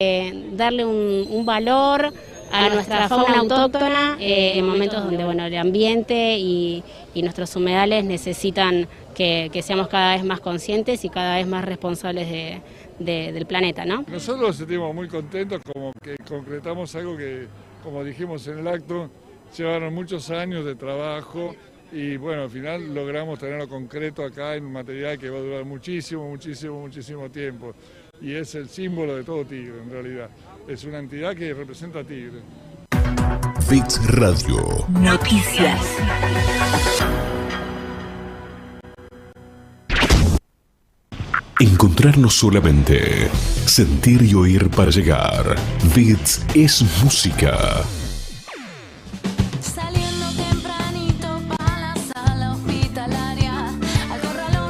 Eh, darle un, valor a nuestra fauna autóctona eh, en momentos donde bueno, el ambiente y, nuestros humedales necesitan que, seamos cada vez más conscientes y cada vez más responsables del planeta. ¿no? Nosotros nos sentimos muy contentos como que concretamos algo que, como dijimos en el acto, llevaron muchos años de trabajo y bueno, al final logramos tenerlo concreto acá en un material que va a durar muchísimo, muchísimo, muchísimo tiempo y es el símbolo de todo Tigre en realidad. Es una entidad que representa a Tigre. Fix Radio. Noticias. Encontrarnos solamente. Sentir y oír para llegar. Bits es música.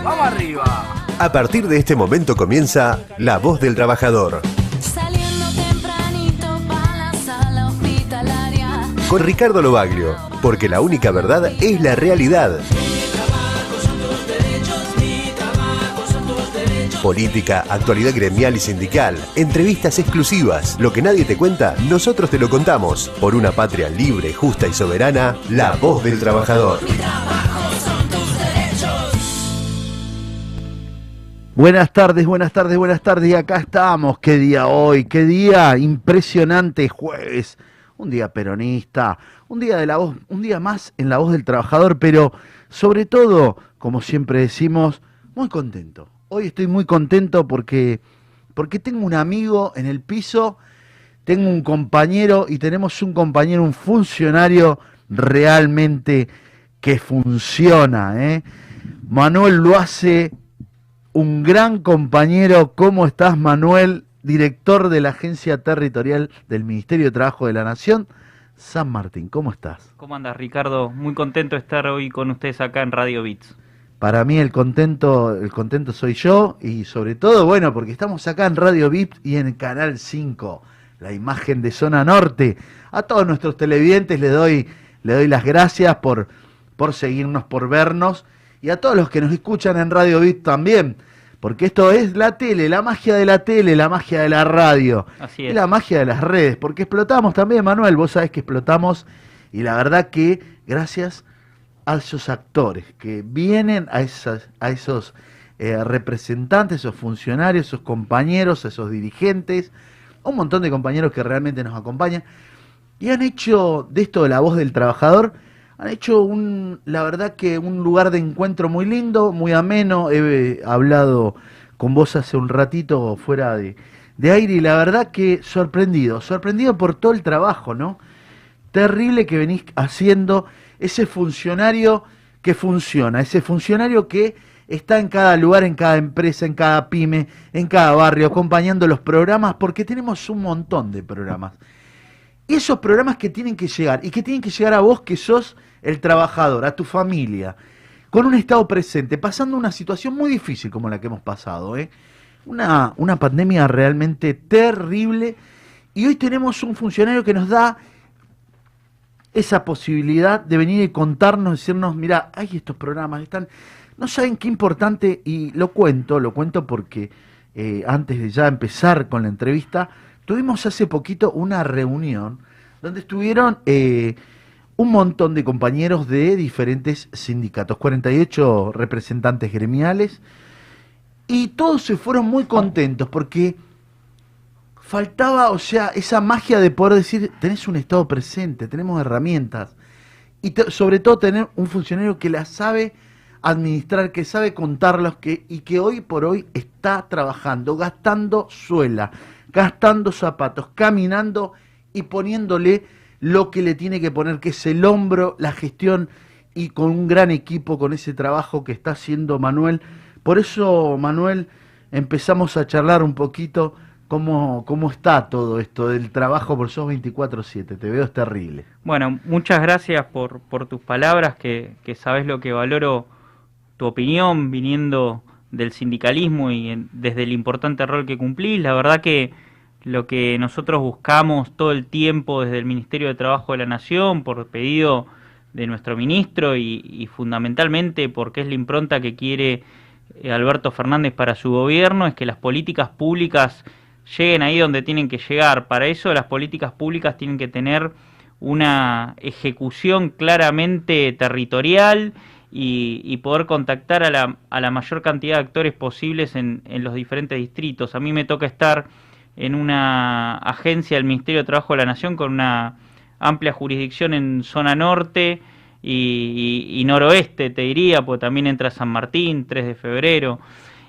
Vamos arriba. A partir de este momento comienza La Voz del Trabajador. Con Ricardo Lobaglio, porque la única verdad es la realidad. Política, actualidad gremial y sindical, entrevistas exclusivas, lo que nadie te cuenta, nosotros te lo contamos. Por una patria libre, justa y soberana, la voz del trabajador. Buenas tardes, buenas tardes, buenas tardes. Y acá estamos. Qué día hoy, qué día impresionante, jueves. Un día peronista, un día de la voz, un día más en la voz del trabajador, pero sobre todo, como siempre decimos, muy contento. Hoy estoy muy contento porque porque tengo un amigo en el piso, tengo un compañero y tenemos un compañero, un funcionario realmente que funciona. ¿eh? Manuel lo hace un gran compañero. ¿Cómo estás, Manuel? Director de la Agencia Territorial del Ministerio de Trabajo de la Nación, San Martín. ¿Cómo estás? ¿Cómo andas, Ricardo? Muy contento de estar hoy con ustedes acá en Radio Bits. Para mí el contento, el contento soy yo y sobre todo, bueno, porque estamos acá en Radio Bits y en Canal 5, la imagen de Zona Norte. A todos nuestros televidentes les doy, le doy las gracias por, por seguirnos, por vernos y a todos los que nos escuchan en Radio Bit también, porque esto es la tele, la magia de la tele, la magia de la radio, Así es. y la magia de las redes, porque explotamos también, Manuel, vos sabés que explotamos y la verdad que gracias a esos actores que vienen a, esas, a esos eh, representantes, esos funcionarios, esos compañeros, esos dirigentes, un montón de compañeros que realmente nos acompañan y han hecho de esto de la voz del trabajador han hecho un, la verdad que un lugar de encuentro muy lindo, muy ameno. He hablado con vos hace un ratito fuera de, de aire y la verdad que sorprendido, sorprendido por todo el trabajo, ¿no? Terrible que venís haciendo ese funcionario que funciona, ese funcionario que está en cada lugar, en cada empresa, en cada pyme, en cada barrio, acompañando los programas, porque tenemos un montón de programas esos programas que tienen que llegar y que tienen que llegar a vos que sos el trabajador, a tu familia, con un estado presente, pasando una situación muy difícil como la que hemos pasado, ¿eh? una, una pandemia realmente terrible y hoy tenemos un funcionario que nos da esa posibilidad de venir y contarnos, decirnos, mira, hay estos programas, están, no saben qué importante, y lo cuento, lo cuento porque eh, antes de ya empezar con la entrevista, Tuvimos hace poquito una reunión donde estuvieron eh, un montón de compañeros de diferentes sindicatos, 48 representantes gremiales, y todos se fueron muy contentos porque faltaba, o sea, esa magia de poder decir, tenés un Estado presente, tenemos herramientas, y sobre todo tener un funcionario que la sabe administrar, que sabe contarlos que, y que hoy por hoy está trabajando, gastando suela gastando zapatos, caminando y poniéndole lo que le tiene que poner, que es el hombro, la gestión y con un gran equipo, con ese trabajo que está haciendo Manuel. Por eso, Manuel, empezamos a charlar un poquito cómo, cómo está todo esto del trabajo por SOS 24-7. Te veo es terrible. Bueno, muchas gracias por, por tus palabras, que, que sabes lo que valoro tu opinión viniendo del sindicalismo y desde el importante rol que cumplís. La verdad que lo que nosotros buscamos todo el tiempo desde el Ministerio de Trabajo de la Nación, por pedido de nuestro ministro y, fundamentalmente porque es la impronta que quiere eh, Alberto Fernández para su gobierno, es que las políticas públicas lleguen ahí donde tienen que llegar. Para eso las políticas públicas tienen que tener una ejecución claramente territorial y, poder contactar a la, a la, mayor cantidad de actores posibles en, en, los diferentes distritos. A mí me toca estar en una agencia del Ministerio de Trabajo de la Nación con una amplia jurisdicción en zona norte y, noroeste, te diría, porque también entra San Martín, 3 de febrero.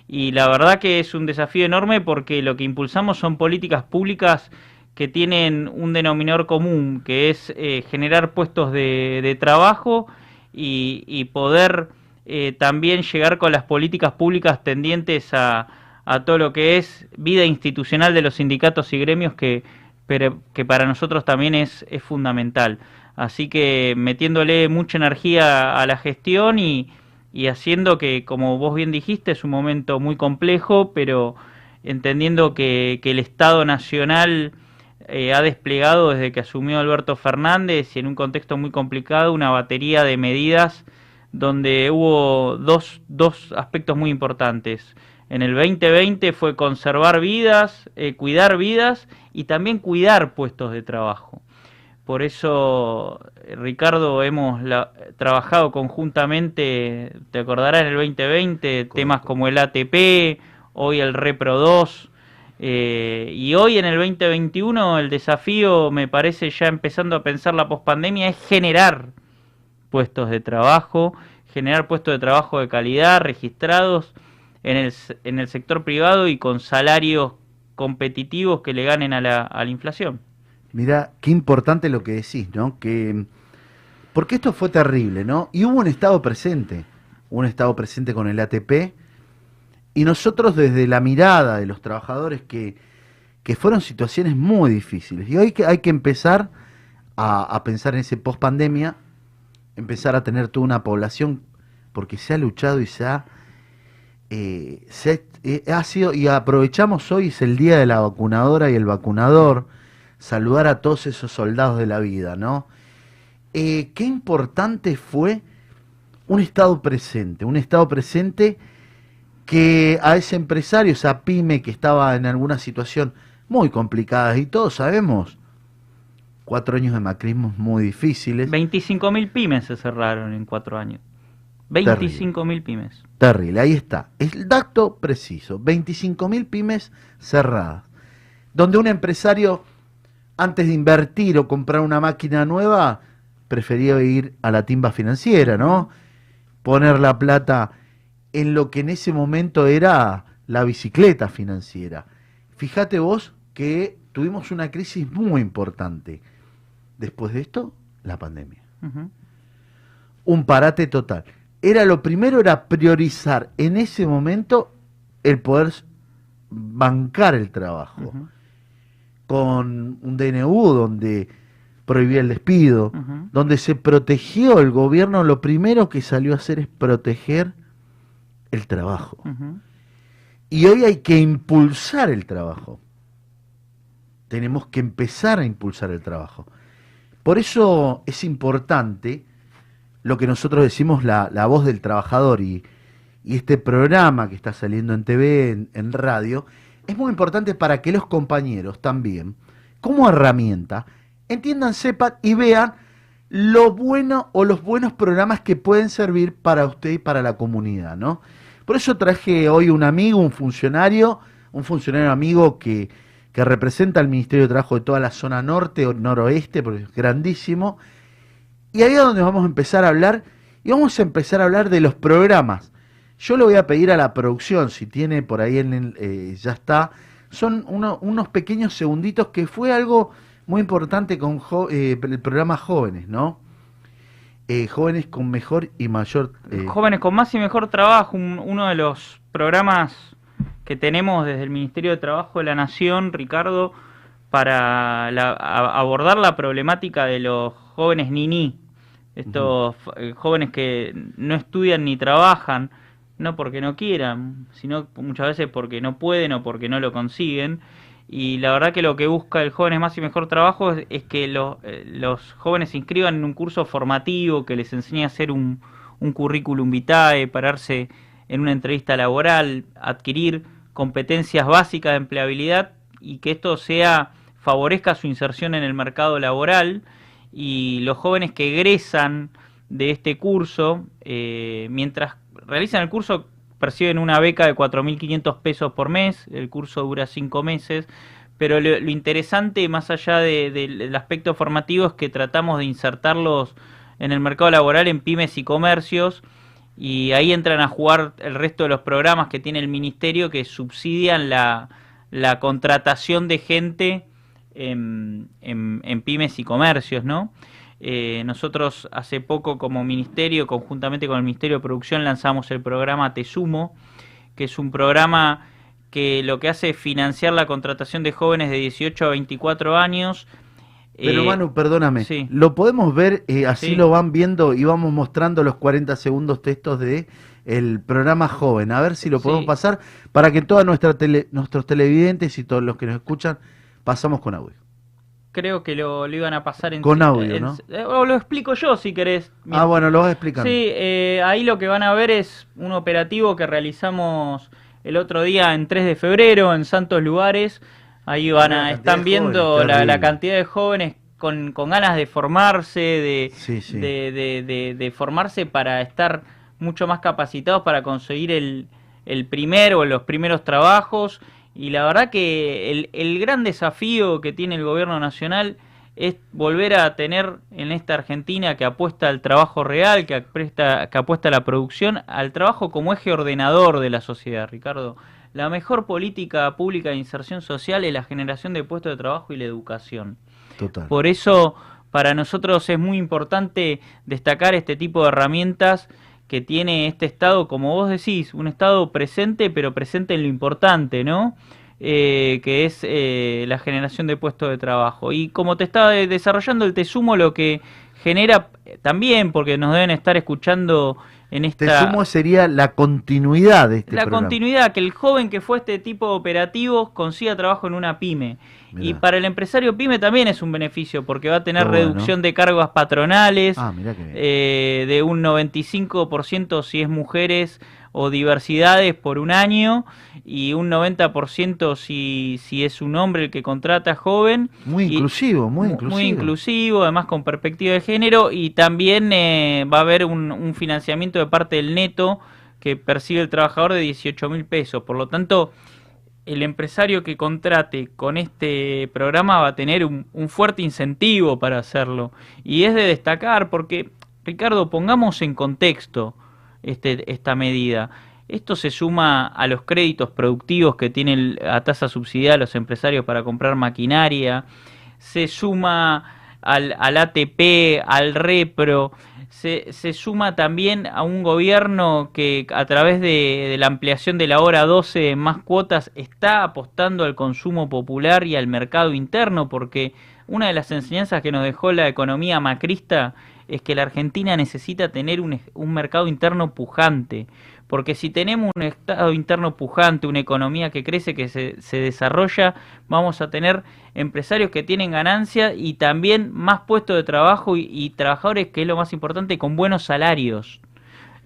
Y la verdad que es un desafío enorme porque lo que impulsamos son políticas públicas que tienen un denominador común, que es eh, generar puestos de, trabajo y, poder eh, también llegar con las políticas públicas tendientes a, todo lo que es vida institucional de los sindicatos y gremios que, que para nosotros también es, es fundamental. Así que metiéndole mucha energía a la gestión y, y haciendo que, como vos bien dijiste, es un momento muy complejo, pero entendiendo que, que el Estado Nacional eh, ha desplegado desde que asumió Alberto Fernández y en un contexto muy complicado una batería de medidas donde hubo dos, dos aspectos muy importantes. En el 2020 fue conservar vidas, eh, cuidar vidas y también cuidar puestos de trabajo. Por eso, Ricardo, hemos trabajado conjuntamente, te acordarás, en el 2020, temas como el ATP, hoy el Repro 2, eh, y hoy en el 2021 el desafío, me parece ya empezando a pensar la pospandemia, es generar puestos de trabajo, generar puestos de trabajo de calidad registrados en el, en el sector privado y con salarios competitivos que le ganen a la, a la inflación. Mira, qué importante lo que decís, ¿no? Que, porque esto fue terrible, ¿no? Y hubo un Estado presente, un Estado presente con el ATP, y nosotros desde la mirada de los trabajadores que, fueron situaciones muy difíciles. Y hoy que hay que empezar a, pensar en ese post pandemia, empezar a tener toda una población, porque se ha luchado y se ha, eh, eh, ha sido, y aprovechamos hoy, es el día de la vacunadora y el vacunador, saludar a todos esos soldados de la vida, ¿no? Eh, qué importante fue un Estado presente, un Estado presente que a ese empresario, esa pyme que estaba en alguna situación muy complicada, y todos sabemos, cuatro años de macrismo muy difíciles. 25.000 pymes se cerraron en cuatro años. 25.000 pymes. Terrible, ahí está. El dato preciso, 25.000 pymes cerradas. Donde un empresario, antes de invertir o comprar una máquina nueva, prefería ir a la timba financiera, ¿no? Poner la plata en lo que en ese momento era la bicicleta financiera. Fíjate vos que tuvimos una crisis muy importante. Después de esto, la pandemia. Un parate total. Era lo primero era priorizar en ese momento el poder bancar el trabajo. Con un DNU donde prohibía el despido, donde se protegió el gobierno, lo primero que salió a hacer es proteger el trabajo. Y hoy hay que impulsar el trabajo. Tenemos que empezar a impulsar el trabajo. Por eso es importante lo que nosotros decimos la, voz del trabajador y, este programa que está saliendo en TV, en, radio, es muy importante para que los compañeros también, como herramienta, entiendan, sepan y vean lo bueno o los buenos programas que pueden servir para usted y para la comunidad, ¿no? Por eso traje hoy un amigo, un funcionario, un funcionario amigo que, que representa al Ministerio de Trabajo de toda la zona norte o noroeste, porque es grandísimo. Y ahí es donde vamos a empezar a hablar, y vamos a empezar a hablar de los programas. Yo le voy a pedir a la producción, si tiene por ahí en eh, ya está, son unos pequeños segunditos que fue algo muy importante con eh, el programa Jóvenes, ¿no? Eh, jóvenes con mejor y mayor... Jóvenes con más y mejor trabajo, uno de los programas que tenemos desde el Ministerio de Trabajo de la Nación, Ricardo, para abordar la problemática de los jóvenes niní, estos eh, jóvenes que no estudian ni trabajan, no porque no quieran, sino muchas veces porque no pueden o porque no lo consiguen. Y la verdad que lo que busca el Jóvenes Más y Mejor Trabajo es, que eh, los jóvenes se inscriban en un curso formativo que les enseñe a hacer un, un currículum vitae, pararse en una entrevista laboral, adquirir competencias básicas de empleabilidad y que esto sea favorezca su inserción en el mercado laboral y los jóvenes que egresan de este curso, eh, mientras realizan el curso, perciben una beca de 4.500 pesos por mes, el curso dura cinco meses, pero lo, interesante, más allá del aspecto formativo, es que tratamos de insertarlos en el mercado laboral en pymes y comercios, y ahí entran a jugar el resto de los programas que tiene el ministerio que subsidian la, contratación de gente en, en, pymes y comercios, ¿no? Eh, nosotros hace poco como ministerio, conjuntamente con el Ministerio de Producción, lanzamos el programa Te Sumo, que es un programa que lo que hace es financiar la contratación de jóvenes de 18 a 24 años. Pero eh, Manu, perdóname, lo podemos ver, eh, así lo van viendo y vamos mostrando los 40 segundos textos de el programa joven. A ver si lo podemos pasar para que todos nuestros televidentes y todos los que nos escuchan pasamos con audio creo que lo, iban a pasar en... Con audio, ¿no? Eh, o lo explico yo si querés. Ah, bueno, lo vas a explicar. Sí, eh, ahí lo que van a ver es un operativo que realizamos el otro día en 3 de febrero en Santos Lugares. Ahí van a, están viendo la, cantidad de jóvenes con, con ganas de formarse, de, De, de, de, formarse para estar mucho más capacitados para conseguir el, el primer o los primeros trabajos y la verdad que el, el, gran desafío que tiene el gobierno nacional es volver a tener en esta Argentina que apuesta al trabajo real, que, apuesta, que apuesta a la producción, al trabajo como eje ordenador de la sociedad, Ricardo. La mejor política pública de inserción social es la generación de puestos de trabajo y la educación. Total. Por eso, para nosotros es muy importante destacar este tipo de herramientas que tiene este Estado, como vos decís, un Estado presente, pero presente en lo importante, ¿no? Eh, que es eh, la generación de puestos de trabajo. Y como te estaba desarrollando el Tesumo, lo que genera también, porque nos deben estar escuchando en esta... Tesumo sería la continuidad de este La continuidad, que el joven que fue este tipo de operativos consiga trabajo en una pyme. Y para el empresario pyme también es un beneficio porque va a tener reducción de cargas patronales ah, eh, de un 95% si es mujeres o diversidades por un año y un 90% si, si es un hombre el que contrata joven. Muy inclusivo, muy inclusivo. Muy inclusivo, además con perspectiva de género y también eh, va a haber un, un financiamiento de parte del neto que percibe el trabajador de 18 mil pesos. Por lo tanto, el empresario que contrate con este programa va a tener un, fuerte incentivo para hacerlo. Y es de destacar porque, Ricardo, pongamos en contexto este, esta medida. Esto se suma a los créditos productivos que tienen a tasa subsidiada los empresarios para comprar maquinaria, se suma al, ATP, al REPRO, se, se, suma también a un gobierno que a través de, la ampliación de la hora 12 en más cuotas está apostando al consumo popular y al mercado interno, porque una de las enseñanzas que nos dejó la economía macrista es que la Argentina necesita tener un, un mercado interno pujante porque si tenemos un estado interno pujante, una economía que crece, que se, se desarrolla, vamos a tener empresarios que tienen ganancia y también más puestos de trabajo y, trabajadores, que es lo más importante, con buenos salarios.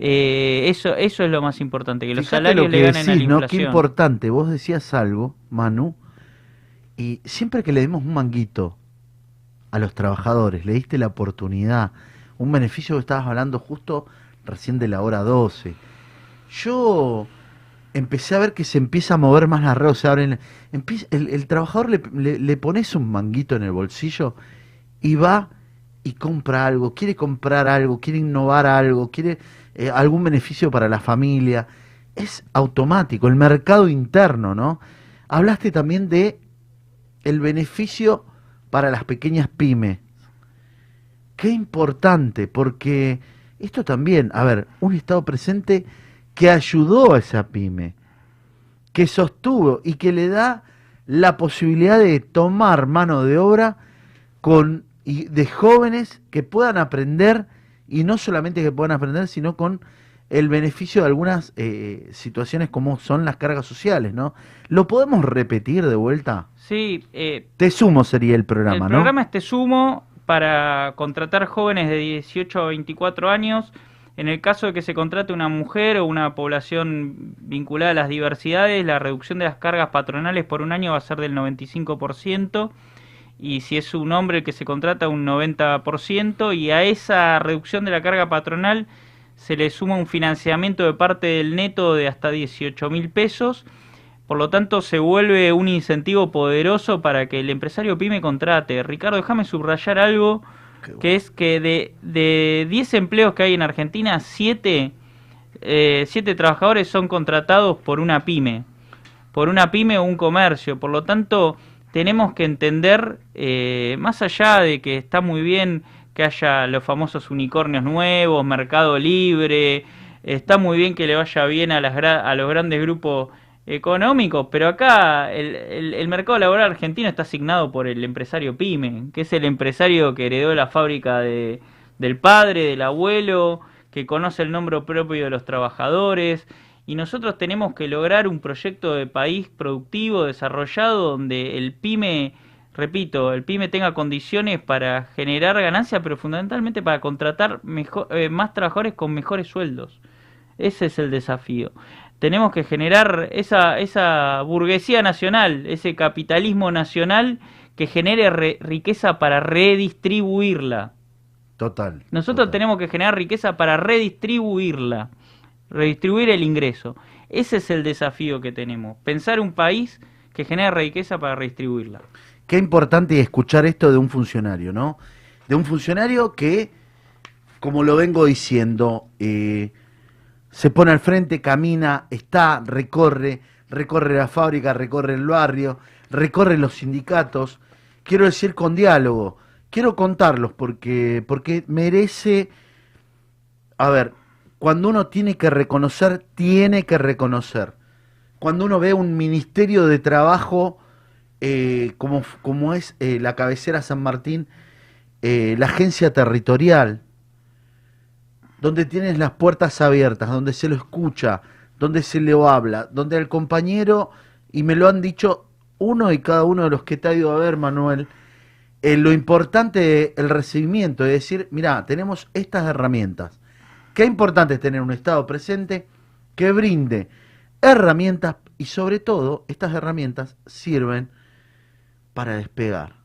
Eh, eso, eso es lo más importante, que los salarios le ganen a la inflación. ¿no? Qué importante, vos decías algo, Manu, y siempre que le demos un manguito a los trabajadores, le diste la oportunidad, un beneficio que estabas hablando justo recién de la hora 12, yo empecé a ver que se empieza a mover más la red, o el, el, trabajador le, le, pones un manguito en el bolsillo y va y compra algo, quiere comprar algo, quiere innovar algo, quiere eh, algún beneficio para la familia. Es automático, el mercado interno, ¿no? Hablaste también de el beneficio para las pequeñas pymes. Qué importante, porque esto también, a ver, un Estado presente que ayudó a esa pyme, que sostuvo y que le da la posibilidad de tomar mano de obra con y de jóvenes que puedan aprender y no solamente que puedan aprender, sino con el beneficio de algunas eh, situaciones como son las cargas sociales, ¿no? ¿Lo podemos repetir de vuelta? Sí. Eh, Te sumo sería el programa, ¿no? El programa es Te sumo para contratar jóvenes de 18 a 24 años En el caso de que se contrate una mujer o una población vinculada a las diversidades, la reducción de las cargas patronales por un año va a ser del 95% y si es un hombre el que se contrata un 90% y a esa reducción de la carga patronal se le suma un financiamiento de parte del neto de hasta 18 mil pesos. Por lo tanto, se vuelve un incentivo poderoso para que el empresario pyme contrate. Ricardo, déjame subrayar algo que es que de, de 10 empleos que hay en Argentina, 7, eh, trabajadores son contratados por una pyme, por una pyme o un comercio. Por lo tanto, tenemos que entender, eh, más allá de que está muy bien que haya los famosos unicornios nuevos, mercado libre, está muy bien que le vaya bien a, las, a los grandes grupos económico, pero acá el, el, mercado laboral argentino está asignado por el empresario pyme, que es el empresario que heredó la fábrica de, del padre, del abuelo, que conoce el nombre propio de los trabajadores, y nosotros tenemos que lograr un proyecto de país productivo, desarrollado, donde el pyme, repito, el pyme tenga condiciones para generar ganancias, pero fundamentalmente para contratar mejor, eh, más trabajadores con mejores sueldos. Ese es el desafío tenemos que generar esa, esa burguesía nacional, ese capitalismo nacional que genere riqueza para redistribuirla. Total. Nosotros tenemos que generar riqueza para redistribuirla, redistribuir el ingreso. Ese es el desafío que tenemos, pensar un país que genere riqueza para redistribuirla. Qué importante escuchar esto de un funcionario, ¿no? De un funcionario que, como lo vengo diciendo, eh, se pone al frente, camina, está, recorre, recorre la fábrica, recorre el barrio, recorre los sindicatos. Quiero decir con diálogo, quiero contarlos porque, porque merece, a ver, cuando uno tiene que reconocer, tiene que reconocer. Cuando uno ve un ministerio de trabajo eh, como, como, es eh, la cabecera San Martín, eh, la agencia territorial, donde tienes las puertas abiertas, donde se lo escucha, donde se le habla, donde el compañero, y me lo han dicho uno y cada uno de los que te ha ido a ver, Manuel, eh, lo importante el recibimiento, es decir, mira, tenemos estas herramientas. Qué importante es tener un Estado presente que brinde herramientas y sobre todo estas herramientas sirven para despegar.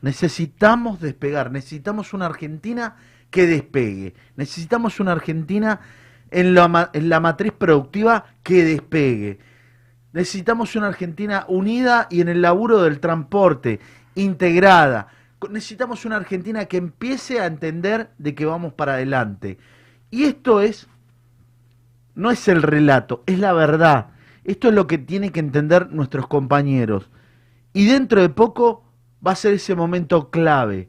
Necesitamos despegar, necesitamos una Argentina que despegue. Necesitamos una Argentina en la, en la matriz productiva que despegue. Necesitamos una Argentina unida y en el laburo del transporte, integrada. Necesitamos una Argentina que empiece a entender de que vamos para adelante. Y esto es, no es el relato, es la verdad. Esto es lo que tienen que entender nuestros compañeros. Y dentro de poco va a ser ese momento clave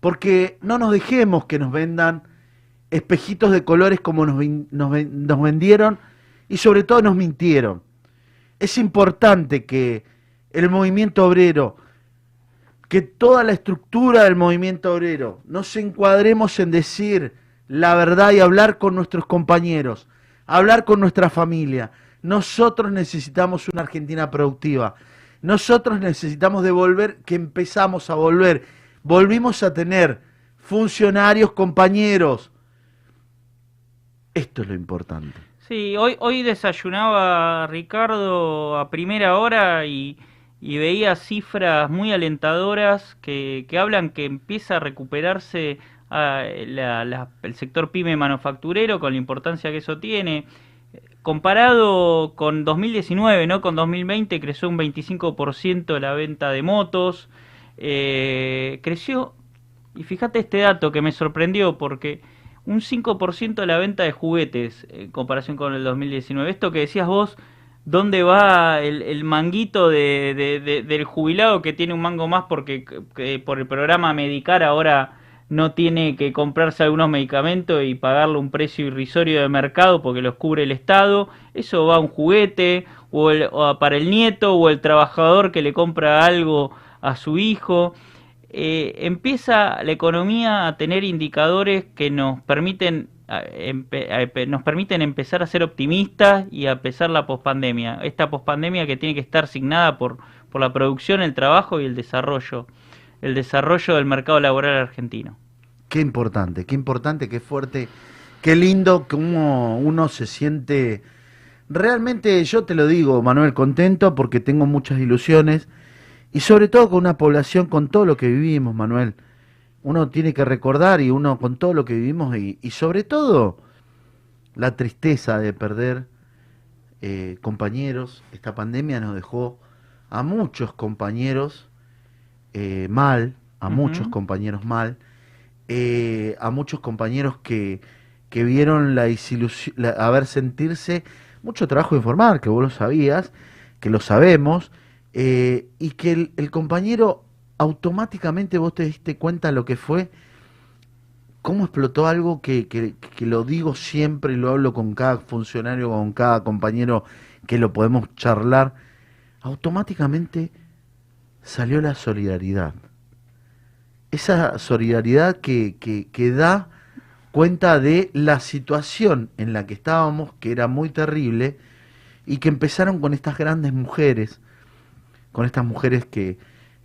porque no nos dejemos que nos vendan espejitos de colores como nos, vendieron y sobre todo nos mintieron. Es importante que el movimiento obrero, que toda la estructura del movimiento obrero, nos encuadremos en decir la verdad y hablar con nuestros compañeros, hablar con nuestra familia. Nosotros necesitamos una Argentina productiva. Nosotros necesitamos devolver, que empezamos a volver volvimos a tener funcionarios, compañeros. Esto es lo importante. Sí, hoy, hoy desayunaba Ricardo a primera hora y, veía cifras muy alentadoras que, hablan que empieza a recuperarse ah, el sector pyme manufacturero con la importancia que eso tiene. Comparado con 2019, no con 2020, creció un 25% la venta de motos, eh, creció, y fíjate este dato que me sorprendió porque un 5% de la venta de juguetes en comparación con el 2019. Esto que decías vos, ¿dónde va el, manguito de, del jubilado que tiene un mango más porque por el programa Medicar ahora no tiene que comprarse algunos medicamentos y pagarle un precio irrisorio de mercado porque los cubre el Estado? Eso va a un juguete o, o para el nieto o el trabajador que le compra algo a su hijo. Eh, empieza la economía a tener indicadores que nos permiten nos permiten empezar a ser optimistas y a pesar la pospandemia. Esta pospandemia que tiene que estar signada por, por la producción, el trabajo y el desarrollo, el desarrollo del mercado laboral argentino. Qué importante, qué importante, qué fuerte Qué lindo como uno se siente. Realmente, yo te lo digo, Manuel, contento porque tengo muchas ilusiones y sobre todo con una población con todo lo que vivimos, Manuel. Uno tiene que recordar y uno con todo lo que vivimos y, y sobre todo la tristeza de perder eh, compañeros. Esta pandemia nos dejó a muchos compañeros eh, mal, a muchos compañeros mal, eh, a muchos compañeros que, que vieron la desilusión, a ver sentirse mucho trabajo de informar, que vos lo sabías, que lo sabemos, y que el, el compañero automáticamente vos te diste cuenta lo que fue cómo explotó algo que, que, lo digo siempre y lo hablo con cada funcionario, con cada compañero que lo podemos charlar, automáticamente salió la solidaridad. Esa solidaridad que, que, da cuenta de la situación en la que estábamos, que era muy terrible, y que empezaron con estas grandes mujeres, con estas mujeres que,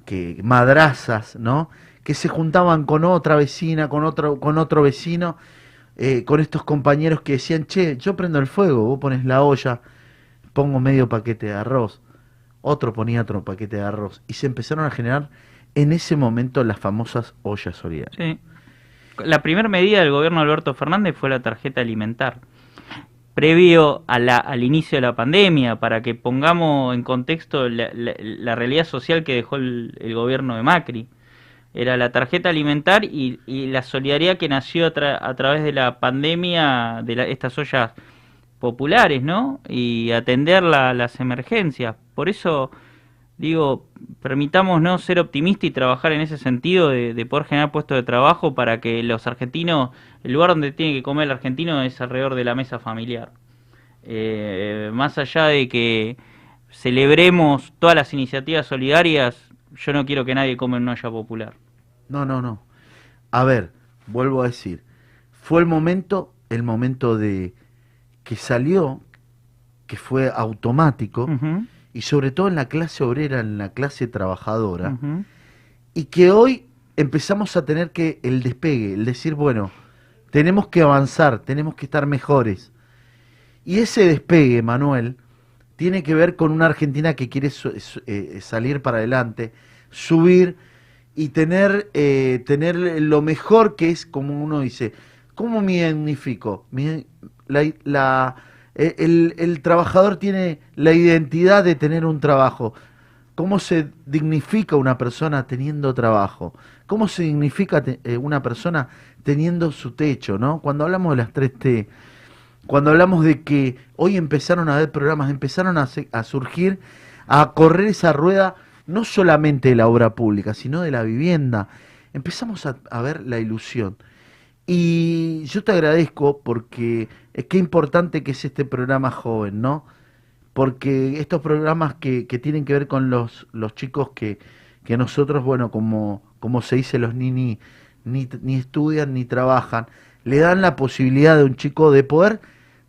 que madrazas, ¿no? que se juntaban con otra vecina, con otro, con otro vecino, eh, con estos compañeros que decían, che, yo prendo el fuego, vos pones la olla, pongo medio paquete de arroz, otro ponía otro paquete de arroz, y se empezaron a generar en ese momento las famosas ollas solidarias. Sí. La primera medida del gobierno de Alberto Fernández fue la tarjeta alimentar previo a la, al inicio de la pandemia, para que pongamos en contexto la, realidad social que dejó el, el, gobierno de Macri era la tarjeta alimentar y, la solidaridad que nació a, través de la pandemia de estas ollas populares, ¿no? Y atender las emergencias. Por eso digo, permitámonos ser optimistas y trabajar en ese sentido de, poder generar puestos de trabajo para que los argentinos, el lugar donde tiene que comer el argentino es alrededor de la mesa familiar. Eh, más allá de que celebremos todas las iniciativas solidarias, yo no quiero que nadie come en una olla popular. No, no, no. A ver, vuelvo a decir, fue el momento, el momento de que salió, que fue automático, y sobre todo en la clase obrera, en la clase trabajadora, y que hoy empezamos a tener que el despegue, el decir, bueno, tenemos que avanzar, tenemos que estar mejores. Y ese despegue, Manuel, tiene que ver con una Argentina que quiere eh, salir para adelante, subir y tener, eh, tener lo mejor que es, como uno dice, ¿cómo me dignifico? la, el, el, trabajador tiene la identidad de tener un trabajo. ¿Cómo se dignifica una persona teniendo trabajo? ¿Cómo se dignifica eh, una persona teniendo su techo? ¿no? Cuando hablamos de las tres T, cuando hablamos de que hoy empezaron a haber programas, empezaron a, a surgir, a correr esa rueda no solamente de la obra pública, sino de la vivienda. Empezamos a, ver la ilusión. Y yo te agradezco porque es que importante que es este programa joven, ¿no? Porque estos programas que, que tienen que ver con los, los chicos que, que nosotros, bueno, como, como se dice, los nini ni, ni estudian ni trabajan, le dan la posibilidad de un chico de poder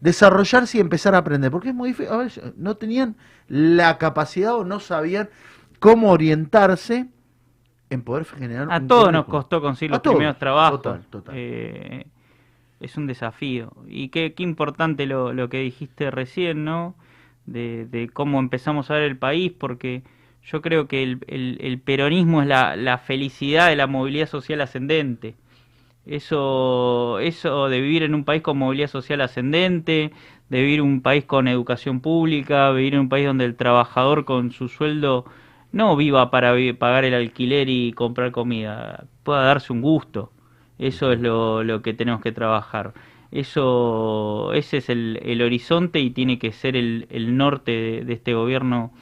desarrollarse y empezar a aprender. Porque es muy difícil, a ver, no tenían la capacidad o no sabían cómo orientarse en poder generar a todos nos costó conseguir los primeros trabajos. Eh, es un desafío. Y qué, qué importante lo, lo, que dijiste recién no de, cómo empezamos a ver el país porque yo creo que el, el, peronismo es la, la, felicidad de la movilidad social ascendente. Eso eso de vivir en un país con movilidad social ascendente de vivir en un país con educación pública vivir en un país donde el trabajador con su sueldo no viva para pagar el alquiler y comprar comida, pueda darse un gusto. Eso es lo, lo que tenemos que trabajar. Eso, ese es el, el horizonte y tiene que ser el, el norte de, este gobierno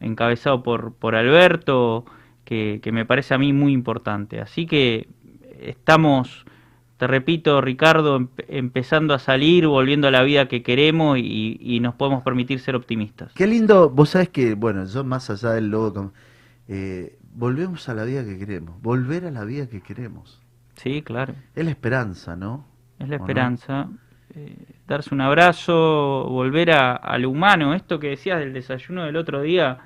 encabezado por, por Alberto, que, que me parece a mí muy importante. Así que estamos te repito, Ricardo, empezando a salir, volviendo a la vida que queremos y, nos podemos permitir ser optimistas. Qué lindo, vos sabés que, bueno, yo más allá del logo, eh, volvemos a la vida que queremos, volver a la vida que queremos. Sí, claro. Es la esperanza, ¿no? Es la esperanza. Eh, darse un abrazo, volver a, lo humano, esto que decías del desayuno del otro día.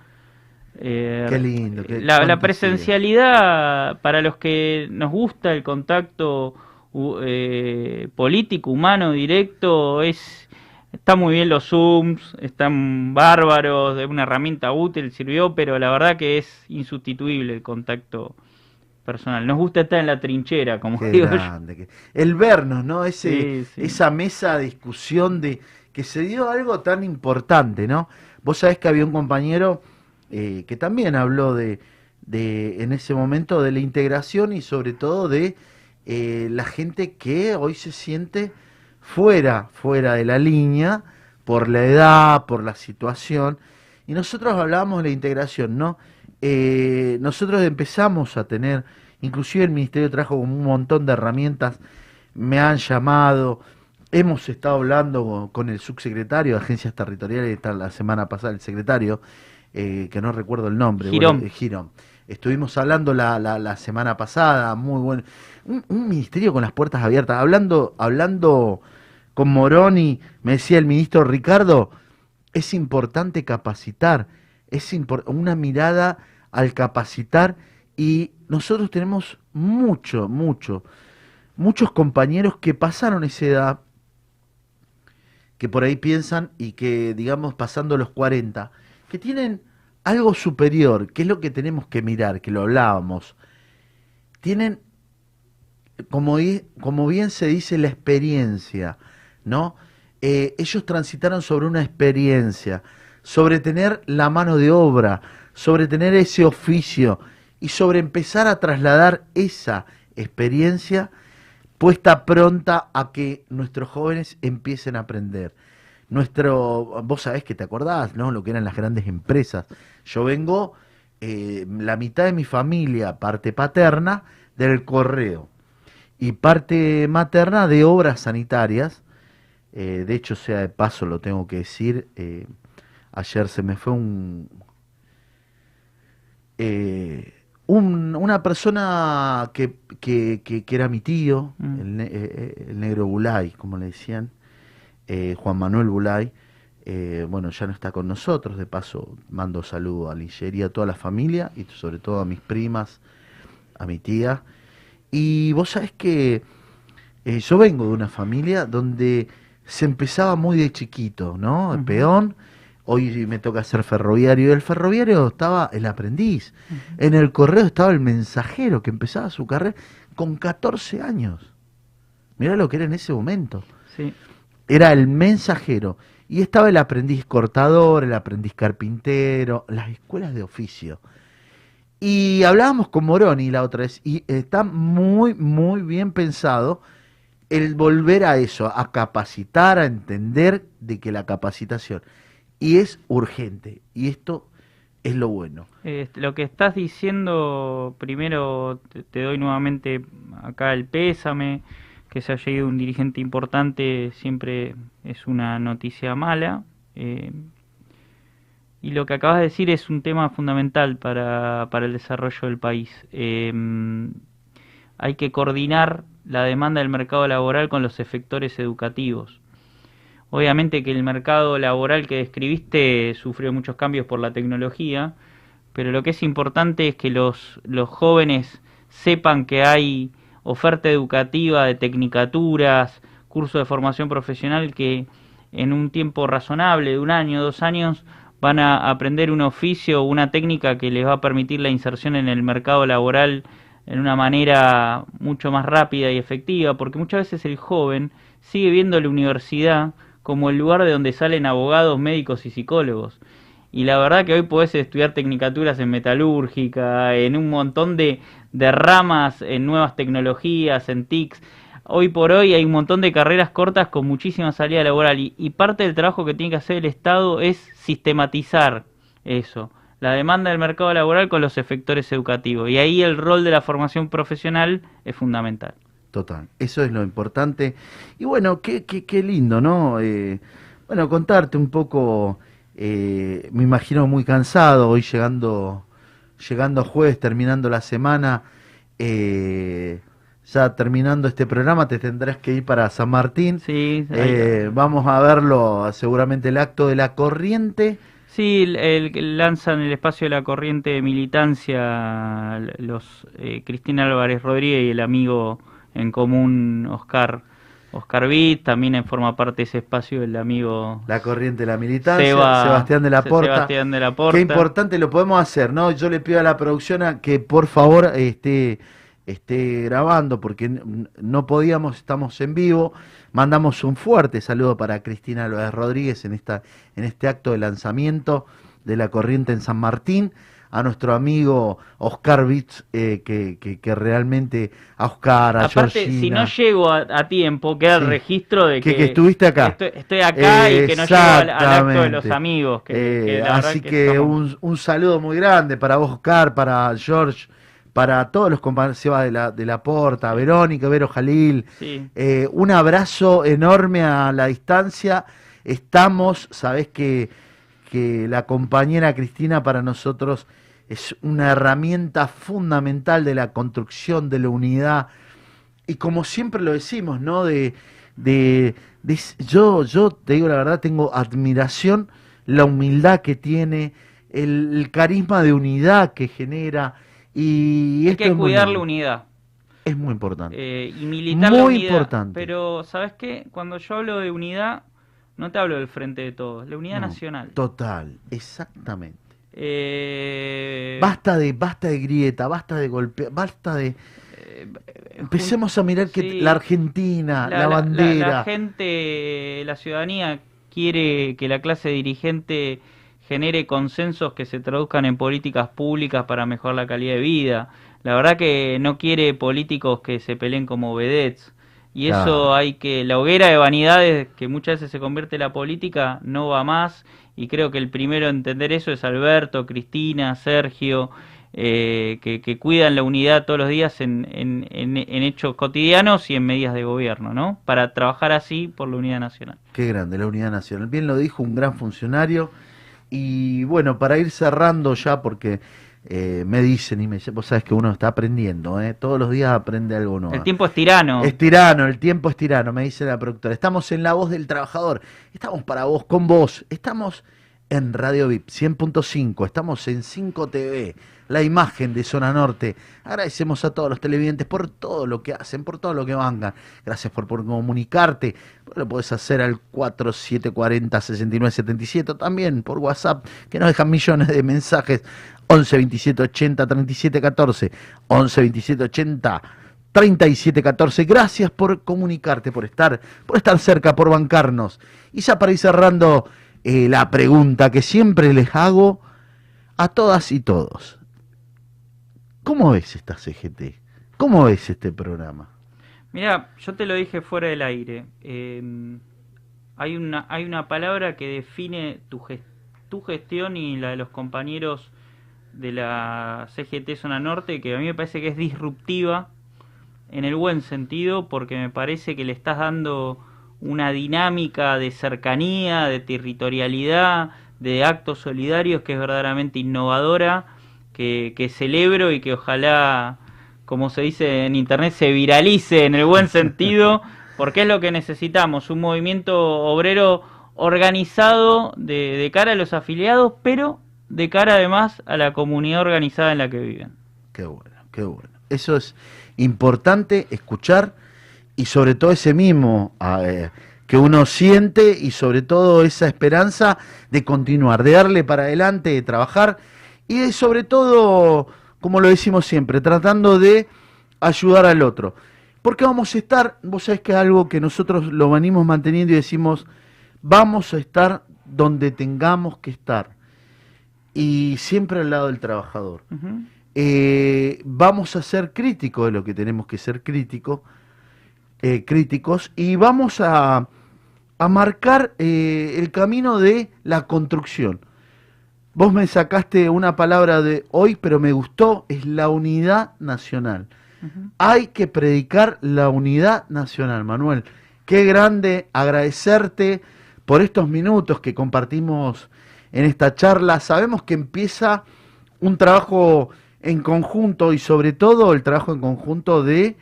Eh, qué lindo. la, la presencialidad, para los que nos gusta el contacto eh, político, humano, directo, es está muy bien los Zooms, están bárbaros, es una herramienta útil, sirvió, pero la verdad que es insustituible el contacto personal. Nos gusta estar en la trinchera, como digo El vernos, ¿no? Ese, Esa mesa de discusión de que se dio algo tan importante, ¿no? Vos sabés que había un compañero eh, que también habló de, de, en ese momento, de la integración y sobre todo de eh, la gente que hoy se siente fuera, fuera de la línea, por la edad, por la situación. Y nosotros hablábamos de la integración, ¿no? Eh, nosotros empezamos a tener, inclusive el Ministerio trajo un montón de herramientas, me han llamado, hemos estado hablando con el subsecretario de Agencias Territoriales, está la semana pasada el secretario, eh, que no recuerdo el nombre, Girón. Girón. Estuvimos hablando la, la, semana pasada, muy bueno. Un, ministerio con las puertas abiertas, hablando, hablando con Moroni, me decía el ministro Ricardo, es importante capacitar, es una mirada al capacitar y nosotros tenemos mucho, mucho, muchos compañeros que pasaron esa edad, que por ahí piensan y que, digamos, pasando los 40, que tienen algo superior, que es lo que tenemos que mirar, que lo hablábamos. Tienen, como, como bien se dice, la experiencia, ¿no? Eh, ellos transitaron sobre una experiencia, sobre tener la mano de obra, sobre tener ese oficio y sobre empezar a trasladar esa experiencia puesta pronta a que nuestros jóvenes empiecen a aprender. Nuestro, vos sabés que te acordás, ¿no? Lo que eran las grandes empresas. Yo vengo, eh, la mitad de mi familia, parte paterna, del correo y parte materna de obras sanitarias. Eh, de hecho, sea de paso, lo tengo que decir, eh, ayer se me fue un, una persona que, que, era mi tío, mm. el, el, negro Bulay, como le decían, Juan Manuel Bulay, eh, bueno, ya no está con nosotros, de paso mando saludo a Liger y a toda la familia, y sobre todo a mis primas, a mi tía. Y vos sabés que eh, yo vengo de una familia donde se empezaba muy de chiquito, ¿no? El peón, hoy me toca ser ferroviario, y el ferroviario estaba el aprendiz, en el correo estaba el mensajero que empezaba su carrera con 14 años. Mirá lo que era en ese momento. Sí. Era el mensajero. Y estaba el aprendiz cortador, el aprendiz carpintero, las escuelas de oficio. Y hablábamos con Moroni la otra vez, y está muy, muy bien pensado el volver a eso, a capacitar, a entender de que la capacitación, y es urgente, y esto es lo bueno. lo que estás diciendo, primero te doy nuevamente acá el pésame, que se haya ido un dirigente importante siempre es una noticia mala. Eh, y lo que acabas de decir es un tema fundamental para, para el desarrollo del país. Eh, hay que coordinar la demanda del mercado laboral con los efectores educativos. Obviamente que el mercado laboral que describiste sufrió muchos cambios por la tecnología, pero lo que es importante es que los, los jóvenes sepan que hay oferta educativa de tecnicaturas, cursos de formación profesional que en un tiempo razonable, de un año, dos años, van a aprender un oficio una técnica que les va a permitir la inserción en el mercado laboral en una manera mucho más rápida y efectiva, porque muchas veces el joven sigue viendo la universidad como el lugar de donde salen abogados, médicos y psicólogos. Y la verdad que hoy podés estudiar tecnicaturas en metalúrgica, en un montón de, de ramas, en nuevas tecnologías, en TICs. Hoy por hoy hay un montón de carreras cortas con muchísima salida laboral y, parte del trabajo que tiene que hacer el Estado es sistematizar eso, la demanda del mercado laboral con los efectores educativos. Y ahí el rol de la formación profesional es fundamental. Total, eso es lo importante. Y bueno, qué, qué, qué lindo, ¿no? Eh, bueno, contarte un poco, eh, me imagino muy cansado hoy llegando llegando jueves, terminando la semana, eh, ya terminando este programa, te tendrás que ir para San Martín. Sí, eh, vamos a verlo, seguramente el acto de la corriente. Sí, el, lanzan el espacio de la corriente de militancia los eh, Cristina Álvarez Rodríguez y el amigo en común Oscar Oscar Witt, también forma parte de ese espacio el amigo La corriente de la militancia, Sebastián de la Porta. Sebastián de la Porta. Qué importante lo podemos hacer, ¿no? Yo le pido a la producción a que por favor esté, esté grabando porque no podíamos, estamos en vivo. Mandamos un fuerte saludo para Cristina López Rodríguez en, esta, en este acto de lanzamiento de la corriente en San Martín a nuestro amigo Oscar Vitz, eh, que, que, realmente a Oscar, a Aparte, si no llego a, tiempo, queda el registro de que, que, estuviste acá. Estoy, acá y que no llego al, acto de los amigos. Eh, así que, un, un, saludo muy grande para vos, Oscar, para George. Para todos los compañeros de la, de la Porta, Verónica, Vero Jalil, eh, un abrazo enorme a la distancia. Estamos, sabés que, que la compañera Cristina para nosotros es una herramienta fundamental de la construcción de la unidad. Y como siempre lo decimos, ¿no? De, de, yo, yo te digo la verdad, tengo admiración, la humildad que tiene, el, carisma de unidad que genera. Y Hay que cuidar la unidad. Es muy importante. Eh, y militar muy la unidad. importante. Pero, ¿sabes qué? Cuando yo hablo de unidad, no te hablo del frente de todos, la unidad nacional. Total, exactamente. Eh, basta de basta de grieta, basta de golpe, basta de eh, empecemos a mirar que la Argentina, la, bandera, la, gente, la ciudadanía quiere que la clase dirigente genere consensos que se traduzcan en políticas públicas para mejorar la calidad de vida. La verdad que no quiere políticos que se peleen como vedettes. Y eso hay que, la hoguera de vanidades que muchas veces se convierte en la política no va más y creo que el primero a entender eso es Alberto, Cristina, Sergio, eh, que, cuidan la unidad todos los días en, en, hechos cotidianos y en medidas de gobierno, ¿no? Para trabajar así por la unidad nacional. Qué grande, la unidad nacional. Bien lo dijo un gran funcionario. Y bueno, para ir cerrando ya, porque eh, me dicen y me dicen, vos sabes que uno está aprendiendo, ¿eh? todos los días aprende algo nuevo. El tiempo es tirano. Es tirano, el tiempo es tirano, me dice la productora. Estamos en la voz del trabajador, estamos para vos, con vos, estamos en Radio VIP 100.5, estamos en 5 TV, la imagen de Zona Norte. Agradecemos a todos los televidentes por todo lo que hacen, por todo lo que vangan. Gracias por, comunicarte. Lo puedes hacer al 4740-6977, también por WhatsApp, que nos dejan millones de mensajes. 11 27 80 37 14, 11 27 80 37 14. Gracias por comunicarte, por estar, por estar cerca, por bancarnos. Y ya para ir cerrando eh, la pregunta que siempre les hago a todas y todos. ¿Cómo ves esta CGT? ¿Cómo ves este programa? Mira, yo te lo dije fuera del aire. Em, hay, una, hay una palabra que define tu, tu gestión y la de los compañeros de la CGT Zona Norte que a mí me parece que es disruptiva en el buen sentido porque me parece que le estás dando una dinámica de cercanía, de territorialidad, de actos solidarios que es verdaderamente innovadora, que, que celebro y que ojalá, como se dice en internet, se viralice en el buen sentido, porque es lo que necesitamos, un movimiento obrero organizado de, de cara a los afiliados, pero de cara además a la comunidad organizada en la que viven. Qué bueno, qué bueno. Eso es importante escuchar y sobre todo ese mismo eh, que uno siente y sobre todo esa esperanza de continuar, de darle para adelante, de trabajar y sobre todo, como lo decimos siempre, tratando de ayudar al otro. Porque vamos a estar, vos sabés que es algo que nosotros lo venimos manteniendo y decimos, vamos a estar donde tengamos que estar. Y siempre al lado del trabajador. Eh, vamos a ser críticos de lo que tenemos que ser críticos eh, críticos y vamos a, a marcar eh, el camino de la construcción. Vos me sacaste una palabra de hoy, pero me gustó, es la unidad nacional. Hay que predicar la unidad nacional, Manuel. Qué grande agradecerte por estos minutos que compartimos en esta charla. Sabemos que empieza un trabajo en conjunto y sobre todo el trabajo en conjunto de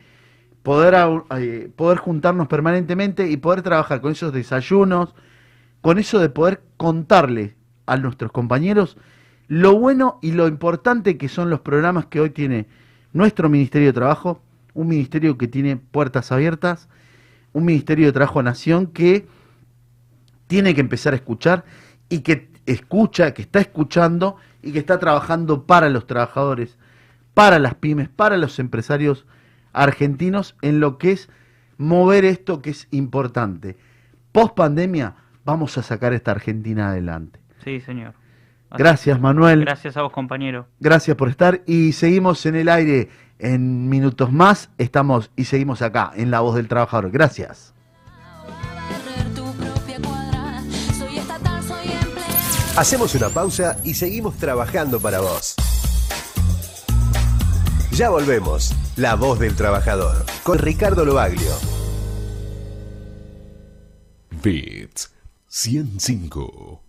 poder, eh, poder juntarnos permanentemente y poder trabajar con esos desayunos, con eso de poder contarle a nuestros compañeros lo bueno y lo importante que son los programas que hoy tiene nuestro Ministerio de Trabajo, un ministerio que tiene puertas abiertas, un ministerio de Trabajo Nación que tiene que empezar a escuchar y que escucha, que está escuchando y que está trabajando para los trabajadores, para las pymes, para los empresarios argentinos en lo que es mover esto que es importante. Post pandemia vamos a sacar esta Argentina adelante. Sí, señor. Gracias, Manuel. Gracias a vos, compañero. Gracias por estar y seguimos en el aire en minutos más. Estamos y seguimos acá en La Voz del Trabajador. Gracias. Hacemos una pausa y seguimos trabajando para vos. Ya volvemos. La Voz del Trabajador con Ricardo Lobaglio. Bits 105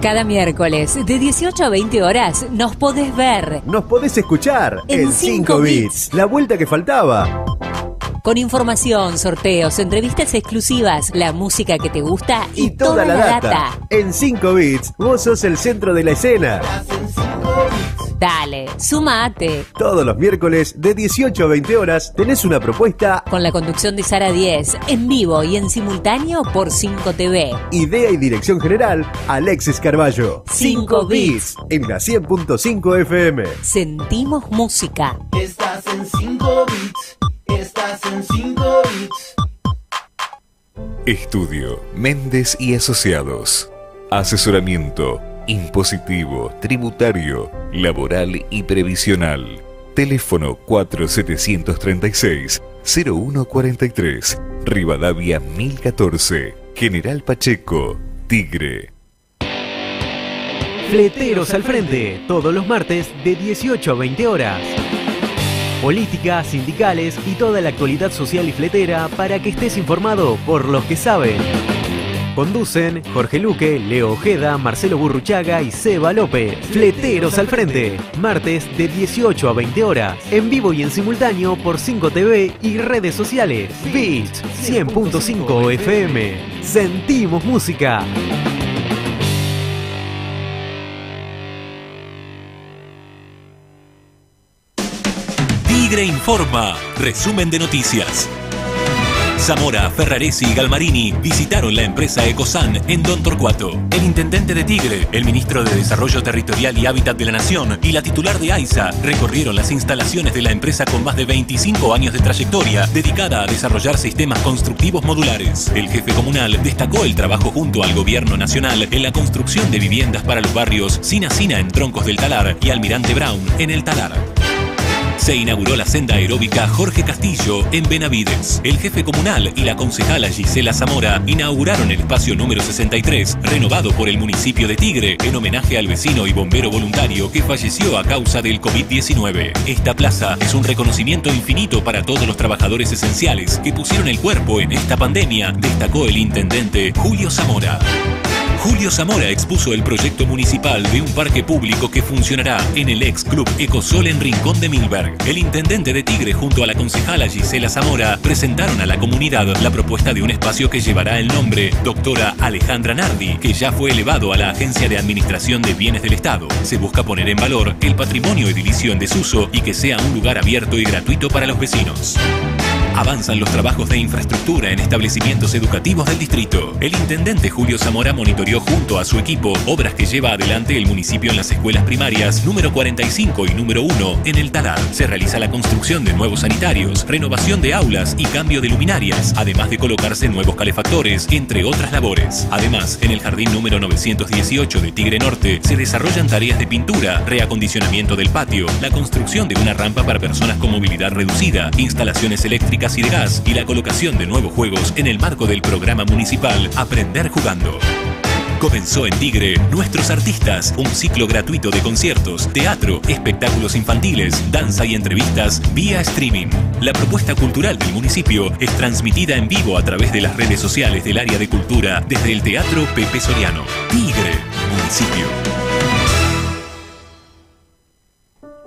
Cada miércoles de 18 a 20 horas nos podés ver. Nos podés escuchar En en 5 cinco bits. La vuelta que faltaba. Con información, sorteos, entrevistas exclusivas, la música que te gusta y, Y toda, la, data. En 5 bits, vos sos el centro de la escena. Dale, sumate. Todos los miércoles de 18 a 20 horas tenés una propuesta, Con la conducción de Sara 10, en vivo y en simultáneo por 5 TV. idea y dirección general, Alexis Carballo. Cinco bits. En la 100.5 FM. Sentimos música. Estás en 5 bits. Estás en 5 bits. Estudio Méndez y Asociados. Asesoramiento impositivo, tributario, laboral y previsional. Teléfono 4736-0143. Rivadavia 1014. General Pacheco. Tigre. Fleteros al frente, todos los martes de 18 a 20 horas. Política, sindicales y toda la actualidad social y fletera para que estés informado por los que saben. Conducen Jorge Luque, Leo Ojeda, Marcelo Burruchaga y Seba López. Fleteros al frente, martes de 18 a 20 horas, en vivo y en simultáneo por 5 TV y redes sociales. Beach 100.5 FM. Sentimos música. Tigre Informa, resumen de noticias. Zamora, Ferraresi y Galmarini visitaron la empresa Ecosan en Don Torcuato. El intendente de Tigre, el ministro de Desarrollo Territorial y Hábitat de la Nación y la titular de AISA recorrieron las instalaciones de la empresa con más de 25 años de trayectoria dedicada a desarrollar sistemas constructivos modulares. El jefe comunal destacó el trabajo junto al gobierno nacional en la construcción de viviendas para los barrios Sina en Troncos del Talar y Almirante Brown en el Talar. Se inauguró la senda aeróbica Jorge Castillo en Benavides. El jefe comunal y la concejala Gisela Zamora inauguraron el espacio número 63, renovado por el municipio de Tigre, en homenaje al vecino y bombero voluntario que falleció a causa del COVID-19. Esta plaza es un reconocimiento infinito para todos los trabajadores esenciales que pusieron el cuerpo en esta pandemia, destacó el intendente Julio Zamora. Julio Zamora expuso el proyecto municipal de un parque público que funcionará en el ex club Ecosol en Rincón de Milberg. El intendente de Tigre junto a la concejala Gisela Zamora presentaron a la comunidad la propuesta de un espacio que llevará el nombre Doctora Alejandra Nardi, que ya fue elevado a la Agencia de Administración de Bienes del Estado. Se busca poner en valor el patrimonio edilicio en desuso y que sea un lugar abierto y gratuito para los vecinos. Avanzan los trabajos de infraestructura en establecimientos educativos del distrito. El intendente Julio Zamora monitoreó junto a su equipo obras que lleva adelante el municipio en las escuelas primarias número 45 y número 1 en el Talar. Se realiza la construcción de nuevos sanitarios, renovación de aulas y cambio de luminarias, además de colocarse nuevos calefactores, entre otras labores. Además, en el jardín número 918 de Tigre Norte se desarrollan tareas de pintura, reacondicionamiento del patio, la construcción de una rampa para personas con movilidad reducida, instalaciones eléctricas y de gas y la colocación de nuevos juegos en el marco del programa municipal Aprender Jugando. Comenzó en Tigre Nuestros Artistas, un ciclo gratuito de conciertos, teatro, espectáculos infantiles, danza y entrevistas vía streaming. La propuesta cultural del municipio es transmitida en vivo a través de las redes sociales del área de cultura desde el Teatro Pepe Soriano. Tigre, municipio.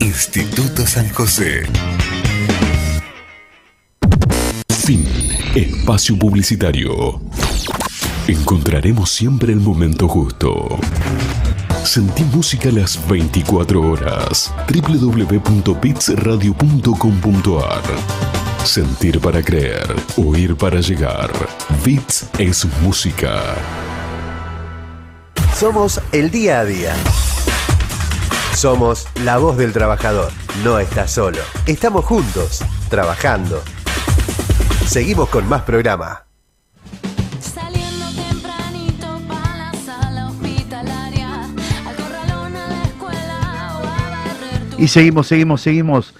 Instituto San José. Fin. Espacio publicitario. Encontraremos siempre el momento justo. Sentí música las 24 horas. www.bitsradio.com.ar Sentir para creer, oír para llegar. Bits es música. Somos el día a día. Somos la voz del trabajador. No estás solo. Estamos juntos, trabajando. Seguimos con más programa. Y seguimos, seguimos, seguimos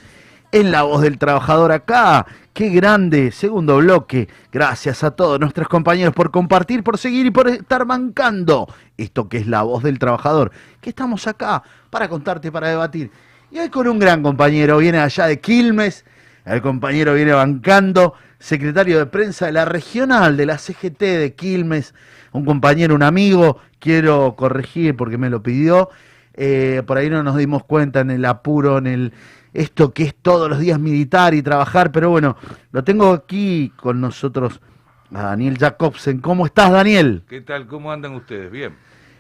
en la voz del trabajador acá. Qué grande, segundo bloque. Gracias a todos nuestros compañeros por compartir, por seguir y por estar bancando esto que es la voz del trabajador. Que estamos acá para contarte, para debatir. Y hoy con un gran compañero, viene allá de Quilmes. El compañero viene bancando, secretario de prensa de la regional de la CGT de Quilmes. Un compañero, un amigo, quiero corregir porque me lo pidió. Eh, por ahí no nos dimos cuenta en el apuro, en el esto que es todos los días militar y trabajar, pero bueno, lo tengo aquí con nosotros a Daniel Jacobsen. ¿Cómo estás, Daniel? ¿Qué tal? ¿Cómo andan ustedes? Bien.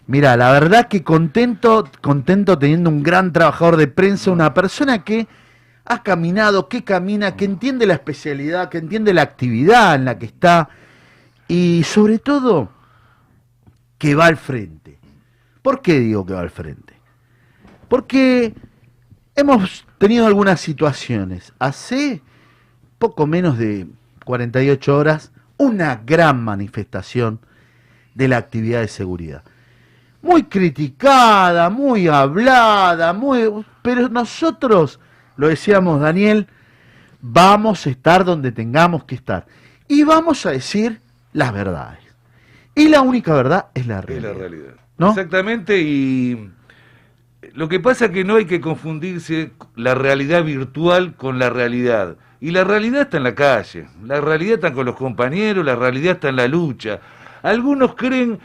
Mira, la verdad que contento, contento teniendo un gran trabajador de prensa, una persona que ha caminado, que camina, que entiende la especialidad, que entiende la actividad en la que está y sobre todo que va al frente. ¿Por qué digo que va al frente? Porque hemos tenido algunas situaciones. Hace poco menos de 48 horas, una gran manifestación de la actividad de seguridad. Muy criticada, muy hablada, muy pero nosotros, lo decíamos Daniel, vamos a estar donde tengamos que estar y vamos a decir las verdades. Y la única verdad es la Es realidad. la realidad. ¿No? Exactamente, y lo que pasa es que no hay que confundirse la realidad virtual con la realidad. Y la realidad está en la calle, la realidad está con los compañeros, la realidad está en la lucha. Algunos creen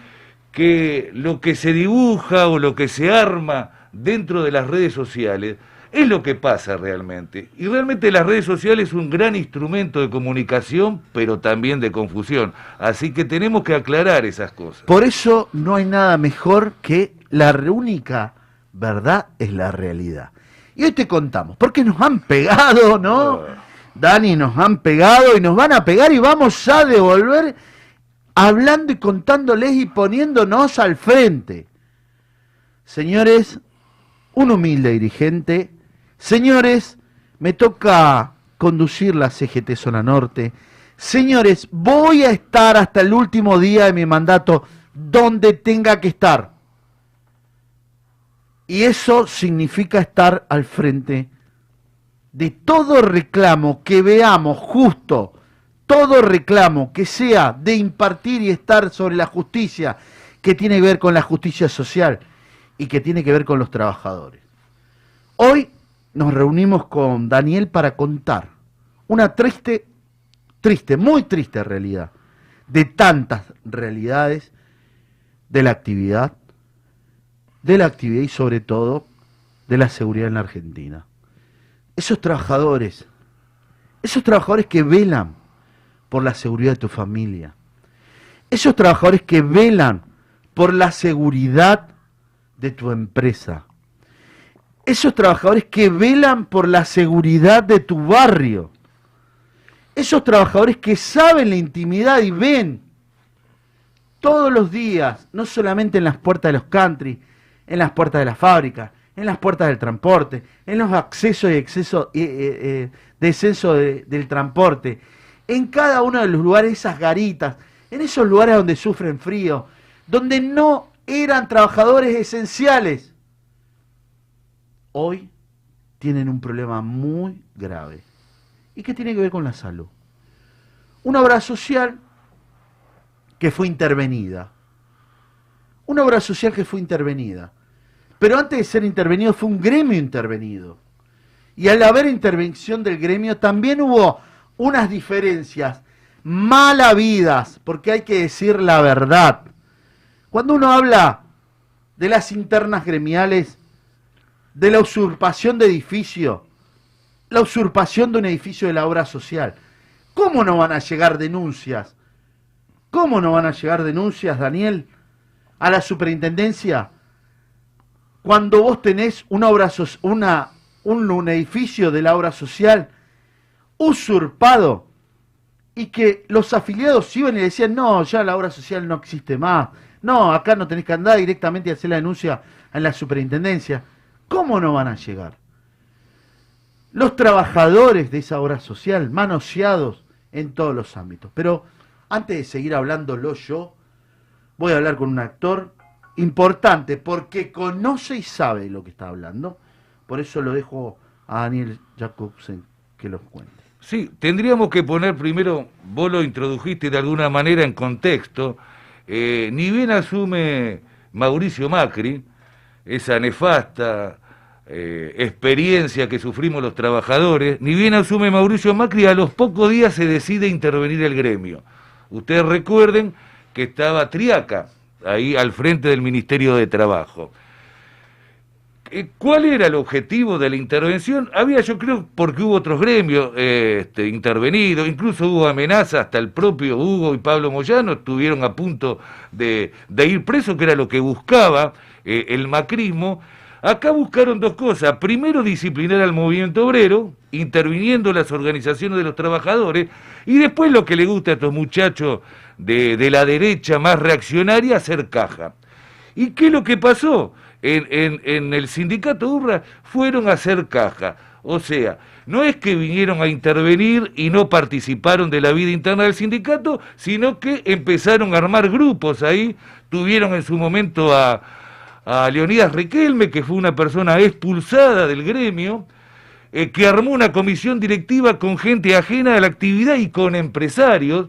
que lo que se dibuja o lo que se arma dentro de las redes sociales es lo que pasa realmente. Y realmente las redes sociales es un gran instrumento de comunicación, pero también de confusión. Así que tenemos que aclarar esas cosas. Por eso no hay nada mejor que la única verdad es la realidad. Y hoy te contamos, porque nos han pegado, ¿no? Dani, nos han pegado y nos van a pegar y vamos a devolver hablando y contándoles y poniéndonos al frente. Señores, un humilde dirigente. Señores, me toca conducir la CGT Zona Norte. Señores, voy a estar hasta el último día de mi mandato donde tenga que estar. Y eso significa estar al frente de todo reclamo que veamos justo, todo reclamo que sea de impartir y estar sobre la justicia, que tiene que ver con la justicia social y que tiene que ver con los trabajadores. Hoy nos reunimos con Daniel para contar una triste, triste, muy triste realidad, de tantas realidades de la actividad de la actividad y sobre todo de la seguridad en la Argentina. Esos trabajadores, esos trabajadores que velan por la seguridad de tu familia, esos trabajadores que velan por la seguridad de tu empresa, esos trabajadores que velan por la seguridad de tu barrio, esos trabajadores que saben la intimidad y ven todos los días, no solamente en las puertas de los country, en las puertas de las fábricas, en las puertas del transporte, en los accesos y exceso, eh, eh, del transporte, en cada uno de los lugares, esas garitas, en esos lugares donde sufren frío, donde no eran trabajadores esenciales, hoy tienen un problema muy grave. ¿Y qué tiene que ver con la salud? Una obra social que fue intervenida. Una obra social que fue intervenida. Pero antes de ser intervenido fue un gremio intervenido. Y al haber intervención del gremio también hubo unas diferencias mal habidas, porque hay que decir la verdad. Cuando uno habla de las internas gremiales, de la usurpación de edificio, la usurpación de un edificio de la obra social, ¿cómo no van a llegar denuncias? ¿Cómo no van a llegar denuncias, Daniel, a la superintendencia cuando vos tenés una obra una, un, un edificio de la obra social usurpado y que los afiliados iban y decían, no, ya la obra social no existe más, no, acá no tenés que andar directamente a hacer la denuncia en la superintendencia. ¿Cómo no van a llegar? Los trabajadores de esa obra social, manoseados en todos los ámbitos. Pero antes de seguir hablándolo yo, voy a hablar con un actor importante porque conoce y sabe lo que está hablando. Por eso lo dejo a Daniel Jacobsen que los cuente. Sí, tendríamos que poner primero, vos lo introdujiste de alguna manera en contexto, eh, ni bien asume Mauricio Macri, esa nefasta eh, experiencia que sufrimos los trabajadores, ni bien asume Mauricio Macri, a los pocos días se decide intervenir el gremio. Ustedes recuerden que estaba Triaca ahí al frente del Ministerio de Trabajo. Eh, ¿Cuál era el objetivo de la intervención? Había, yo creo, porque hubo otros gremios eh, este, intervenidos, incluso hubo amenazas, hasta el propio Hugo y Pablo Moyano estuvieron a punto de, ir presos, que era lo que buscaba eh, el macrismo. Acá buscaron dos cosas. Primero, disciplinar al movimiento obrero, interviniendo las organizaciones de los trabajadores, y después lo que le gusta a estos muchachos de, de la derecha más reaccionaria, hacer caja. ¿Y qué es lo que pasó? En, en- en el sindicato URRA fueron a hacer caja. O sea, no es que vinieron a intervenir y no participaron de la vida interna del sindicato, sino que empezaron a armar grupos ahí. Tuvieron en su momento a, a Leonidas Riquelme, que fue una persona expulsada del gremio, eh, que armó una comisión directiva con gente ajena a la actividad y con empresarios.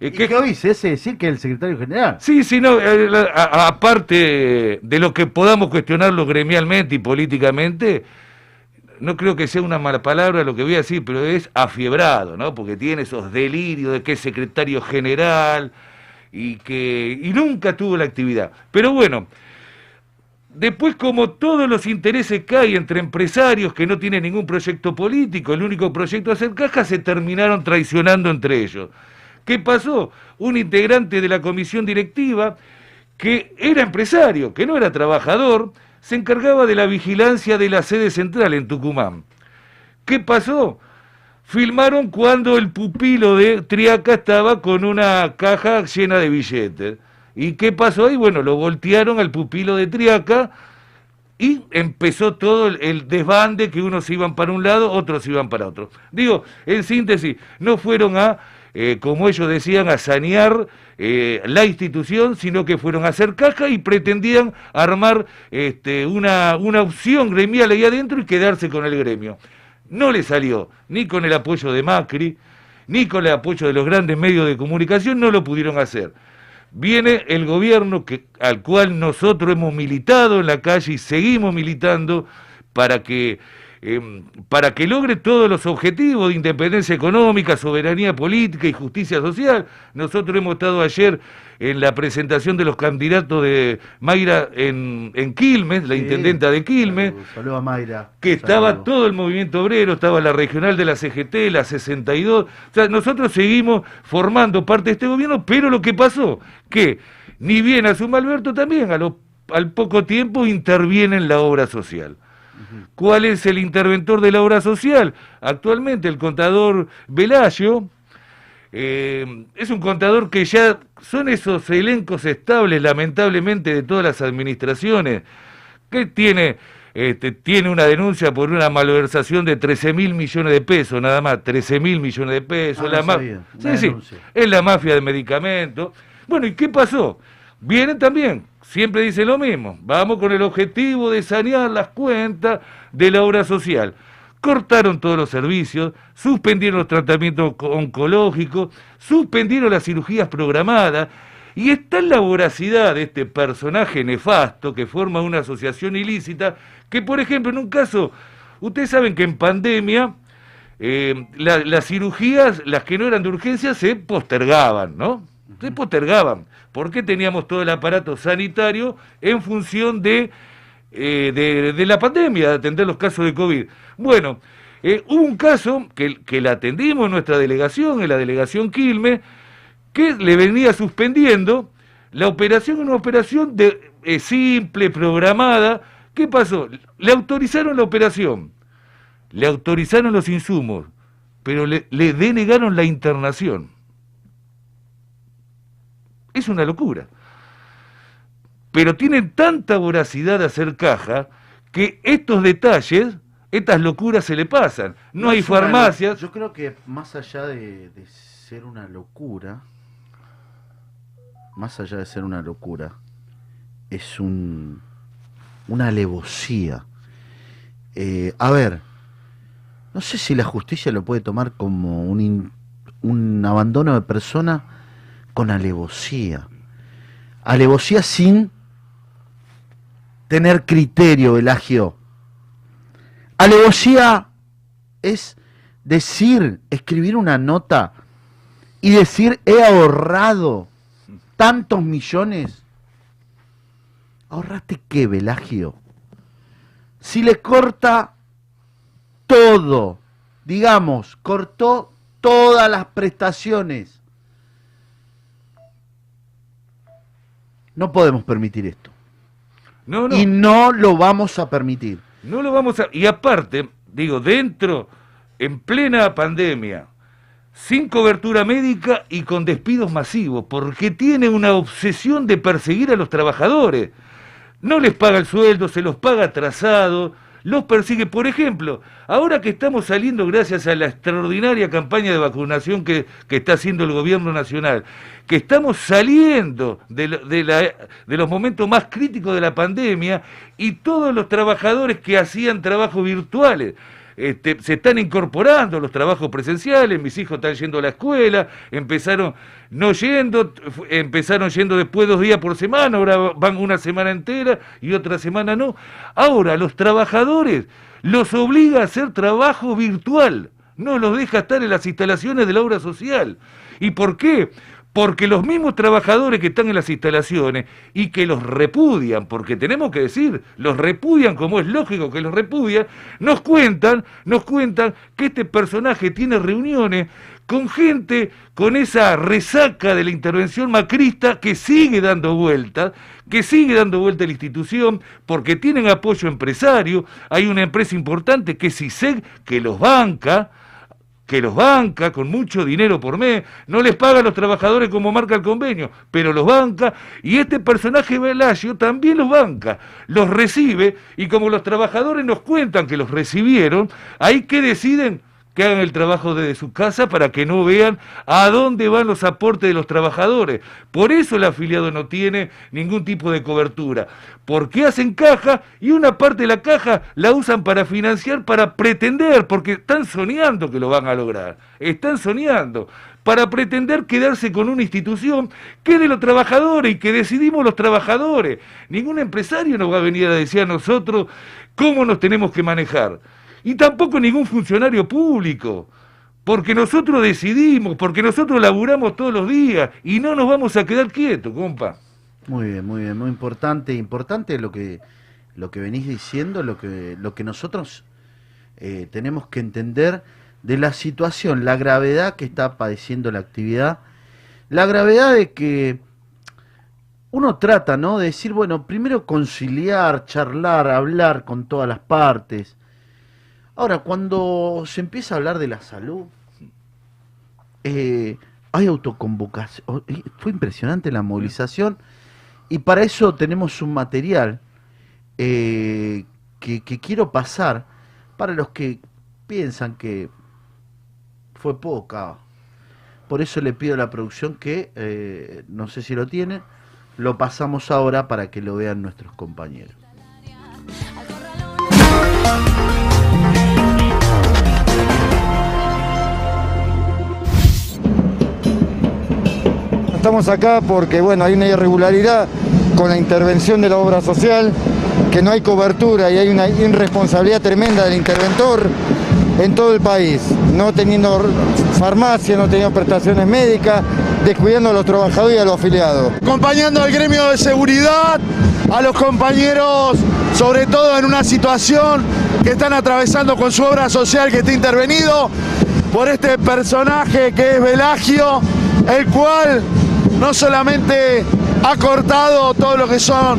¿Y qué hoy se hace decir que es el secretario general? Sí, sí, no, eh, aparte de lo que podamos cuestionarlo gremialmente y políticamente, no creo que sea una mala palabra lo que voy a decir, pero es afiebrado, ¿no? Porque tiene esos delirios de que es secretario general y que y nunca tuvo la actividad. Pero bueno, después como todos los intereses que hay entre empresarios que no tienen ningún proyecto político, el único proyecto es hacer caja, se terminaron traicionando entre ellos. ¿Qué pasó? Un integrante de la comisión directiva que era empresario, que no era trabajador, se encargaba de la vigilancia de la sede central en Tucumán. ¿Qué pasó? Filmaron cuando el pupilo de Triaca estaba con una caja llena de billetes. ¿Y qué pasó ahí? Bueno, lo voltearon al pupilo de Triaca y empezó todo el, el desbande que unos iban para un lado, otros iban para otro. Digo, en síntesis, no fueron a, eh, como ellos decían, a sanear eh, la institución, sino que fueron a hacer caja y pretendían armar este, una, una opción gremial ahí adentro y quedarse con el gremio. No le salió, ni con el apoyo de Macri, ni con el apoyo de los grandes medios de comunicación, no lo pudieron hacer. Viene el gobierno que, al cual nosotros hemos militado en la calle y seguimos militando para que eh, para que logre todos los objetivos de independencia económica, soberanía política y justicia social. Nosotros hemos estado ayer en la presentación de los candidatos de Mayra en, en Quilmes, la Sí. intendenta de Quilmes, Saludos a Mayra. que estaba todo el movimiento obrero, estaba la regional de la CGT, la 62. O sea, nosotros seguimos formando parte de este gobierno, pero lo que pasó, que ni bien asuma Alberto también, a lo- al poco tiempo interviene en la obra social. ¿Cuál es el interventor de la obra social? Actualmente el contador Velayo, eh, es un contador que ya son esos elencos estables, lamentablemente, de todas las administraciones, que tiene, este, tiene una denuncia por una malversación de 13 mil millones de pesos, nada más, 13 mil millones de pesos. Ah, la no ma- sabía, Sí, una sí, denuncia. es la mafia de medicamentos. Bueno, ¿y qué pasó? Vienen también, siempre dicen lo mismo, vamos con el objetivo de sanear las cuentas de la obra social. Cortaron todos los servicios, suspendieron los tratamientos onco- oncológicos, suspendieron las cirugías programadas, y está en la voracidad de este personaje nefasto que forma una asociación ilícita, que por ejemplo en un caso, ustedes saben que en pandemia eh, la- las cirugías, las que no eran de urgencia, se postergaban, ¿no? Se postergaban, porque teníamos todo el aparato sanitario en función de, eh, de, de la pandemia, de atender los casos de COVID. Bueno, eh, hubo un caso que, que la atendimos en nuestra delegación, en la delegación Quilmes, que le venía suspendiendo la operación, una operación de, eh, simple, programada. ¿Qué pasó? Le autorizaron la operación, le autorizaron los insumos, pero le denegaron la internación. Es una locura. Pero tienen tanta voracidad de hacer caja que estos detalles, estas locuras se le pasan. No, hay una farmacias. Yo creo que más allá de, de ser una locura, más allá de ser una locura, es un una alevosía. Eh, a ver, no sé si la justicia lo puede tomar como un, in- un abandono de persona con alevosía. Alevosía sin tener criterio, Elagio. Alevosía es decir, escribir una nota y decir he ahorrado tantos millones. ¿Ahorraste qué, Velagio? Si le corta todo, digamos, cortó todas las prestaciones. No podemos permitir esto. No, no. Y no lo vamos a permitir. No lo vamos a... Y aparte, digo, dentro, en plena pandemia, sin cobertura médica y con despidos masivos, porque tiene una obsesión de perseguir a los trabajadores. No les paga el sueldo, se los paga atrasado, los persigue. Por ejemplo, ahora que estamos saliendo gracias a la extraordinaria campaña de vacunación que, que está haciendo el gobierno nacional, que estamos saliendo de, de la- de los momentos más críticos de la pandemia y todos los trabajadores que hacían trabajos virtuales. Este, se están incorporando los trabajos presenciales, mis hijos están yendo a la escuela, empezaron no yendo, empezaron yendo después dos días por semana, ahora van una semana entera y otra semana no. Ahora los trabajadores los obliga a hacer trabajo virtual, no los deja estar en las instalaciones de la obra social. ¿Y por qué? Porque los mismos trabajadores que están en las instalaciones y que los repudian, porque tenemos que decir, los repudian como es lógico que los repudian, nos cuentan, nos cuentan que este personaje tiene reuniones con gente con esa resaca de la intervención macrista que sigue dando vueltas, que sigue dando vuelta a la institución, porque tienen apoyo empresario, hay una empresa importante que es CISEG, que los banca, que los banca con mucho dinero por mes, no les paga a los trabajadores como marca el convenio, pero los banca, y este personaje Velasio también los banca, los recibe, y como los trabajadores nos cuentan que los recibieron, ahí que deciden que hagan el trabajo desde su casa para que no vean a dónde van los aportes de los trabajadores. Por eso el afiliado no tiene ningún tipo de cobertura, porque hacen caja y una parte de la caja la usan para financiar, para pretender, porque están soñando que lo van a lograr, están soñando para pretender quedarse con una institución que de los trabajadores y que decidimos los trabajadores. Ningún empresario nos va a venir a decir a nosotros cómo nos tenemos que manejar. Y tampoco ningún funcionario público. Porque nosotros decidimos, porque nosotros laburamos todos los días y no nos vamos a quedar quietos, compa. Muy bien, muy bien, muy importante, importante lo que lo que venís diciendo, lo que lo que nosotros eh, tenemos que entender de la situación, la gravedad que está padeciendo la actividad, la gravedad de que uno trata, ¿no? De decir, bueno, primero conciliar, charlar, hablar con todas las partes. Ahora, cuando se empieza a hablar de la salud, eh, hay autoconvocación. Fue impresionante la movilización y para eso tenemos un material eh, que, que quiero pasar para los que piensan que fue poca. Por eso le pido a la producción que, eh, no sé si lo tiene, lo pasamos ahora para que lo vean nuestros compañeros. Estamos acá porque bueno, hay una irregularidad con la intervención de la obra social, que no hay cobertura y hay una irresponsabilidad tremenda del interventor en todo el país, no teniendo farmacia, no teniendo prestaciones médicas, descuidando a los trabajadores y a los afiliados. acompañando al gremio de seguridad, a los compañeros, sobre todo en una situación que están atravesando con su obra social que está intervenido por este personaje que es Velagio, el cual no solamente ha cortado todo lo que son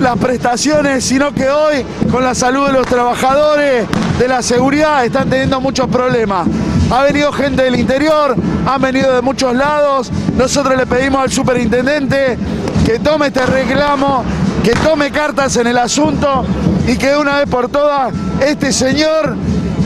las prestaciones, sino que hoy con la salud de los trabajadores, de la seguridad, están teniendo muchos problemas. Ha venido gente del interior, han venido de muchos lados. Nosotros le pedimos al superintendente que tome este reclamo, que tome cartas en el asunto y que de una vez por todas este señor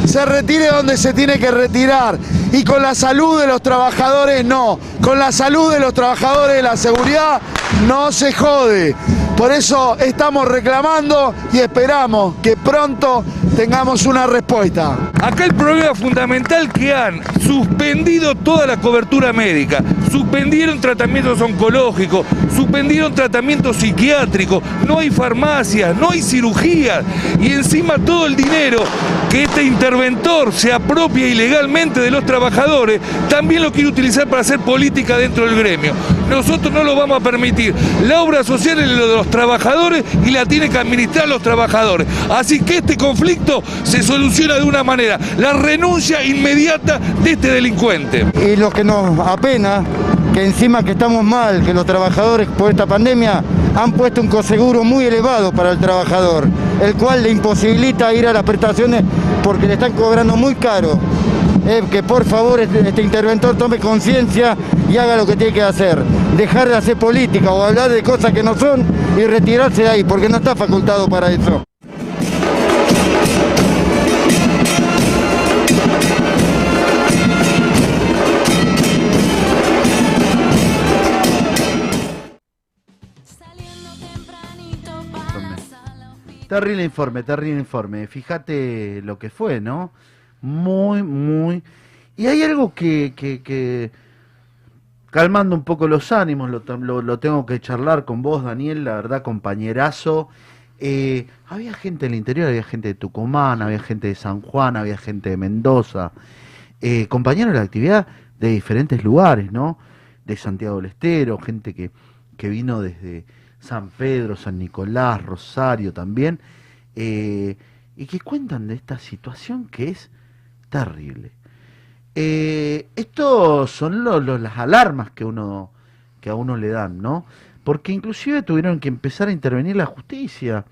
se retire donde se tiene que retirar. Y con la salud de los trabajadores no. Con la salud de los trabajadores de la seguridad no se jode. Por eso estamos reclamando y esperamos que pronto tengamos una respuesta. Acá el problema fundamental que han suspendido toda la cobertura médica, suspendieron tratamientos oncológicos, suspendieron tratamientos psiquiátricos, no hay farmacias, no hay cirugías y encima todo el dinero que este interventor se apropia ilegalmente de los trabajadores, también lo quiere utilizar para hacer política dentro del gremio. Nosotros no lo vamos a permitir. La obra social es lo de los trabajadores y la tienen que administrar los trabajadores. Así que este conflicto se soluciona de una manera, la renuncia inmediata de este delincuente. Y lo que nos apena, que encima que estamos mal, que los trabajadores por esta pandemia han puesto un coseguro muy elevado para el trabajador, el cual le imposibilita ir a las prestaciones porque le están cobrando muy caro. Eh, que por favor este, este interventor tome conciencia y haga lo que tiene que hacer. Dejar de hacer política o hablar de cosas que no son y retirarse de ahí, porque no está facultado para eso. Terrible informe, terrible informe. Fíjate lo que fue, ¿no? Muy, muy... Y hay algo que, que, que- calmando un poco los ánimos, lo, tengo que charlar con vos, Daniel, la verdad, compañerazo. Eh, había gente del interior, había gente de Tucumán, había gente de San Juan, había gente de Mendoza, eh, compañeros de la actividad de diferentes lugares, ¿no? De Santiago del Estero, gente que, que vino desde San Pedro, San Nicolás, Rosario también, eh, y que cuentan de esta situación que es terrible. Eh, estos son las alarmas que uno que a uno le dan, ¿no? Porque inclusive tuvieron que empezar a intervenir la justicia,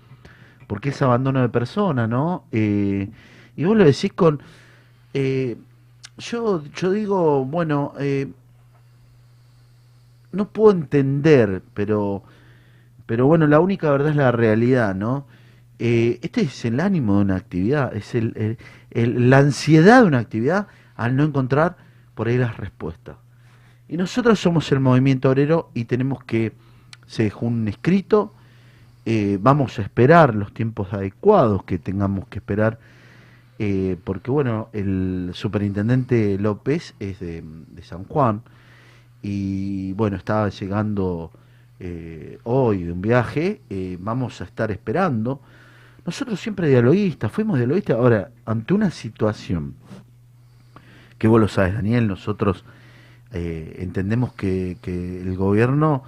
porque es abandono de persona, ¿no? Eh, y vos lo decís con, eh, yo, yo digo, bueno, eh, no puedo entender, pero, pero bueno, la única verdad es la realidad, ¿no? Este es el ánimo de una actividad, es el- la ansiedad de una actividad al no encontrar por ahí las respuestas. Y nosotros somos el movimiento obrero y tenemos que, se dejó un escrito, eh, vamos a esperar los tiempos adecuados que tengamos que esperar, eh, porque bueno, el superintendente López es de, de San Juan y bueno, estaba llegando eh, hoy de un viaje, vamos a estar esperando Nosotros siempre dialoguistas, fuimos dialoguistas. Ahora, ante una situación que vos lo sabes, Daniel, nosotros eh, entendemos que, que el gobierno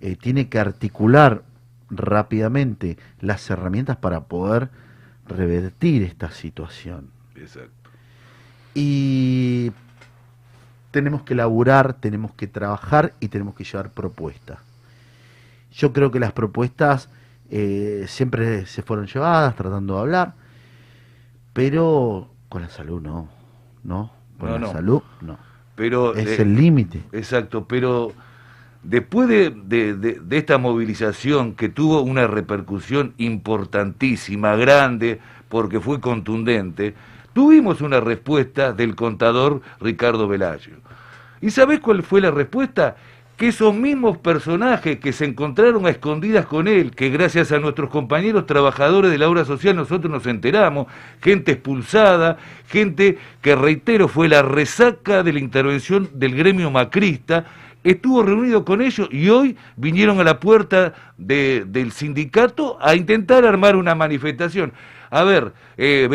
eh, tiene que articular rápidamente las herramientas para poder revertir esta situación. Exacto. Y tenemos que laburar, tenemos que trabajar y tenemos que llevar propuestas. Yo creo que las propuestas eh, siempre se fueron llevadas, tratando de hablar, pero con la salud no, no, No, la no. salud no. Pero, es eh, el límite. Exacto, pero después de, de- de- de esta movilización que tuvo una repercusión importantísima, grande, porque fue contundente, tuvimos una respuesta del contador Ricardo Velayo. ¿Y sabés cuál fue la respuesta? Que esos mismos personajes que se encontraron a escondidas con él, que gracias a nuestros compañeros trabajadores de la obra social nosotros nos enteramos, gente expulsada, gente que reitero fue la resaca de la intervención del gremio macrista, estuvo reunido con ellos y hoy vinieron a la puerta de- del sindicato a intentar armar una manifestación. A ver, eh,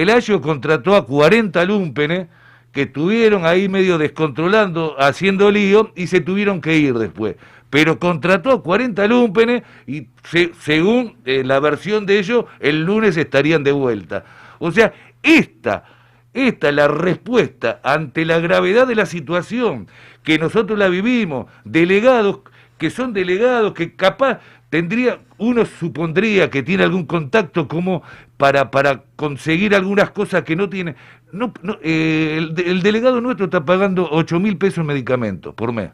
contrató a 40 lumpenes que estuvieron ahí medio descontrolando, haciendo lío y se tuvieron que ir después. Pero contrató a 40 lumpenes y se- según eh, la versión de ellos, el lunes estarían de vuelta. O sea, esta, esta es la respuesta ante la gravedad de la situación, que nosotros la vivimos, delegados que son delegados que capaz tendría, uno supondría que tiene algún contacto como para, para conseguir algunas cosas que no tiene. No, no, eh, el delegado nuestro está pagando 8 mil pesos en medicamentos por mes.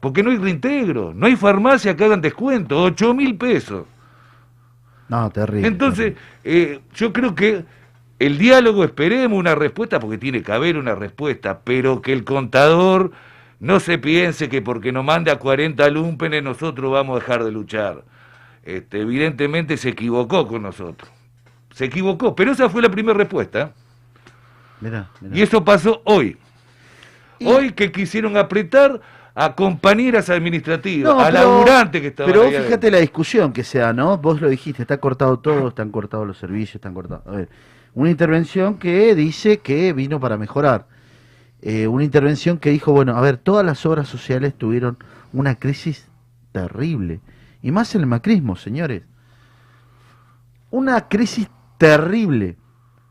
Porque no hay reintegro, no hay farmacia que hagan descuento, 8 mil pesos. No, terrible. Entonces, eh, yo creo que el diálogo, esperemos una respuesta, porque tiene que haber una respuesta, pero que el contador no se piense que porque nos mande a 40 lumpenes nosotros vamos a dejar de luchar. Este, evidentemente se equivocó con nosotros. Se equivocó, pero esa fue la primera respuesta. Mirá, mirá. Y eso pasó hoy. Hoy que quisieron apretar a compañeras administrativas, No, a pero- laburantes que estaban Pero vos adentro. fíjate la discusión que se da, ¿no? Vos lo dijiste, está cortado todo, están cortados los servicios, están cortados. A ver, una intervención que dice que vino para mejorar. Eh, una intervención que dijo, bueno, a ver, todas las obras sociales tuvieron una crisis terrible. Y más el macrismo, señores. Una crisis terrible.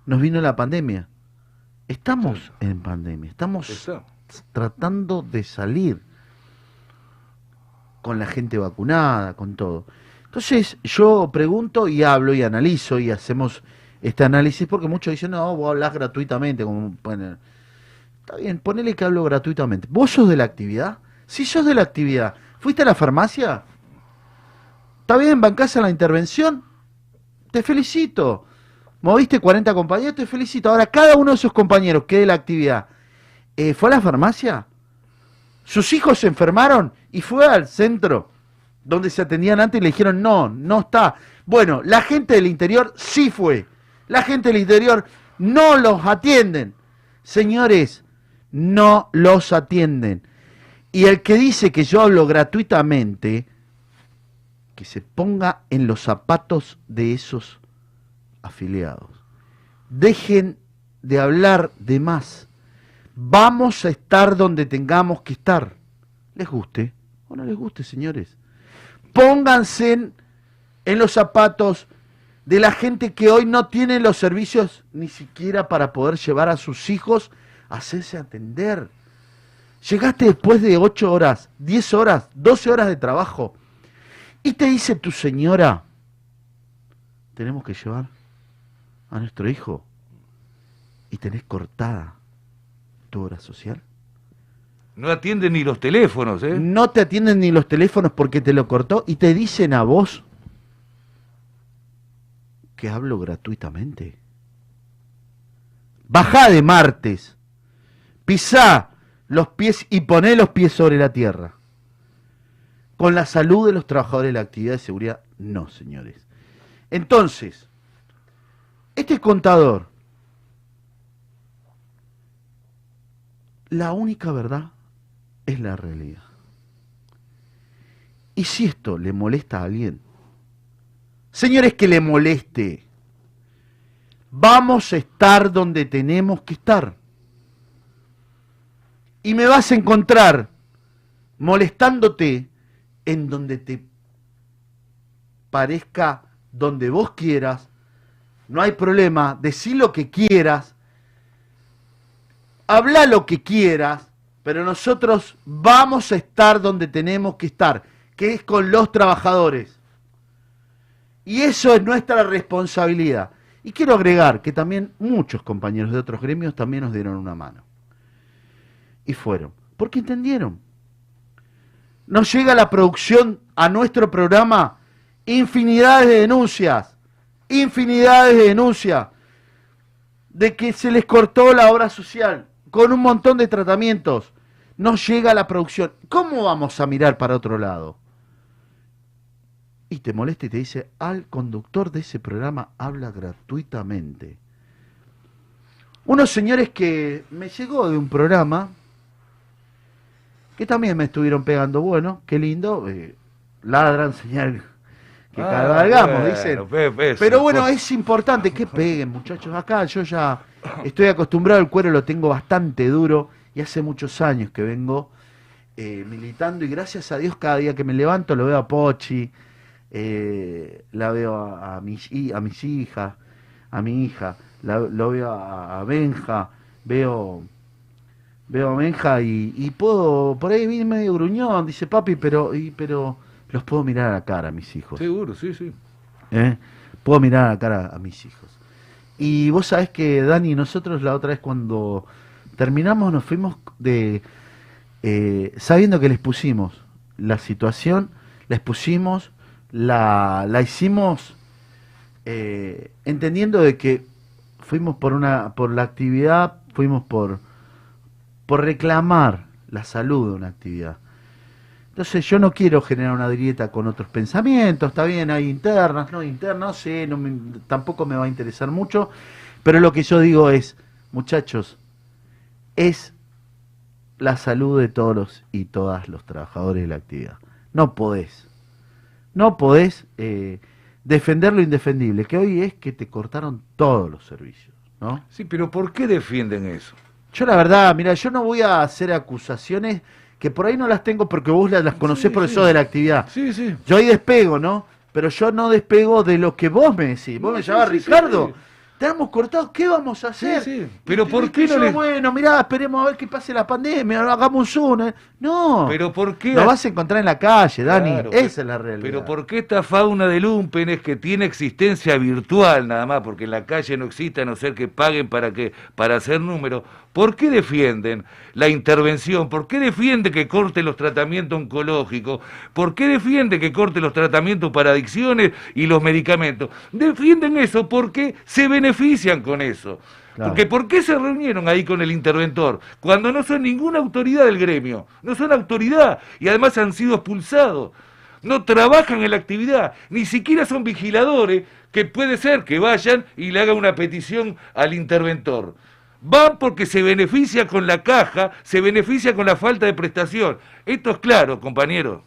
Nos vino la pandemia. Estamos en pandemia, estamos tratando de salir con la gente vacunada, con todo. Entonces yo pregunto y hablo y analizo y hacemos este análisis porque muchos dicen, no, vos hablas gratuitamente. Como, bueno, está bien, ponele que hablo gratuitamente. ¿Vos sos de la actividad? Si sos de la actividad, ¿fuiste a la farmacia? ¿Está bien? ¿Bancás a la intervención? Te felicito. Moviste 40 compañeros, te felicito. Ahora, cada uno de esos compañeros que de la actividad, eh, ¿fue a la farmacia? Sus hijos se enfermaron y fue al centro donde se atendían antes y le dijeron, no, no está. Bueno, la gente del interior sí fue. La gente del interior no los atienden. Señores, no los atienden. Y el que dice que yo hablo gratuitamente, que se ponga en los zapatos de esos afiliados. Dejen de hablar de más. Vamos a estar donde tengamos que estar. Les guste o no les guste, señores. Pónganse en, en los zapatos de la gente que hoy no tiene los servicios ni siquiera para poder llevar a sus hijos hacerse atender. Llegaste después de 8 horas, 10 horas, 12 horas de trabajo y te dice tu señora, tenemos que llevar a nuestro hijo y tenés cortada tu hora social. No atienden ni los teléfonos, ¿eh? No te atienden ni los teléfonos porque te lo cortó y te dicen a vos que hablo gratuitamente. Bajá de martes, pisá los pies y poné los pies sobre la tierra. Con la salud de los trabajadores de la actividad de seguridad, no, señores. Entonces, este contador, la única verdad es la realidad. Y si esto le molesta a alguien, Señores, que le moleste. Vamos a estar donde tenemos que estar. Y me vas a encontrar molestándote en donde te parezca, donde vos quieras. No hay problema, decí lo que quieras, habla lo que quieras, pero nosotros vamos a estar donde tenemos que estar, que es con los trabajadores. Y eso es nuestra responsabilidad. Y quiero agregar que también muchos compañeros de otros gremios también nos dieron una mano. Fueron, porque entendieron. Nos llega la producción a nuestro programa infinidades de denuncias, infinidades de denuncias de que se les cortó la obra social con un montón de tratamientos. Nos llega la producción. ¿Cómo vamos a mirar para otro lado? y te molesta y te dice, al conductor de ese programa habla gratuitamente. Unos señores que me llegó de un programa que también me estuvieron pegando, bueno, qué lindo, eh, ladran señal que Ah, cabalgamos, bueno, dicen. pe- pe- Pero bueno, pues. es importante que peguen, muchachos. Acá yo ya estoy acostumbrado, el cuero lo tengo bastante duro y hace muchos años que vengo eh, militando y gracias a Dios cada día que me levanto lo veo a Pochi, eh, la veo a, a mis, a mis hijas, a mi hija, la- lo veo a, a Benja, veo veo a Benja y, y puedo, por ahí viene medio gruñón, dice papi, pero, y, pero los puedo mirar a la cara a mis hijos. Seguro, sí, sí. ¿eh? Puedo mirar a la cara a mis hijos. Y vos sabés que, Dani, nosotros la otra vez cuando terminamos nos fuimos de... eh, sabiendo que les pusimos la situación, les pusimos, la, la hicimos eh, entendiendo de que fuimos por una por la actividad, fuimos por por reclamar la salud de una actividad. Entonces yo no quiero generar una grieta con otros pensamientos, está bien, hay internas, no internas, no sé, no tampoco me va a interesar mucho, pero lo que yo digo es, muchachos, es la salud de todos y todas los trabajadores de la actividad. No podés, no podés eh, defender lo indefendible, que hoy es que te cortaron todos los servicios, ¿no? Sí, pero ¿por qué defienden eso? Yo la verdad, mira, yo no voy a hacer acusaciones que por ahí no las tengo porque vos las, las conocés Sí, por sí. eso de la actividad. Sí, sí. Yo ahí despego, ¿no? Pero yo no despego de lo que vos me decís. Vos No, me llamás Ricardo. sí. Te hemos cortado, ¿qué vamos a hacer? Sí, sí. Pero ¿por qué no le- Bueno, mirá, esperemos a ver qué pase la pandemia, hagamos un Zoom. ¿eh? No. Pero ¿por qué? Lo vas a encontrar en la calle, Dani. Claro, Esa pero- es la realidad. Pero ¿por qué esta fauna de lumpen es que tiene existencia virtual nada más? Porque en la calle no existe a no ser que paguen para que para hacer número. ¿Por qué defienden la intervención? ¿Por qué defienden que corte los tratamientos oncológicos? ¿Por qué defienden que corte los tratamientos para adicciones y los medicamentos? Defienden eso porque se benefician con eso. Claro. Porque ¿por qué se reunieron ahí con el interventor? Cuando no son ninguna autoridad del gremio, no son autoridad y además han sido expulsados. No trabajan en la actividad, ni siquiera son vigiladores que puede ser que vayan y le hagan una petición al interventor. Van porque se beneficia con la caja, se beneficia con la falta de prestación. Esto es claro, compañero.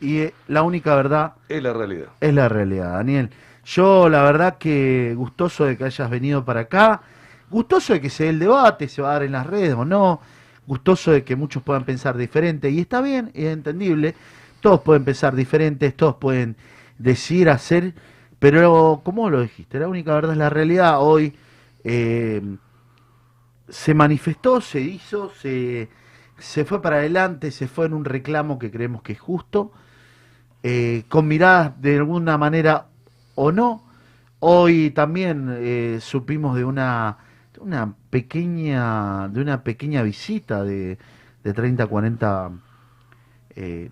Y eh, la única verdad Es la realidad. Es la realidad, Daniel. Yo la verdad que gustoso de que hayas venido para acá, gustoso de que se dé el debate, se va a dar en las redes o no, gustoso de que muchos puedan pensar diferente y está bien, es entendible, todos pueden pensar diferentes, todos pueden decir, hacer, pero como lo dijiste, la única verdad es la realidad. Hoy eh, se manifestó, se hizo, se, se fue para adelante, se fue en un reclamo que creemos que es justo eh, con miradas de alguna manera o no. Hoy también eh, supimos de una, de una pequeña de una pequeña visita de, de 30 40 eh,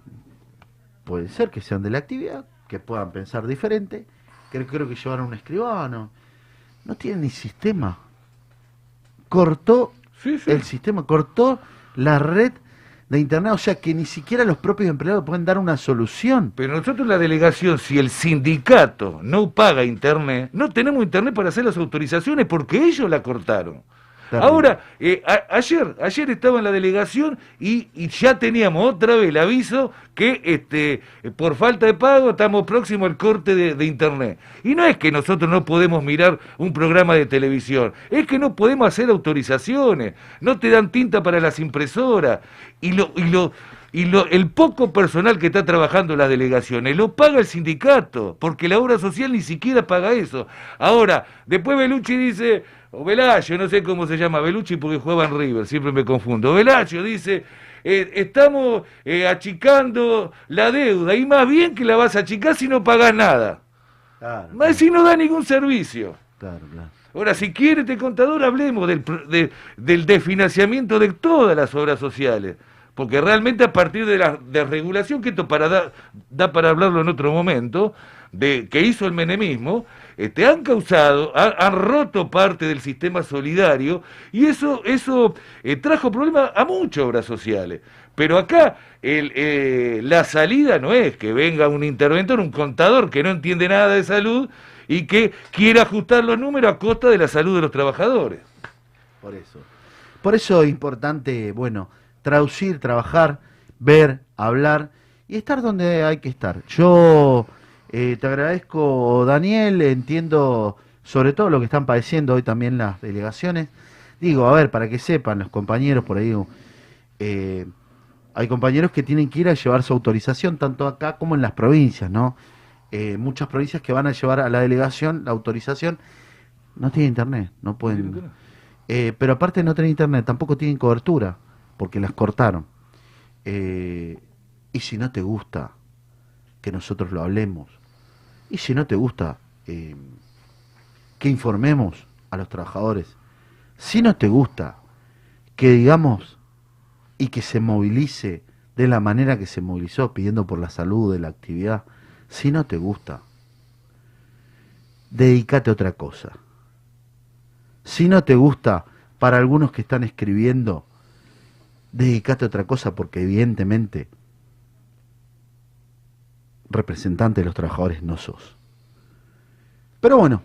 puede ser que sean de la actividad, que puedan pensar diferente, que creo que llevaron un escribano. No tienen ni sistema. Cortó el sistema, cortó la red de internet, o sea que ni siquiera los propios empleados pueden dar una solución. Pero nosotros la delegación, si el sindicato no paga internet, no tenemos internet para hacer las autorizaciones porque ellos la cortaron. Ahora, eh, a- ayer, ayer estaba en la delegación y, ya teníamos otra vez el aviso que este, por falta de pago estamos próximos al corte de, de internet. Y no es que nosotros no podemos mirar un programa de televisión, es que no podemos hacer autorizaciones, no te dan tinta para las impresoras y lo, y lo, y lo, el poco personal que está trabajando las delegaciones lo paga el sindicato, porque la obra social ni siquiera paga eso. Ahora, después Belucci dice, o Velacio, no sé cómo se llama Belucci porque jugaba en River, siempre me confundo. Velacio dice, eh, estamos eh, achicando la deuda, y más bien que la vas a achicar si no pagás nada. Claro, Más si no da ningún servicio. claro. Ahora, si quiere este contador, hablemos del, de- del desfinanciamiento de todas las obras sociales. Porque realmente a partir de la desregulación, que esto da, para hablarlo en otro momento, de que hizo el menemismo, este, han causado, ha- han roto parte del sistema solidario y eso, eh, trajo problemas a muchas obras sociales. Pero acá eh, la salida no es que venga un interventor, un contador que no entiende nada de salud y que quiera ajustar los números a costa de la salud de los trabajadores. Por eso. Por eso es importante, bueno, traducir, trabajar, ver, hablar y estar donde hay que estar. Yo eh, te agradezco, Daniel, entiendo sobre todo lo que están padeciendo hoy también las delegaciones. Digo, a ver, para que sepan los compañeros por ahí, eh, hay compañeros que tienen que ir a llevar su autorización, tanto acá como en las provincias, ¿no? Eh, muchas provincias que van a llevar a la delegación la autorización no tienen internet, no pueden. Eh, pero aparte de no tener internet, tampoco tienen cobertura, porque las cortaron. Eh, y si no te gusta que nosotros lo hablemos, y si no te gusta eh, que informemos a los trabajadores, si no te gusta que digamos y que se movilice de la manera que se movilizó, pidiendo por la salud de la actividad, si no te gusta, dedícate a otra cosa. Si no te gusta, para algunos que están escribiendo, dedícate a otra cosa porque evidentemente representante de los trabajadores no sos. Pero bueno,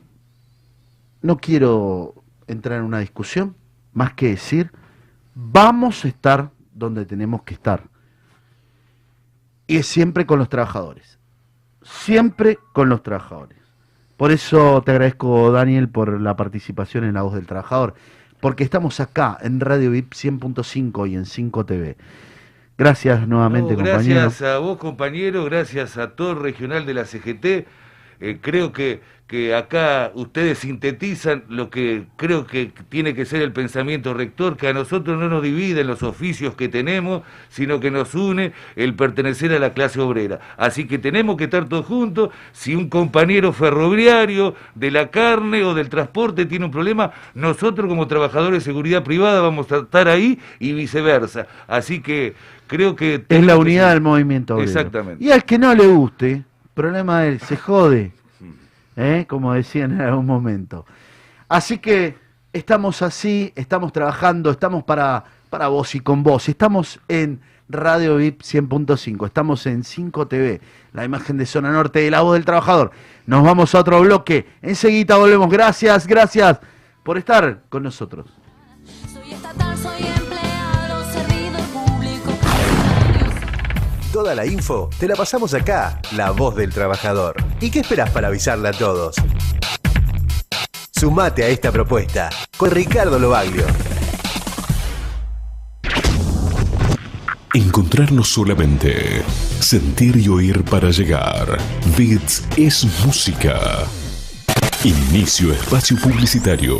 no quiero entrar en una discusión, más que decir, vamos a estar donde tenemos que estar. Y es siempre con los trabajadores. Siempre con los trabajadores. Por eso te agradezco, Daniel, por la participación en La Voz del Trabajador, porque estamos acá en Radio VIP 100.5 y en 5 TV. Gracias nuevamente, No, compañero. gracias a vos, compañero, gracias a todo el regional de la CGT. Eh, creo que, que acá ustedes sintetizan lo que creo que tiene que ser el pensamiento rector, que a nosotros no nos dividen los oficios que tenemos, sino que nos une el pertenecer a la clase obrera. Así que tenemos que estar todos juntos. Si un compañero ferroviario de la carne o del transporte tiene un problema, nosotros como trabajadores de seguridad privada vamos a estar ahí y viceversa. Así que creo que... Es la que unidad del movimiento obrero. Exactamente. Y al que no le guste, problema de él, se jode, ¿eh? como decían en algún momento. Así que estamos así, estamos trabajando, estamos para, para vos y con vos. Estamos en Radio VIP 100.5, estamos en 5 TV, la imagen de Zona Norte de la voz del trabajador. Nos vamos a otro bloque, enseguida volvemos. Gracias, gracias por estar con nosotros. Toda la info te la pasamos acá, La Voz del Trabajador. ¿Y qué esperás para avisarle a todos? Sumate a esta propuesta con Ricardo Lobaglio. Encontrarnos solamente. Sentir y oír para llegar. Bits es música. Inicio espacio publicitario.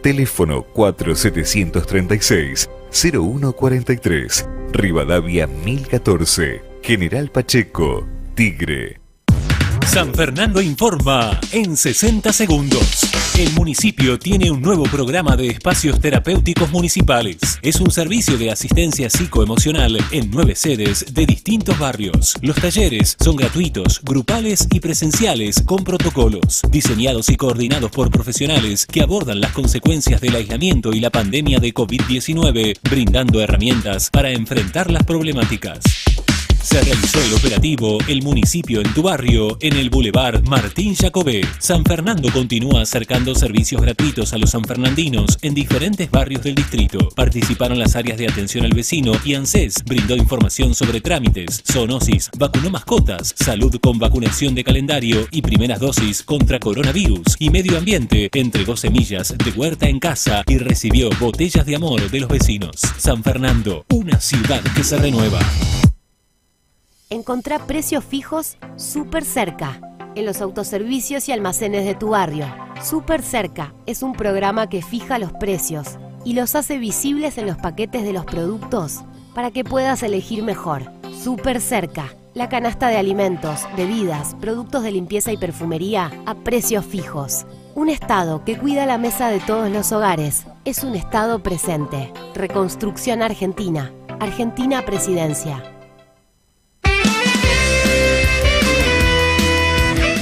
Teléfono 4736-0143, Rivadavia 1014, General Pacheco, Tigre. San Fernando informa en 60 segundos. El municipio tiene un nuevo programa de espacios terapéuticos municipales. Es un servicio de asistencia psicoemocional en nueve sedes de distintos barrios. Los talleres son gratuitos, grupales y presenciales con protocolos, diseñados y coordinados por profesionales que abordan las consecuencias del aislamiento y la pandemia de COVID-19, brindando herramientas para enfrentar las problemáticas. Se realizó el operativo El municipio en tu barrio en el Boulevard Martín Jacobé. San Fernando continúa acercando servicios gratuitos a los sanfernandinos en diferentes barrios del distrito. Participaron las áreas de atención al vecino y ANSES brindó información sobre trámites, zoonosis, vacunó mascotas, salud con vacunación de calendario y primeras dosis contra coronavirus y medio ambiente. Entregó semillas de huerta en casa y recibió botellas de amor de los vecinos. San Fernando, una ciudad que se renueva. Encontrá precios fijos súper cerca, en los autoservicios y almacenes de tu barrio. Súper cerca es un programa que fija los precios y los hace visibles en los paquetes de los productos para que puedas elegir mejor. Súper cerca, la canasta de alimentos, bebidas, productos de limpieza y perfumería a precios fijos. Un Estado que cuida la mesa de todos los hogares es un Estado presente. Reconstrucción Argentina. Argentina Presidencia.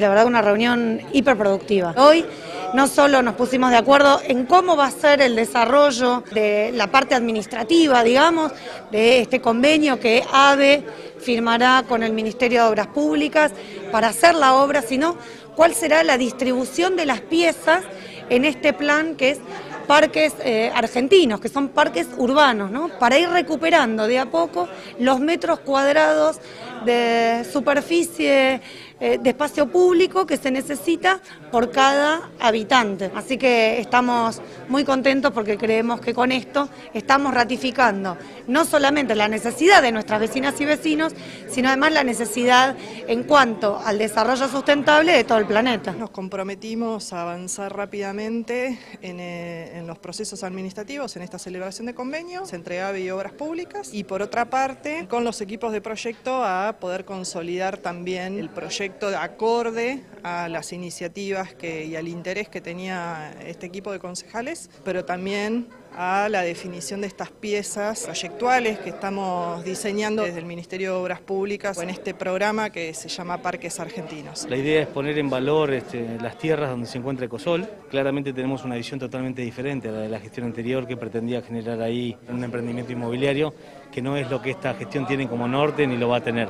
La verdad, una reunión hiperproductiva. Hoy no solo nos pusimos de acuerdo en cómo va a ser el desarrollo de la parte administrativa, digamos, de este convenio que AVE firmará con el Ministerio de Obras Públicas para hacer la obra, sino cuál será la distribución de las piezas en este plan que es parques eh, argentinos, que son parques urbanos, ¿no? Para ir recuperando de a poco los metros cuadrados de superficie eh, de espacio público que se necesita por cada habitante. Así que estamos muy contentos porque creemos que con esto estamos ratificando no solamente la necesidad de nuestras vecinas y vecinos, sino además la necesidad en cuanto al desarrollo sustentable de todo el planeta. Nos comprometimos a avanzar rápidamente en, eh, en los procesos administrativos en esta celebración de convenios entre AVE y Obras Públicas y por otra parte con los equipos de proyecto a poder consolidar también el proyecto de acorde a las iniciativas que, y al interés que tenía este equipo de concejales, pero también a la definición de estas piezas proyectuales que estamos diseñando desde el Ministerio de Obras Públicas en este programa que se llama Parques Argentinos. La idea es poner en valor este, las tierras donde se encuentra Ecosol. Claramente tenemos una visión totalmente diferente a la de la gestión anterior que pretendía generar ahí un emprendimiento inmobiliario que no es lo que esta gestión tiene como norte ni lo va a tener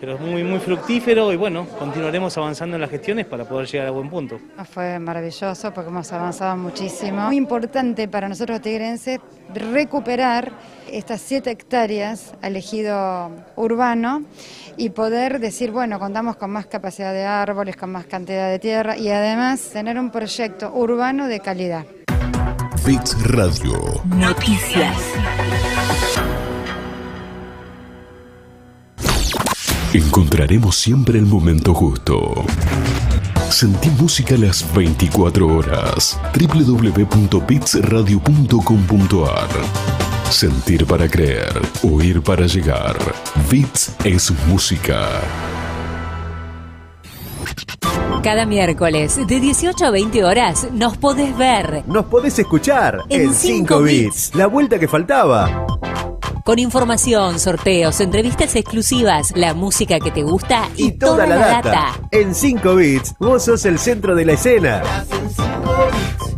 pero es muy, muy fructífero y bueno, continuaremos avanzando en las gestiones para poder llegar a buen punto. Fue maravilloso porque hemos avanzado muchísimo. Muy importante para nosotros tigrenses recuperar estas siete hectáreas al ejido urbano y poder decir, bueno, contamos con más capacidad de árboles, con más cantidad de tierra y además tener un proyecto urbano de calidad. Bits Radio. Noticias. Encontraremos siempre el momento justo. Sentí música las 24 horas. www.bitsradio.com.ar Sentir para creer, oír para llegar. Beats es música. Cada miércoles de 18 a 20 horas nos podés ver Nos podés escuchar En en 5 cinco bits. La vuelta que faltaba. Con información, sorteos, entrevistas exclusivas, la música que te gusta y, Toda la data. En 5 bits, vos sos el centro de la escena.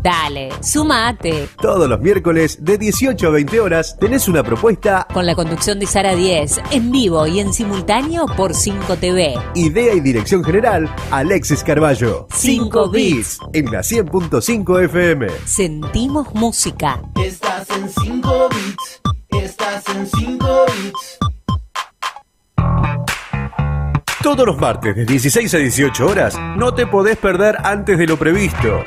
Dale, sumate. Todos los miércoles de 18 a 20 horas tenés una propuesta, Con la conducción de Sara 10, en vivo y en simultáneo por 5 TV. idea y dirección general, Alexis Carballo. Cinco bits. En la 100.5 FM. Sentimos música. Estás en 5 bits. Estás en 5 bits. Todos los martes de 16 a 18 horas no te podés perder antes de lo previsto.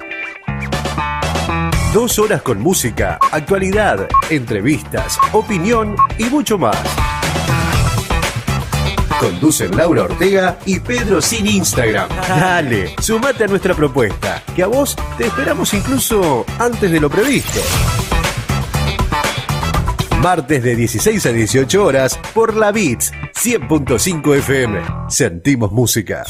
Dos horas con música, actualidad, entrevistas, opinión y mucho más. Conducen Laura Ortega y Pedro sin Instagram. Dale, sumate a nuestra propuesta, que a vos te esperamos incluso antes de lo previsto. Martes de 16 a 18 horas por la Beats 100.5 FM. Sentimos música.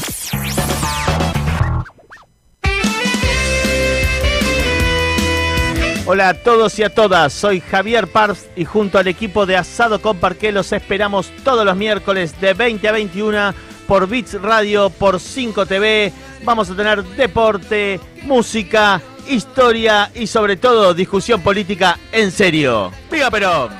Hola a todos y a todas, soy Javier Pars y junto al equipo de Asado con Parqué los esperamos todos los miércoles de 20 a 21 por Bits Radio, por 5 TV. Vamos a tener deporte, música, historia y sobre todo discusión política en serio. ¡Viva Perón!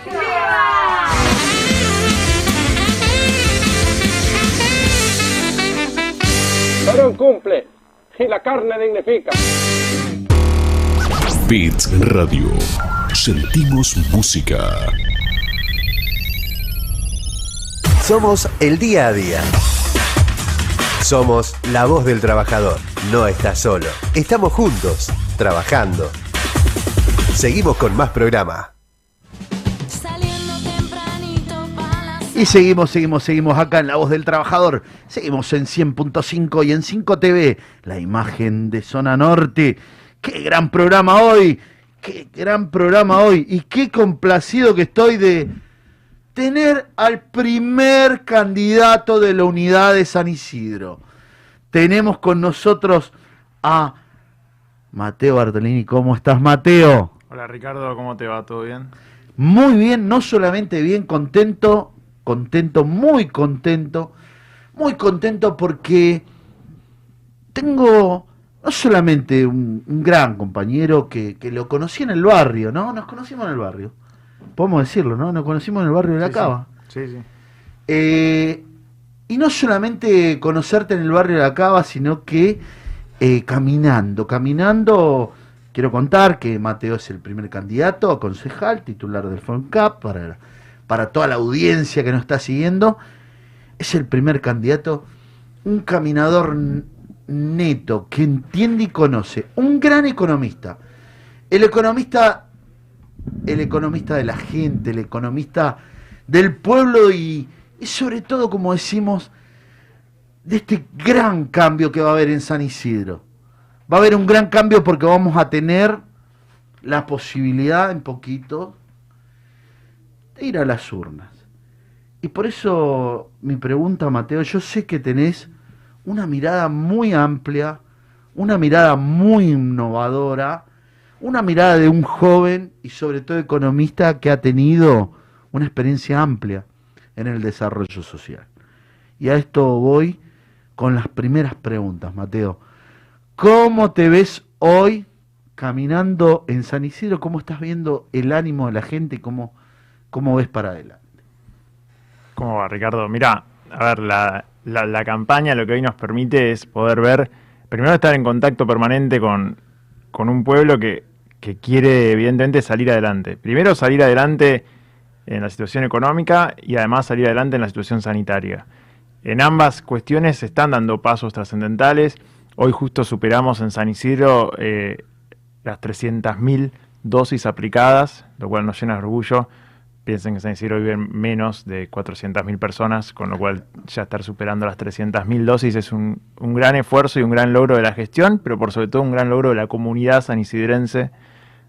Perón cumple y la carne dignifica. Beats Radio. Sentimos música. Somos el día a día. Somos la voz del trabajador. No estás solo. Estamos juntos, trabajando. Seguimos con más programa. Y seguimos, seguimos, seguimos acá en La Voz del Trabajador. Seguimos en 100.5 y en 5 TV, la imagen de Zona Norte. ¡Qué gran programa hoy! ¡Qué gran programa hoy! Y qué complacido que estoy de tener al primer candidato de la unidad de San Isidro. Tenemos con nosotros a Mateo Bartolini. ¿Cómo estás, Mateo? Hola Ricardo, ¿cómo te va? ¿Todo bien? Muy bien, no solamente bien, contento, contento, muy contento, muy contento porque tengo no solamente un, un gran compañero que, que lo conocí en el barrio, ¿no? Nos conocimos en el barrio, podemos decirlo, ¿no? Nos conocimos en el barrio de la Sí. Cava. Sí, sí. Eh, y no solamente conocerte en el barrio de la Cava, sino que eh, caminando, caminando, quiero contar que Mateo es el primer candidato a concejal, titular del FONCAP, para, para toda la audiencia que nos está siguiendo. Es el primer candidato, un caminador neto, que entiende y conoce, un gran economista. El economista, el economista de la gente, el economista del pueblo y, sobre todo, como decimos, de este gran cambio que va a haber en San Isidro. Va a haber un gran cambio porque vamos a tener la posibilidad en poquito de ir a las urnas. Y por eso mi pregunta, Mateo, yo sé que tenés una mirada muy amplia, una mirada muy innovadora, una mirada de un joven y sobre todo economista que ha tenido una experiencia amplia en el desarrollo social. Y a esto voy con las primeras preguntas, Mateo. ¿Cómo te ves hoy caminando en San Isidro? ¿Cómo estás viendo el ánimo de la gente? ¿Cómo, cómo ves para adelante? ¿Cómo va, Ricardo? Mira, a ver, la, la- la campaña lo que hoy nos permite es poder ver, primero estar en contacto permanente con, con un pueblo que, que quiere evidentemente salir adelante. Primero salir adelante en la situación económica y además salir adelante en la situación sanitaria. En ambas cuestiones se están dando pasos trascendentales. Hoy justo superamos en San Isidro eh, las 300.000 dosis aplicadas, lo cual nos llena de orgullo. Piensen que en San Isidro viven menos de 400.000 personas, con lo cual ya estar superando las 300.000 dosis es un, un gran esfuerzo y un gran logro de la gestión, pero por sobre todo un gran logro de la comunidad sanisidrense,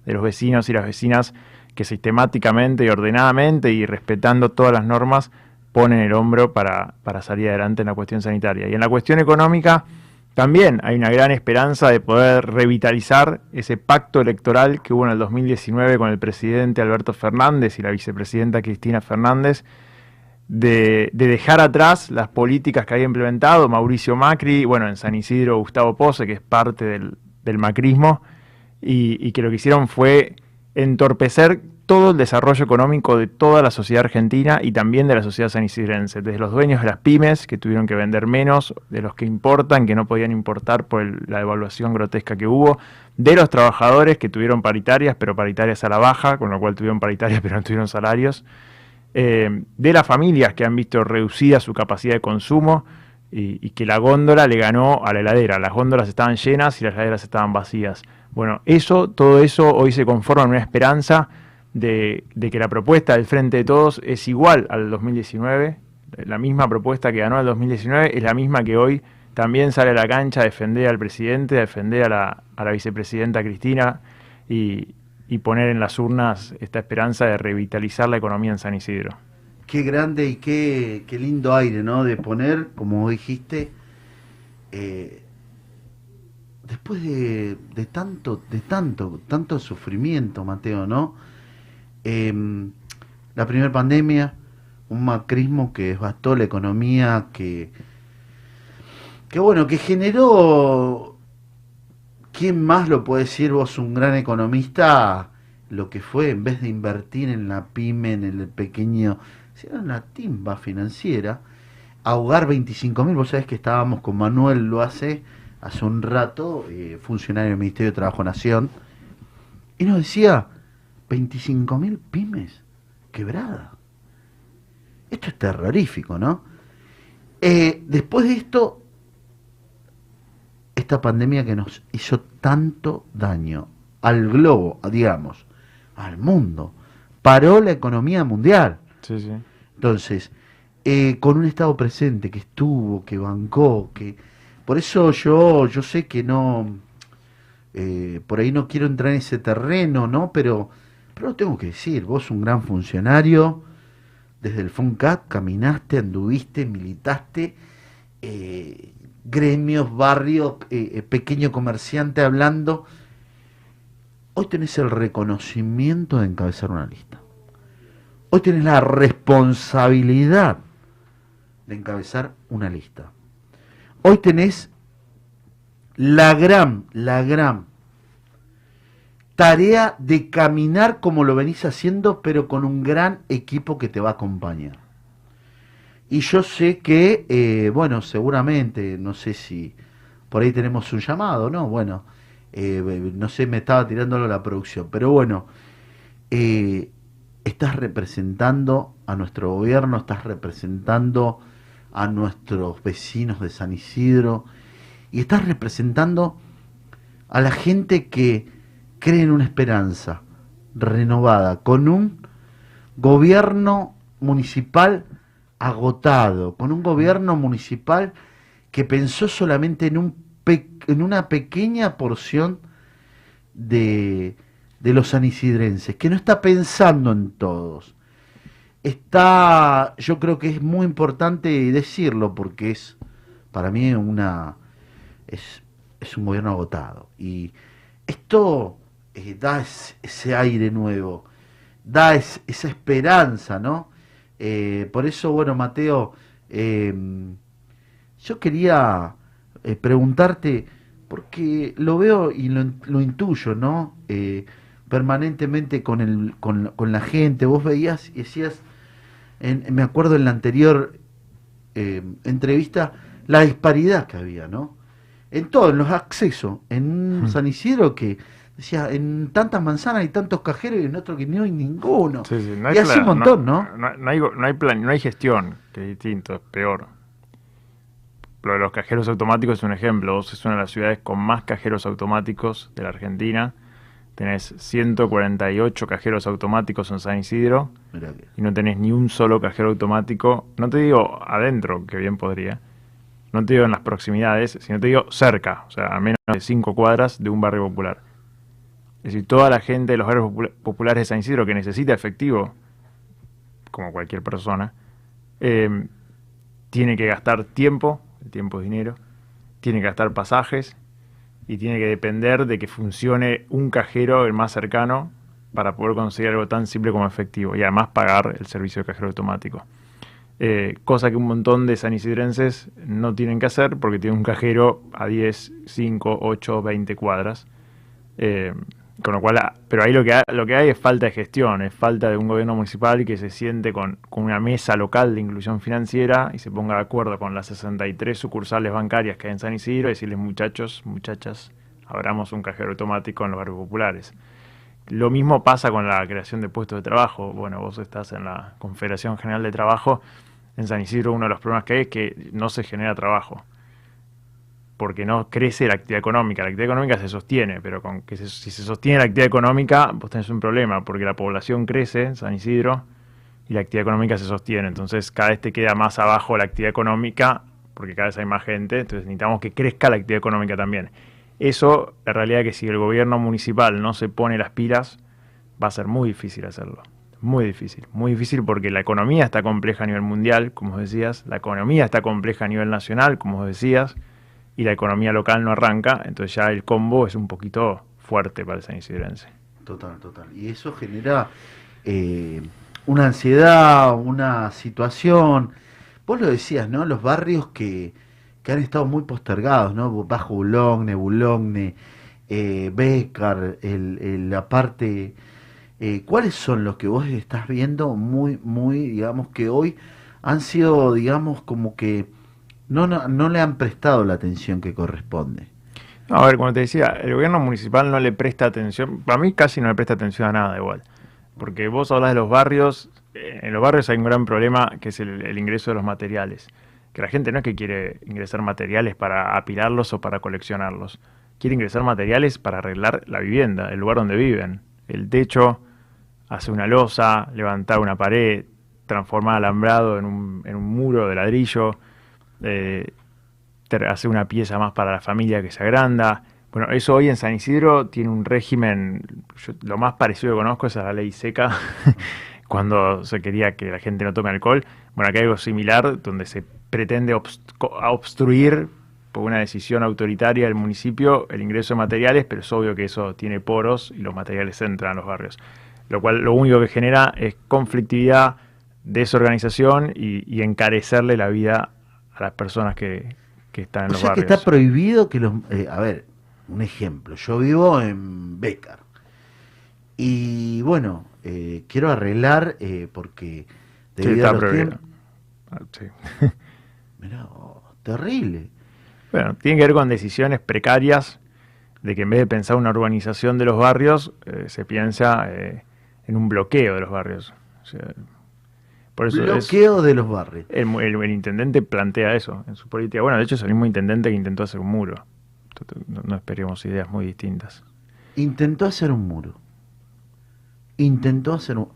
de los vecinos y las vecinas que sistemáticamente y ordenadamente y respetando todas las normas ponen el hombro para, para salir adelante en la cuestión sanitaria. Y en la cuestión económica también hay una gran esperanza de poder revitalizar ese pacto electoral que hubo en el 2019 con el presidente Alberto Fernández y la vicepresidenta Cristina Fernández, de, de, dejar atrás las políticas que había implementado Mauricio Macri, bueno, en San Isidro Gustavo Pose, que es parte del, del macrismo, y, que lo que hicieron fue entorpecer todo el desarrollo económico de toda la sociedad argentina y también de la sociedad sanisidrense, desde los dueños de las pymes, que tuvieron que vender menos, de los que importan, que no podían importar por la devaluación grotesca que hubo, de los trabajadores que tuvieron paritarias, pero paritarias a la baja, con lo cual tuvieron paritarias, pero no tuvieron salarios, eh, de las familias que han visto reducida su capacidad de consumo y, y, que la góndola le ganó a la heladera. Las góndolas estaban llenas y las heladeras estaban vacías. Bueno, eso, todo eso hoy se conforma en una esperanza de, que la propuesta del Frente de Todos es igual al 2019. La misma propuesta que ganó el 2019 es la misma que hoy también sale a la cancha a defender al presidente, a defender a la, vicepresidenta Cristina y, y poner en las urnas esta esperanza de revitalizar la economía en San Isidro. Qué grande y qué, qué lindo aire, ¿no? De poner, como dijiste, eh, después de, tanto, de tanto, tanto sufrimiento, Mateo, ¿no? Eh, la primera pandemia, un macrismo que devastó la economía, que, que bueno, que generó ¿Quién más lo puede decir vos, un gran economista, lo que fue, en vez de invertir en la pyme, en el pequeño, era una timba financiera, ahogar 25 mil, vos sabés que estábamos con Manuel lo hace, hace un rato, eh, funcionario del Ministerio de Trabajo Nación, y nos decía, 25 mil pymes quebradas. Esto es terrorífico, ¿no? Eh, después de esto, esta pandemia que nos hizo tanto daño al globo, digamos, al mundo, paró la economía mundial. Sí, sí. Entonces, eh, con un Estado presente que estuvo, que bancó, que... Por eso yo, yo sé que no... Eh, por ahí no quiero entrar en ese terreno, ¿no? Pero, pero lo tengo que decir, vos un gran funcionario, desde el FONCAT caminaste, anduviste, militaste, eh, gremios, barrios, eh, pequeño comerciante hablando. Hoy tenés el reconocimiento de encabezar una lista. Hoy tenés la responsabilidad de encabezar una lista. Hoy tenés la gran, la gran tarea de caminar como lo venís haciendo, pero con un gran equipo que te va a acompañar. Y yo sé que, eh, bueno, seguramente, no sé si por ahí tenemos un llamado, ¿no? Bueno, eh, no sé, me estaba tirándolo la producción, pero bueno, eh, estás representando a nuestro gobierno, estás representando a nuestros vecinos de San Isidro y estás representando a la gente que cree en una esperanza renovada, con un gobierno municipal agotado, con un gobierno municipal que pensó solamente en, un en una pequeña porción de, de los sanisidrenses, que no está pensando en todos. Está, yo creo que es muy importante decirlo porque es, para mí, una, es, es un gobierno agotado. Y esto eh, da ese, aire nuevo, da es, esa esperanza, ¿no? Eh, por eso, bueno, Mateo, eh, yo quería eh, preguntarte, porque lo veo y lo, lo intuyo, ¿no? Permanentemente con, el, con, con, la gente, vos veías y decías, en, me acuerdo en la anterior eh, entrevista, la disparidad que había, ¿no? En todo, en los accesos, en hmm. San Isidro que decía, en tantas manzanas hay tantos cajeros y en otro que no hay ninguno. Sí, sí, no hay y así un montón, ¿no no, no, hay, no, hay plan, no hay gestión, que es distinto, es peor. Lo de los cajeros automáticos es un ejemplo. Vos es una de las ciudades con más cajeros automáticos de la Argentina. Tenés 148 cajeros automáticos en San Isidro y no tenés ni un solo cajero automático. No te digo adentro, que bien podría. No te digo en las proximidades, sino te digo cerca, o sea, a menos de 5 cuadras de un barrio popular Es decir, toda la gente de los barrios popula- populares de San Isidro que necesita efectivo, como cualquier persona, eh, tiene que gastar tiempo, el tiempo es dinero, tiene que gastar pasajes y tiene que depender de que funcione un cajero el más cercano para poder conseguir algo tan simple como efectivo y además pagar el servicio de cajero automático. Eh, cosa que un montón de sanisidrenses no tienen que hacer porque tienen un cajero a 10, 5, 8, 20 cuadras. Eh, con lo cual, ah, pero ahí lo que, ha- lo que hay es falta de gestión, es falta de un gobierno municipal que se siente con, con una mesa local de inclusión financiera y se ponga de acuerdo con las 63 sucursales bancarias que hay en San Isidro y decirles muchachos, muchachas, abramos un cajero automático en los barrios populares. Lo mismo pasa con la creación de puestos de trabajo. Bueno, vos estás en la Confederación General de Trabajo. En San Isidro uno de los problemas que hay es que no se genera trabajo. Porque no crece la actividad económica. La actividad económica se sostiene, pero con que se- si se sostiene la actividad económica, vos tenés un problema, porque la población crece en San Isidro y la actividad económica se sostiene. Entonces cada vez te queda más abajo la actividad económica, porque cada vez hay más gente. Entonces necesitamos que crezca la actividad económica también. Eso, la realidad es que si el gobierno municipal no se pone las pilas, va a ser muy difícil hacerlo. Muy difícil. Muy difícil porque la economía está compleja a nivel mundial, como decías, la economía está compleja a nivel nacional, como decías, y la economía local no arranca, entonces ya el combo es un poquito fuerte para el san isidrense. Total, total. Y eso genera eh, una ansiedad, una situación. Vos lo decías, ¿no? Los barrios que, que han estado muy postergados, ¿no? Bajo Boulogne, Boulogne, eh, Bécar, el, el- la parte... eh, ¿Cuáles son los que vos estás viendo muy, muy, digamos, que hoy han sido, digamos, como que no, no, no le han prestado la atención que corresponde? A ver, como te decía, el gobierno municipal no le presta atención, para mí casi no le presta atención a nada igual, porque vos hablas de los barrios, eh, en los barrios hay un gran problema que es el, ingreso de los materiales, que la gente no es que quiere ingresar materiales para apilarlos o para coleccionarlos, quiere ingresar materiales para arreglar la vivienda, el lugar donde viven, el techo, hacer una losa, levantar una pared, transformar alambrado en un muro de ladrillo, eh, hacer una pieza más para la familia que se agranda. Bueno, eso hoy en San Isidro tiene un régimen, lo más parecido que conozco es a la ley seca, cuando se quería que la gente no tome alcohol. Bueno, acá hay algo similar, donde se pretende obstruir por una decisión autoritaria del municipio el ingreso de materiales, pero es obvio que eso tiene poros y los materiales entran a los barrios. Lo cual lo único que genera es conflictividad, desorganización y, y encarecerle la vida a las personas que, que están en O los sea que barrios. está prohibido que los... eh, a ver, un ejemplo. Yo vivo en Bécar. Y bueno, eh, quiero arreglar eh, porque Sí, debido está a tiempos... Ah, sí. Mirá, oh, terrible. Bueno, tiene que ver con decisiones precarias de que en vez de pensar una urbanización de los barrios, eh, se piensa en un bloqueo de los barrios. O sea, por eso es- Bloqueo de los barrios. el, el- el intendente plantea eso en su política. Bueno, de hecho es el mismo intendente que intentó hacer un muro. No, no esperemos ideas muy distintas. Intentó hacer un muro. Intentó hacer un...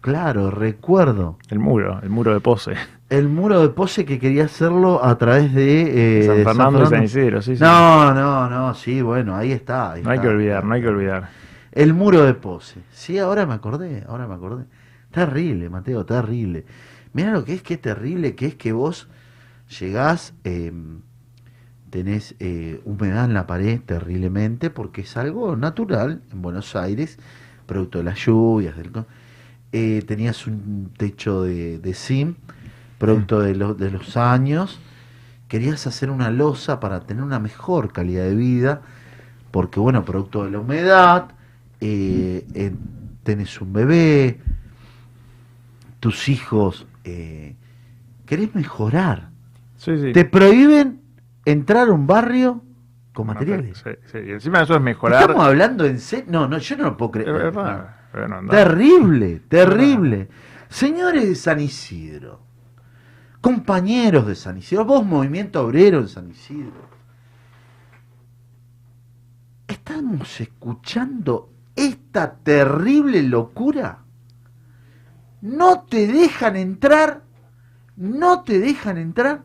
Claro, recuerdo. El muro, el muro de pose. El muro de pose que quería hacerlo a través de... eh, San Fernando y San Fernando. Isidro, sí, sí. No, no, no, sí, bueno, ahí está. ahí No hay que olvidar, no hay que olvidar. El muro de pose. Sí, ahora me acordé, ahora me acordé. Terrible, Mateo, terrible. Mira lo que es que es terrible, que es que vos llegás, eh, tenés eh, humedad en la pared terriblemente, porque es algo natural en Buenos Aires, producto de las lluvias, del, eh, tenías un techo de, de zinc, producto de, lo- de los años, querías hacer una losa para tener una mejor calidad de vida, porque bueno, producto de la humedad, eh, eh, tenés un bebé, tus hijos, eh, querés mejorar. Sí, sí. Te prohíben entrar a un barrio con materiales. pero- sí, sí, Y encima eso es mejorar. Estamos hablando en serio. No, no, yo no lo puedo creer. Es verdad, no, no. Terrible, terrible. Señores de San Isidro, compañeros de San Isidro, vos movimiento obrero en San Isidro, estamos escuchando esta terrible locura. No te dejan entrar, no te dejan entrar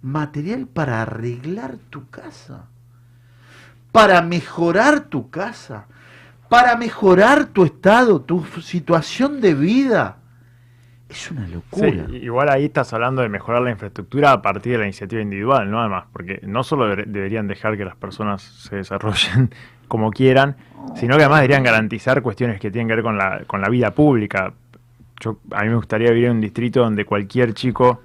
material para arreglar tu casa, para mejorar tu casa. para mejorar tu estado, tu situación de vida. Es una locura. Sí, igual ahí estás hablando de mejorar la infraestructura a partir de la iniciativa individual, ¿no? Además, porque no solo deber- deberían dejar que las personas se desarrollen como quieran, sino que además deberían garantizar cuestiones que tienen que ver con la, con la vida pública. Yo, a mí me gustaría vivir en un distrito donde cualquier chico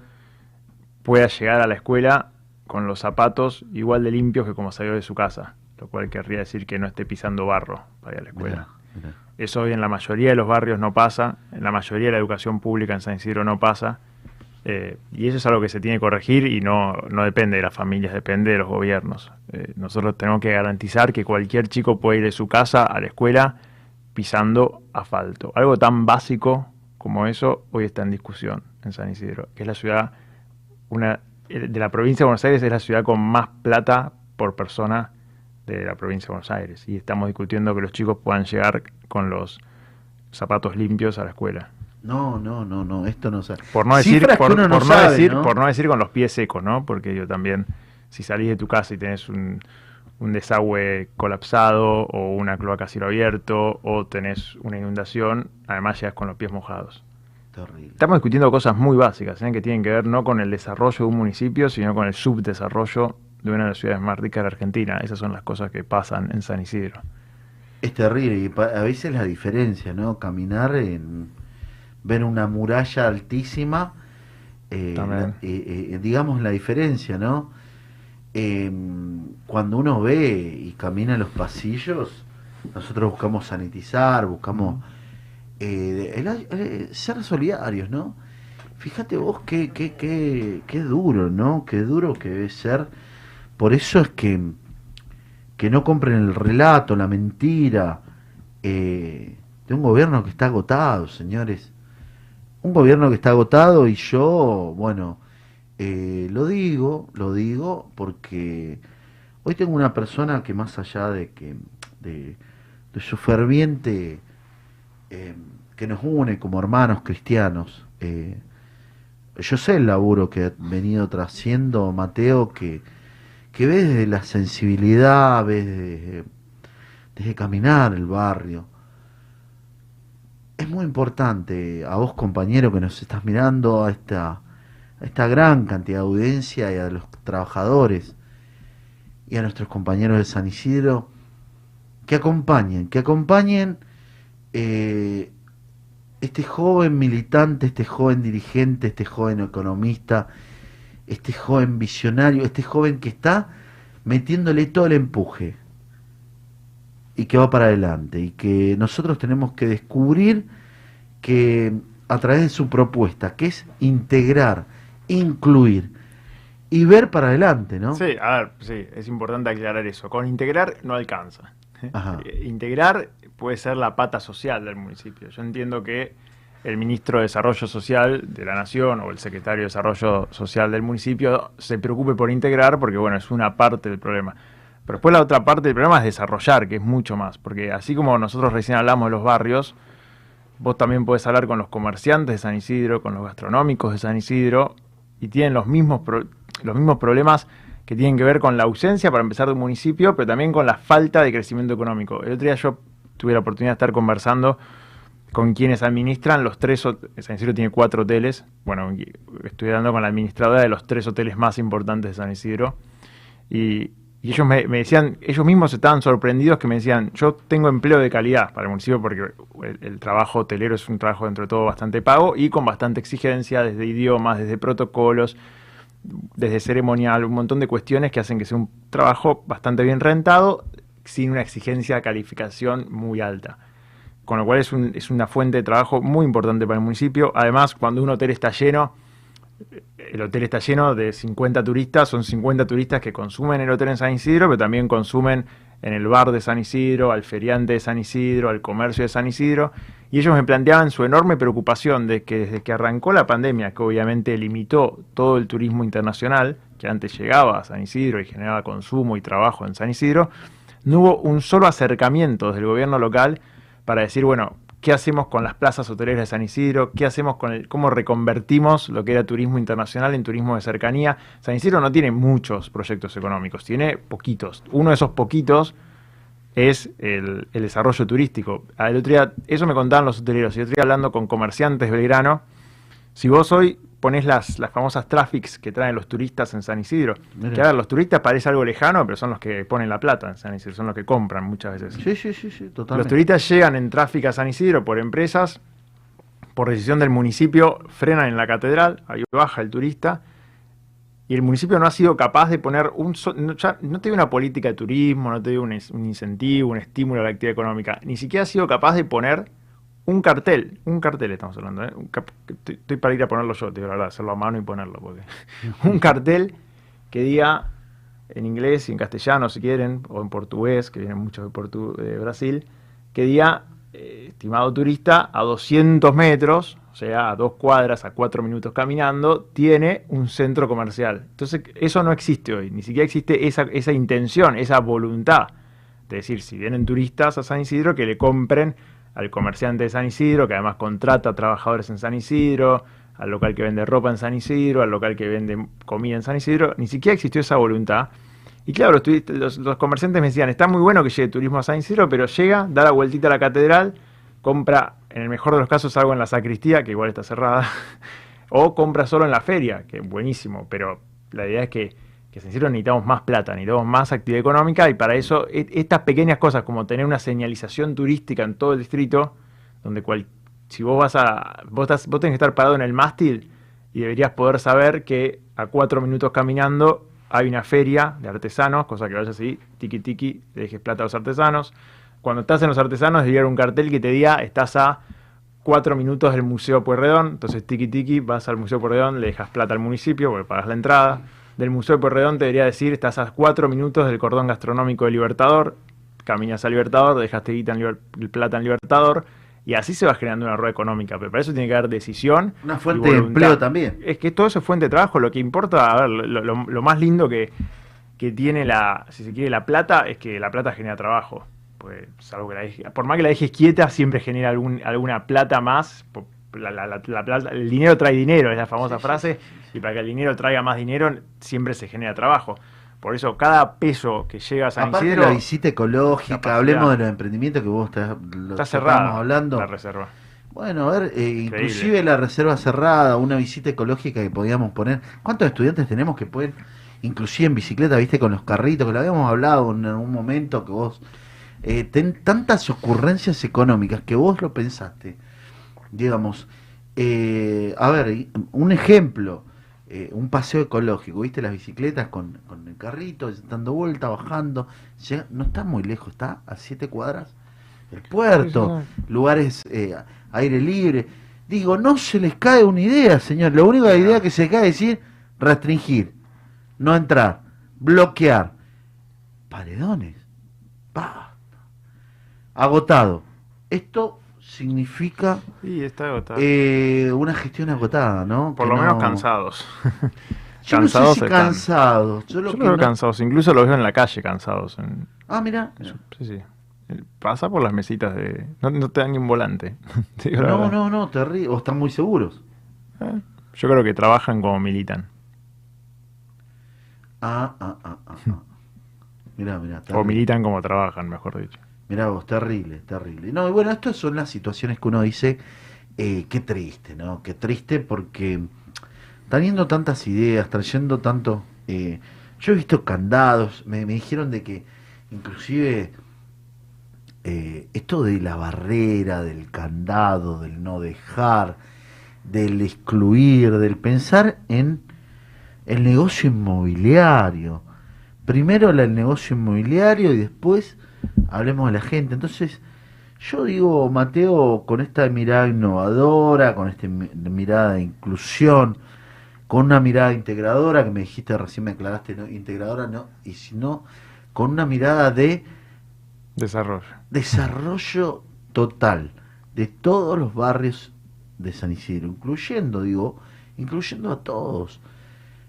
pueda llegar a la escuela con los zapatos igual de limpios que como salió de su casa, lo cual querría decir que no esté pisando barro para ir a la escuela. Eso hoy en la mayoría de los barrios no pasa, en la mayoría de la educación pública en San Isidro no pasa, eh, y eso es algo que se tiene que corregir y no, no depende de las familias, depende de los gobiernos. Eh, nosotros tenemos que garantizar que cualquier chico pueda ir de su casa a la escuela pisando asfalto. Algo tan básico como eso hoy está en discusión en San Isidro, que es la ciudad, una eh, de la provincia de Buenos Aires es la ciudad con más plata por persona de la provincia de Buenos Aires. Y estamos discutiendo que los chicos puedan llegar con los zapatos limpios a la escuela. No, no, no, no, esto no sabe. Por no decir, por, no no sabe, decir, ¿no? por no decir con los pies secos, ¿no? Porque yo también, si salís de tu casa y tenés un, un desagüe colapsado o una cloaca a cielo abierto o tenés una inundación, además llegas con los pies mojados. Terrible. Estamos discutiendo cosas muy básicas, ¿eh? que tienen que ver no con el desarrollo de un municipio, sino con el subdesarrollo de una de las ciudades más ricas de la Argentina. Esas son las cosas que pasan en San Isidro. Es terrible y a veces la diferencia, ¿no? Caminar en ver una muralla altísima, eh, la- eh, eh, digamos la diferencia, ¿no? Eh, cuando uno ve y camina en los pasillos, nosotros buscamos sanitizar, buscamos eh, el- eh, ser solidarios, ¿no? Fíjate vos qué, qué, qué, qué duro, ¿no? Qué duro que debe ser. Por eso es que que no compren el relato, la mentira eh, de un gobierno que está agotado, señores. Un gobierno que está agotado y yo, bueno, eh, lo digo, lo digo porque hoy tengo una persona que más allá de que de, su ferviente eh, que nos une como hermanos cristianos, eh, yo sé el laburo que ha venido trasciendo Mateo, que, que ve desde la sensibilidad, ve desde, desde caminar el barrio. Es muy importante a vos, compañero, que nos estás mirando, a esta, a esta gran cantidad de audiencia y a los trabajadores y a nuestros compañeros de San Isidro, que acompañen, que acompañen eh, este joven militante, este joven dirigente, este joven economista, este joven visionario, este joven que está metiéndole todo el empuje y que va para adelante y que nosotros tenemos que descubrir que a través de su propuesta, que es integrar, incluir y ver para adelante, ¿no? Sí, a ver, sí, es importante aclarar eso. Con integrar no alcanza. Ajá. Eh, Integrar puede ser la pata social del municipio. Yo entiendo que el ministro de Desarrollo Social de la Nación o el secretario de Desarrollo Social del municipio se preocupe por integrar porque, bueno, es una parte del problema. Pero después la otra parte del problema es desarrollar, que es mucho más. Porque así como nosotros recién hablamos de los barrios, vos también podés hablar con los comerciantes de San Isidro, con los gastronómicos de San Isidro, y tienen los mismos, los mismos problemas que tienen que ver con la ausencia, para empezar, de un municipio, pero también con la falta de crecimiento económico. El otro día yo tuve la oportunidad de estar conversando con quienes administran los tres, hot- San Isidro tiene cuatro hoteles, bueno, estoy hablando con la administradora de los tres hoteles más importantes de San Isidro, y, y ellos me, me decían, ellos mismos estaban sorprendidos que me decían, yo tengo empleo de calidad para el municipio porque el, el trabajo hotelero es un trabajo dentro de todo bastante pago y con bastante exigencia desde idiomas, desde protocolos, desde ceremonial, un montón de cuestiones que hacen que sea un trabajo bastante bien rentado sin una exigencia de calificación muy alta. Con lo cual es, un- es una fuente de trabajo muy importante para el municipio. Además, cuando un hotel está lleno, el hotel está lleno de 50 turistas, son 50 turistas que consumen el hotel en San Isidro, pero también consumen en el bar de San Isidro, al feriante de San Isidro, al comercio de San Isidro, y ellos me planteaban su enorme preocupación de que desde que arrancó la pandemia, que obviamente limitó todo el turismo internacional, que antes llegaba a San Isidro y generaba consumo y trabajo en San Isidro, no hubo un solo acercamiento desde el gobierno local para decir, bueno, ¿qué hacemos con las plazas hoteleras de San Isidro? ¿Qué hacemos con el, cómo reconvertimos lo que era turismo internacional en turismo de cercanía? San Isidro no tiene muchos proyectos económicos, tiene poquitos. Uno de esos poquitos es el, desarrollo turístico. El otro día, eso me contaban los hoteleros, y el otro hablando con comerciantes Belgrano, si vos hoy pones las, las famosas traffics que traen los turistas en San Isidro, Mira. que a ver, los turistas parece algo lejano, pero son los que ponen la plata en San Isidro, son los que compran muchas veces. Sí, sí, sí, sí, Los totalmente. turistas llegan en tráfico a San Isidro por empresas, por decisión del municipio, frenan en la catedral, ahí baja el turista, y el municipio no ha sido capaz de poner un... so- no, ya no te dio una política de turismo, no te dio un, un incentivo, un estímulo a la actividad económica, ni siquiera ha sido capaz de poner un cartel, un cartel estamos hablando, ¿eh? Estoy, para ir a ponerlo yo, digo la verdad, hacerlo a mano y ponerlo, porque un cartel que diga en inglés y en castellano si quieren, o en portugués, que vienen muchos de Brasil, que diga, eh, estimado turista, a 200 metros, o sea, a dos cuadras, a cuatro minutos caminando, tiene un centro comercial. Entonces, eso no existe hoy, ni siquiera existe esa, esa intención, esa voluntad de decir, si vienen turistas a San Isidro, que le compren al comerciante de San Isidro, que además contrata trabajadores en San Isidro, al local que vende ropa en San Isidro, al local que vende comida en San Isidro, ni siquiera existió esa voluntad. Y claro, los, los comerciantes me decían, está muy bueno que llegue turismo a San Isidro, pero llega, da la vueltita a la catedral, compra, en el mejor de los casos, algo en la sacristía, que igual está cerrada, o compra solo en la feria, que buenísimo, pero la idea es que, que Isidro necesitamos más plata, necesitamos más actividad económica, y para eso e- estas pequeñas cosas, como tener una señalización turística en todo el distrito, donde cual, si vos vas a, vos, estás, vos tenés que estar parado en el mástil, y deberías poder saber que a cuatro minutos caminando hay una feria de artesanos, cosa que vayas así, tiki tiki, le dejes plata a los artesanos. Cuando estás en los artesanos, debería haber un cartel que te diga, estás a cuatro minutos del Museo Pueyrredón, entonces tiki tiki, vas al Museo Pueyrredón, le dejas plata al municipio porque pagas la entrada. Del Museo Pueyrredón te debería decir, estás a cuatro minutos del cordón gastronómico de Libertador, caminas a Libertador, dejaste guita en Liber- plata en Libertador, y así se va generando una rueda económica, pero para eso tiene que haber decisión. Una fuente de empleo también. Es que todo eso es fuente de trabajo, lo que importa, a ver, lo, lo- lo más lindo que, que tiene la, si se quiere, la plata, es que la plata genera trabajo. Pues, salvo que la deje- por más que la dejes quieta, siempre genera algún, alguna plata más. la- la- la- la plata- el dinero trae dinero, es la famosa frase, y para que el dinero traiga más dinero, siempre se genera trabajo. Por eso, cada peso que llega a San Aparte de Isidro, la visita ecológica, capacidad. hablemos de los emprendimientos que vos estás, lo está cerrada hablando. la reserva. Bueno, a ver, eh, inclusive la reserva cerrada, una visita ecológica que podíamos poner. ¿Cuántos estudiantes tenemos que pueden, inclusive en bicicleta, viste, con los carritos, que lo habíamos hablado en algún momento, que vos, eh, ten tantas ocurrencias económicas que vos lo pensaste, digamos, eh, a ver, un ejemplo, eh, un paseo ecológico, viste, las bicicletas con, con el carrito, dando vuelta, bajando, llega- no está muy lejos, está a siete cuadras el puerto, lugares eh, aire libre. Digo, no se les cae una idea, señor. La única idea que se cae es decir restringir, no entrar, bloquear. Paredones. Basta. Agotado. Esto significa Sí, está agotado. eh, una gestión agotada, ¿no? por Que lo menos no- cansados. Yo no sé si cansados. Yo lo Yo que los veo no- cansados, incluso los veo en la calle cansados. en- Ah, mira. Sí, sí. Pasa por las mesitas de... No, no te dan ni un volante. No, no, no, terrible. O están muy seguros. Eh, Yo creo que trabajan como militan. Ah, ah, ah, ah. ah. Mirá, mirá. O militan como trabajan, mejor dicho. Mirá vos, terrible, terrible. No, y bueno, estas son las situaciones que uno dice, eh, qué triste, ¿no? Qué triste porque teniendo tantas ideas, trayendo tanto... eh, yo he visto candados, me, dijeron de que inclusive eh, esto de la barrera, del candado, del no dejar, del excluir, del pensar en el negocio inmobiliario. Primero el negocio inmobiliario y después hablemos de la gente. Entonces, yo digo, Mateo, con esta mirada innovadora, con esta mi- mirada de inclusión, con una mirada integradora, que me dijiste recién, me aclaraste, ¿no? integradora, no, y si no, con una mirada de Desarrollo. desarrollo total de todos los barrios de San Isidro, incluyendo, digo, incluyendo a todos.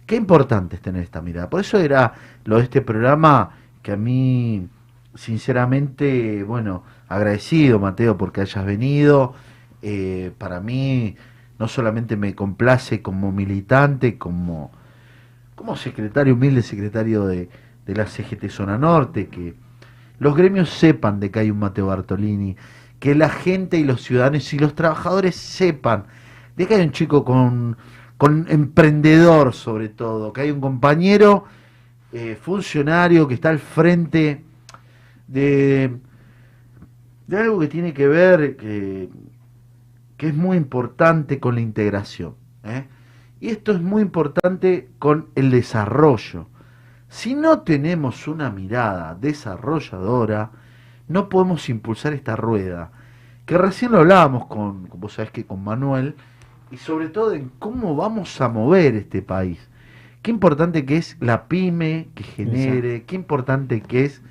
Qué importante es tener esta mirada. Por eso era lo de este programa que a mí, sinceramente, bueno, agradecido, Mateo, porque hayas venido. Eh, para mí, no solamente me complace como militante, como, como secretario, humilde secretario de, de la CGT Zona Norte, que, los gremios sepan de que hay un Mateo Bartolini, que la gente y los ciudadanos y los trabajadores sepan de que hay un chico con, con emprendedor sobre todo, que hay un compañero eh, funcionario que está al frente de, de algo que tiene que ver, que, que es muy importante con la integración. ¿eh? Y esto es muy importante con el desarrollo. Si no tenemos una mirada desarrolladora, no podemos impulsar esta rueda. Que recién lo hablábamos con, vos sabés que con Manuel, y sobre todo en cómo vamos a mover este país. Qué importante que es la pyme que genere, qué importante que es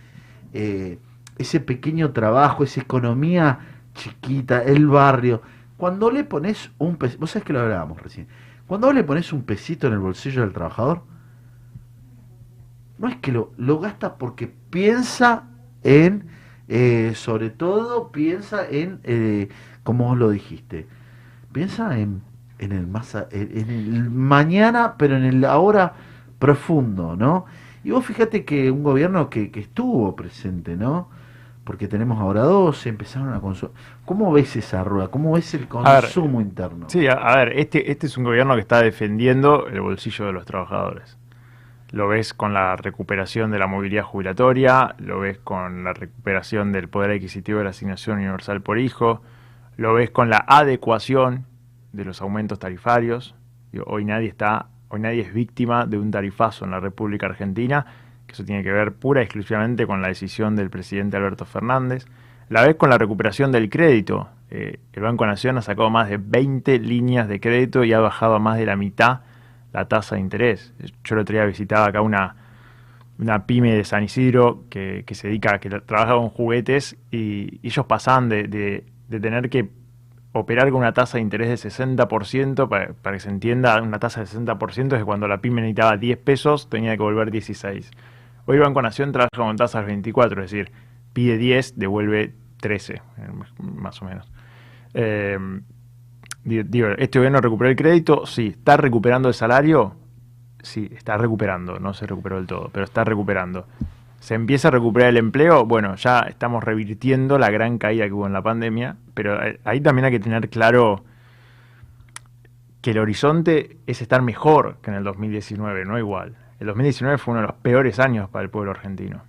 eh, ese pequeño trabajo, esa economía chiquita, el barrio. Cuando le pones un pesito, vos sabés que lo hablábamos recién, cuando vos le pones un pesito en el bolsillo del trabajador, no es que lo, lo gasta porque piensa en, eh, sobre todo piensa en, eh, como vos lo dijiste, piensa en, en el más, en el mañana, pero en el ahora profundo, ¿no? Y vos fíjate que un gobierno que, que estuvo presente, ¿no? Porque tenemos ahora dos, empezaron a consumir. ¿Cómo ves esa rueda? ¿Cómo ves el consumo interno? Sí, a, a, ver, este, este es un gobierno que está defendiendo el bolsillo de los trabajadores. Lo ves con la recuperación de la movilidad jubilatoria, lo ves con la recuperación del poder adquisitivo de la asignación universal por hijo, lo ves con la adecuación de los aumentos tarifarios. Hoy nadie está, hoy nadie es víctima de un tarifazo en la República Argentina, que eso tiene que ver pura y exclusivamente con la decisión del presidente Alberto Fernández. La ves con la recuperación del crédito. Eh, el Banco Nación ha sacado más de 20 líneas de crédito y ha bajado a más de la mitad la tasa de interés. Yo el otro día visitaba acá una, una pyme de San Isidro que, que se dedica, que trabaja con juguetes y, ellos pasaban de, de, de, tener que operar con una tasa de interés de 60%, para, que se entienda, una tasa de 60% es que cuando la pyme necesitaba 10 pesos tenía que devolver 16. Hoy Banco Nación trabaja con tasas 24, es decir, pide 10, devuelve 13, más o menos. Eh, digo, ¿este gobierno recuperó el crédito? Sí. ¿Está recuperando el salario? Sí, está recuperando, no se recuperó del todo, pero está recuperando. ¿Se empieza a recuperar el empleo? Bueno, ya estamos revirtiendo la gran caída que hubo en la pandemia, pero ahí también hay que tener claro que el horizonte es estar mejor que en el 2019, no igual. El 2019 fue uno de los peores años para el pueblo argentino,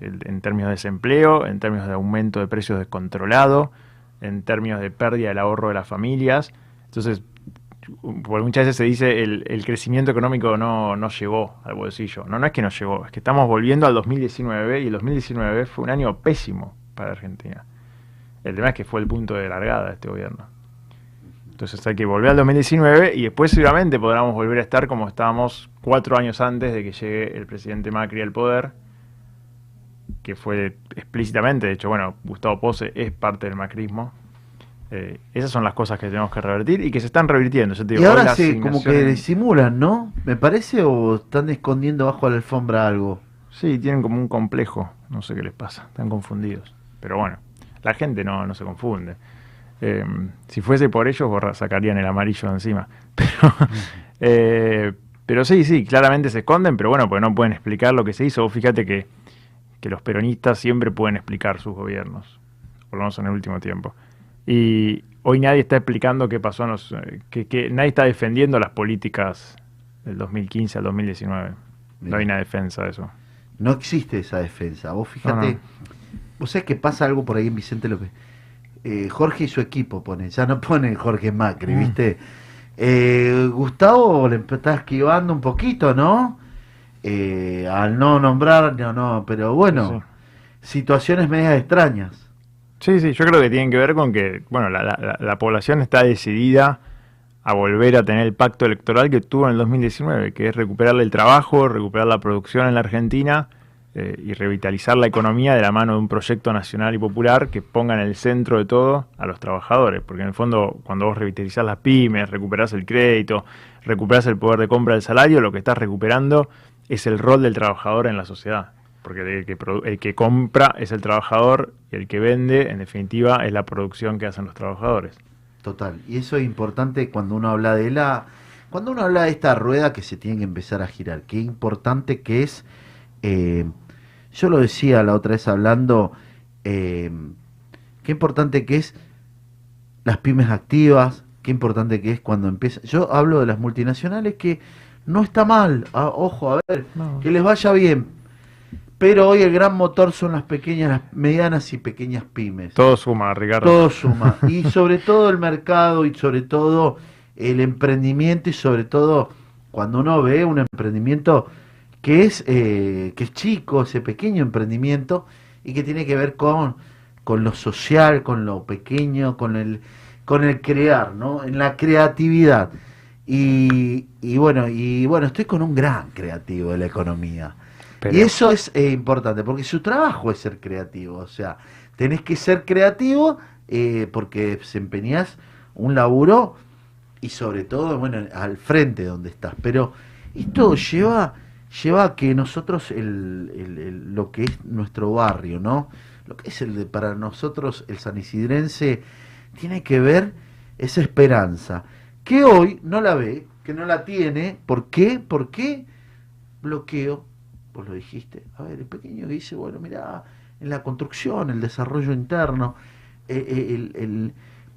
en términos de desempleo, en términos de aumento de precios descontrolado, en términos de pérdida del ahorro de las familias. Entonces, por muchas veces se dice el, el crecimiento económico no, no, llegó al bolsillo. No, no es que no llegó, es que estamos volviendo al 2019 y el 2019 fue un año pésimo para Argentina. El tema es que fue el punto de largada de este gobierno. Entonces hay que volver al 2019 y después seguramente podremos volver a estar como estábamos cuatro años antes de que llegue el presidente Macri al poder que fue explícitamente, de hecho, bueno, Gustavo Pose es parte del macrismo. Eh, esas son las cosas que tenemos que revertir y que se están revirtiendo. y ahora sí, como que disimulan, ¿no? ¿Me parece o están escondiendo bajo la alfombra algo? Sí, tienen como un complejo, no sé qué les pasa, están confundidos. Pero bueno, la gente no, no se confunde. Eh, si fuese por ellos, sacarían el amarillo encima. Pero, eh, pero sí, sí, claramente se esconden, pero bueno, porque no pueden explicar lo que se hizo. fíjate que que los peronistas siempre pueden explicar sus gobiernos, por lo menos en el último tiempo. Y hoy nadie está explicando qué pasó, los, eh, que, que, nadie está defendiendo las políticas del 2015 al 2019. No hay una defensa de eso. No existe esa defensa. Vos fíjate, no, vos sabés que pasa algo por ahí en Vicente López. Eh, Jorge y su equipo pone, ya no pone Jorge Macri, mm. ¿viste? Eh, Gustavo le está esquivando un poquito, ¿no? eh, al no nombrar, no, no, pero bueno, sí. situaciones medias extrañas. Sí, sí, yo creo que tienen que ver con que, bueno, la, la, la, población está decidida a volver a tener el pacto electoral que tuvo en el 2019, que es recuperar el trabajo, recuperar la producción en la Argentina eh, y revitalizar la economía de la mano de un proyecto nacional y popular que ponga en el centro de todo a los trabajadores, porque en el fondo cuando vos revitalizás las pymes, recuperás el crédito, recuperás el poder de compra del salario, lo que estás recuperando es el rol del trabajador en la sociedad. Porque el que, el que compra es el trabajador y el que vende, en definitiva, es la producción que hacen los trabajadores. Total. Y eso es importante cuando uno habla de la. Cuando uno habla de esta rueda que se tiene que empezar a girar. Qué importante que es eh, Yo lo decía la otra vez hablando, eh, qué importante que es las pymes activas, qué importante que es cuando empieza. Yo hablo de las multinacionales que no está mal, ah, ojo, a ver, que les vaya bien. Pero hoy el gran motor son las pequeñas, las medianas y pequeñas pymes. Todo suma, Ricardo. Todo suma. Y sobre todo el mercado y sobre todo el emprendimiento y sobre todo cuando uno ve un emprendimiento que es, eh, que es chico, ese pequeño emprendimiento y que tiene que ver con, con lo social, con lo pequeño, con el, con el crear, ¿no? En la creatividad. Y, y bueno, y bueno, estoy con un gran creativo de la economía. Y eso es eh, importante, porque su trabajo es ser creativo. O sea, tenés que ser creativo eh, porque desempeñás un laburo y sobre todo, bueno, al frente donde estás. Pero esto lleva, lleva a que nosotros, el, el- el- lo que es nuestro barrio, ¿no? Lo que es el de, para nosotros, el San Isidrense, tiene que ver esa esperanza, que hoy no la ve, que no la tiene. ¿Por qué? ¿Por qué? Bloqueo, vos lo dijiste. A ver, el pequeño que dice, bueno, mira, en la construcción, el desarrollo interno, eh, eh, el- el-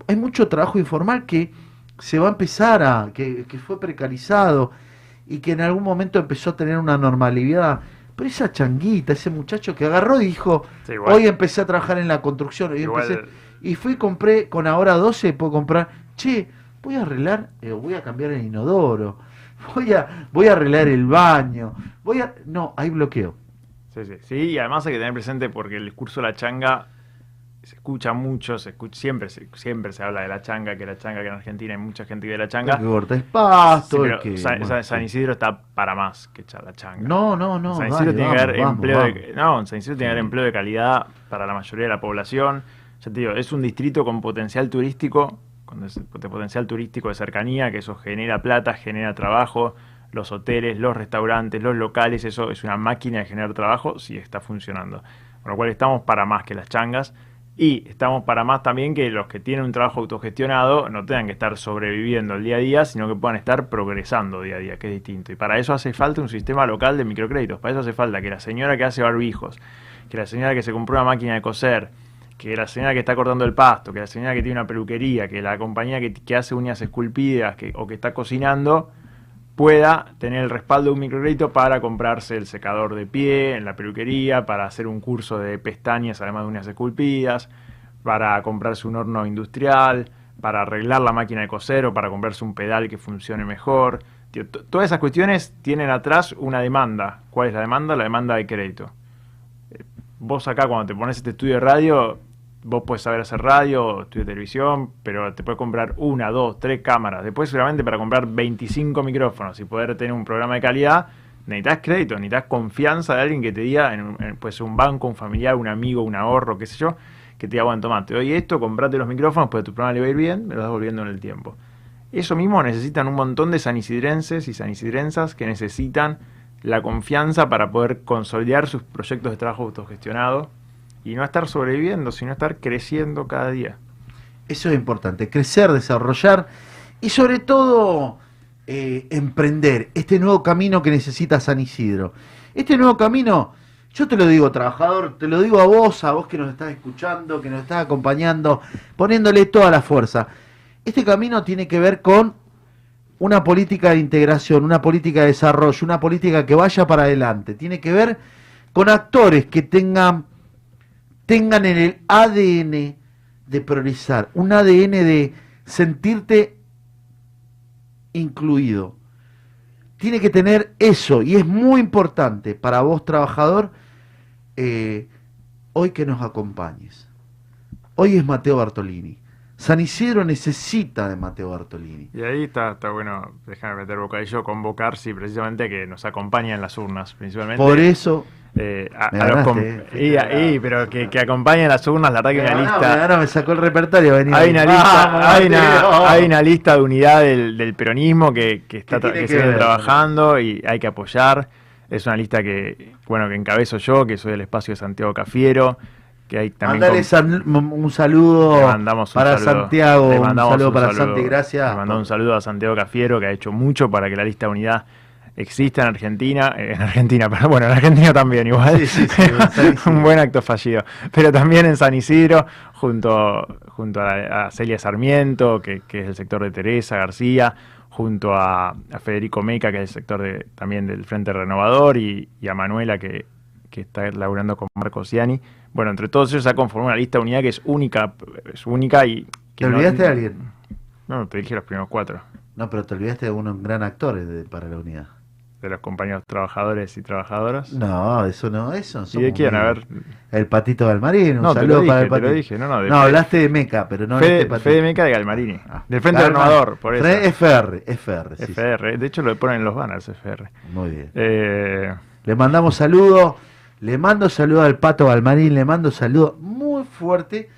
hay mucho trabajo informal que se va a empezar a, que, que fue precarizado y que en algún momento empezó a tener una normalidad. Pero esa changuita, ese muchacho que agarró y dijo, Sí, hoy empecé a trabajar en la construcción, hoy empecé, y fui y compré, con ahora 12 puedo comprar, che, voy a arreglar, eh, voy a cambiar el inodoro, voy a, voy a arreglar el baño, voy a... No, hay bloqueo. Sí, sí, sí, y además hay que tener presente porque el discurso de la changa se escucha mucho, se escucha, siempre, se, siempre se habla de la changa, que la changa, que en Argentina hay mucha gente que ve la changa. Que corta es pasto, Sí, el pero que- San, bueno. Isidro está para más que echar la changa. No, no, no, San dale, Isidro tiene que vamos, empleo vamos. de, no, San Isidro tiene que haber empleo de calidad para la mayoría de la población. Ya te digo, es un distrito con potencial turístico, con des- de potencial turístico de cercanía, que eso genera plata, genera trabajo, los hoteles, los restaurantes, los locales, eso es una máquina de generar trabajo si está funcionando. Con lo cual estamos para más que las changas y estamos para más también que los que tienen un trabajo autogestionado no tengan que estar sobreviviendo el día a día, sino que puedan estar progresando día a día, que es distinto. Y para eso hace falta un sistema local de microcréditos. Para eso hace falta que la señora que hace barbijos, que la señora que se compró una máquina de coser, que la señora que está cortando el pasto, que la señora que tiene una peluquería, que la compañía que, que hace uñas esculpidas que, o que está cocinando, pueda tener el respaldo de un microcrédito para comprarse el secador de pie en la peluquería, para hacer un curso de pestañas además de uñas esculpidas, para comprarse un horno industrial, para arreglar la máquina de coser o para comprarse un pedal que funcione mejor. Todas esas cuestiones tienen atrás una demanda. ¿Cuál es la demanda? La demanda de crédito. Eh, Vos acá cuando te pones este estudio de radio, vos puedes saber hacer radio, estudio de televisión, pero te puedes comprar una, dos, tres cámaras. Después seguramente para comprar 25 micrófonos y poder tener un programa de calidad, necesitas crédito, necesitas confianza de alguien que te diga, en, en- puede ser un banco, un familiar, un amigo, un ahorro, qué sé yo, que te diga, bueno, toma, te doy esto, comprate los micrófonos, pues tu programa le va a ir bien, me lo vas volviendo en el tiempo. Eso mismo necesitan un montón de sanisidrenses y sanisidrensas que necesitan la confianza para poder consolidar sus proyectos de trabajo autogestionado y no estar sobreviviendo, sino estar creciendo cada día. Eso es importante, crecer, desarrollar y sobre todo eh, emprender este nuevo camino que necesita San Isidro. Este nuevo camino, yo te lo digo, trabajador, te lo digo a vos, a vos que nos estás escuchando, que nos estás acompañando, poniéndole toda la fuerza. Este camino tiene que ver con una política de integración, una política de desarrollo, una política que vaya para adelante. Tiene que ver con actores que tengan, tengan en el ADN de progresar, un ADN de sentirte incluido. Tiene que tener eso y es muy importante para vos, trabajador, eh, hoy que nos acompañes. Hoy es Mateo Bartolini. San Isidro necesita de Mateo Bartolini. Y ahí está, está bueno, déjame meter bocadillo, convocar, sí, precisamente que nos acompaña en las urnas, principalmente. Por eso Eh, a, los ganaste, eh, y, pero que, que acompañen las urnas, la verdad que Me una lista. ganó, me sacó el repertorio. venía. Hay una lista, Vamos, hay, una, hay una lista de unidad del, del peronismo que, que está Que se viene trabajando y hay que apoyar. Es una lista que, bueno, que encabezo yo, que soy del espacio de Santiago Cafiero, que hay también Mandale con- san- un saludo mandamos un para saludo. Santiago. Le Un mandamos saludo un para. Santi, gracias. Le mandamos un saludo a Santiago Cafiero, que ha hecho mucho para que la lista de unidad exista en Argentina, eh, en Argentina, pero bueno, en Argentina también igual, Sí, sí, sí, un buen acto fallido, pero también en San Isidro, junto, junto a, a Celia Sarmiento, que, que es el sector de Teresa García, junto a, a Federico Meca, que es el sector de, también del Frente Renovador, y, y a Manuela, que, que está laburando con Marco Ciani. Bueno, entre todos ellos se ha conformado una lista de unidad que es única, es única y... que ¿Te no- olvidaste de alguien? No, te dije los primeros cuatro. No, pero te olvidaste de un gran actor de- para la unidad. De los compañeros trabajadores y trabajadoras. No, eso no, eso. ¿Y de quién? A ver. El Patito Galmarín, un No, te saludo para el te lo Patito. dije, no, no, de no hablaste de Meca, pero no de Fede, este. Fede Meca de Galmarini. del Frente Renovador, por eso. FR, FR, sí. FR, de hecho lo ponen en los banners, FR. Muy bien. Eh, Le mandamos saludos, le mando saludos al Pato Galmarín, le mando saludos muy fuerte.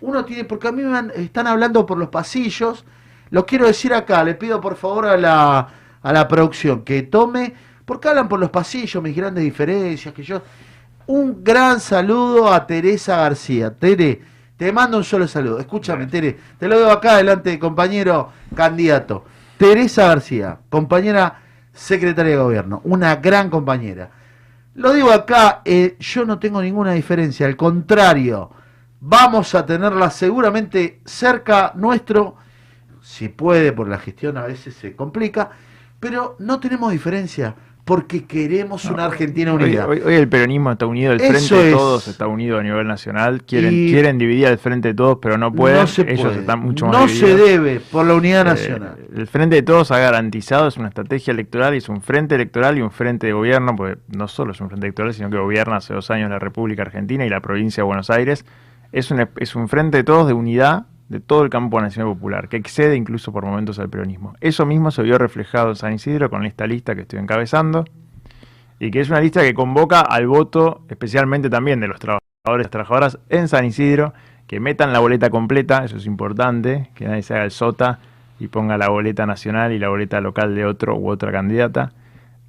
Uno tiene, porque a mí me están hablando por los pasillos, lo quiero decir acá, le pido por favor a la, a la producción que tome, porque hablan por los pasillos, mis grandes diferencias, que yo... Un gran saludo a Teresa García. Tere, te mando un solo saludo. Escúchame, Tere, te lo veo acá delante, compañero candidato. Teresa García, compañera secretaria de gobierno, una gran compañera. Lo digo acá, eh, yo no tengo ninguna diferencia, al contrario, vamos a tenerla seguramente cerca nuestro, si puede, por la gestión a veces se complica, pero no tenemos diferencia, porque queremos una Argentina unida. hoy- hoy el peronismo está unido, el Eso Frente de es. Todos está unido a nivel nacional. Quieren, Y- quieren dividir al Frente de Todos, pero no pueden. No se Ellos puede. están mucho más No se debe por la unidad Eh, nacional. el Frente de Todos ha garantizado, es una estrategia electoral, y es un frente electoral y un frente de gobierno, porque no solo es un frente electoral, sino que gobierna hace dos años la República Argentina y la provincia de Buenos Aires. Es un, es un frente de todos de unidad de todo el campo nacional popular, que excede incluso por momentos al peronismo. Eso mismo se vio reflejado en San Isidro con esta lista que estoy encabezando, y que es una lista que convoca al voto, especialmente también de los trabajadores y trabajadoras en San Isidro, que metan la boleta completa, eso es importante, que nadie se haga el sota y ponga la boleta nacional y la boleta local de otro u otra candidata,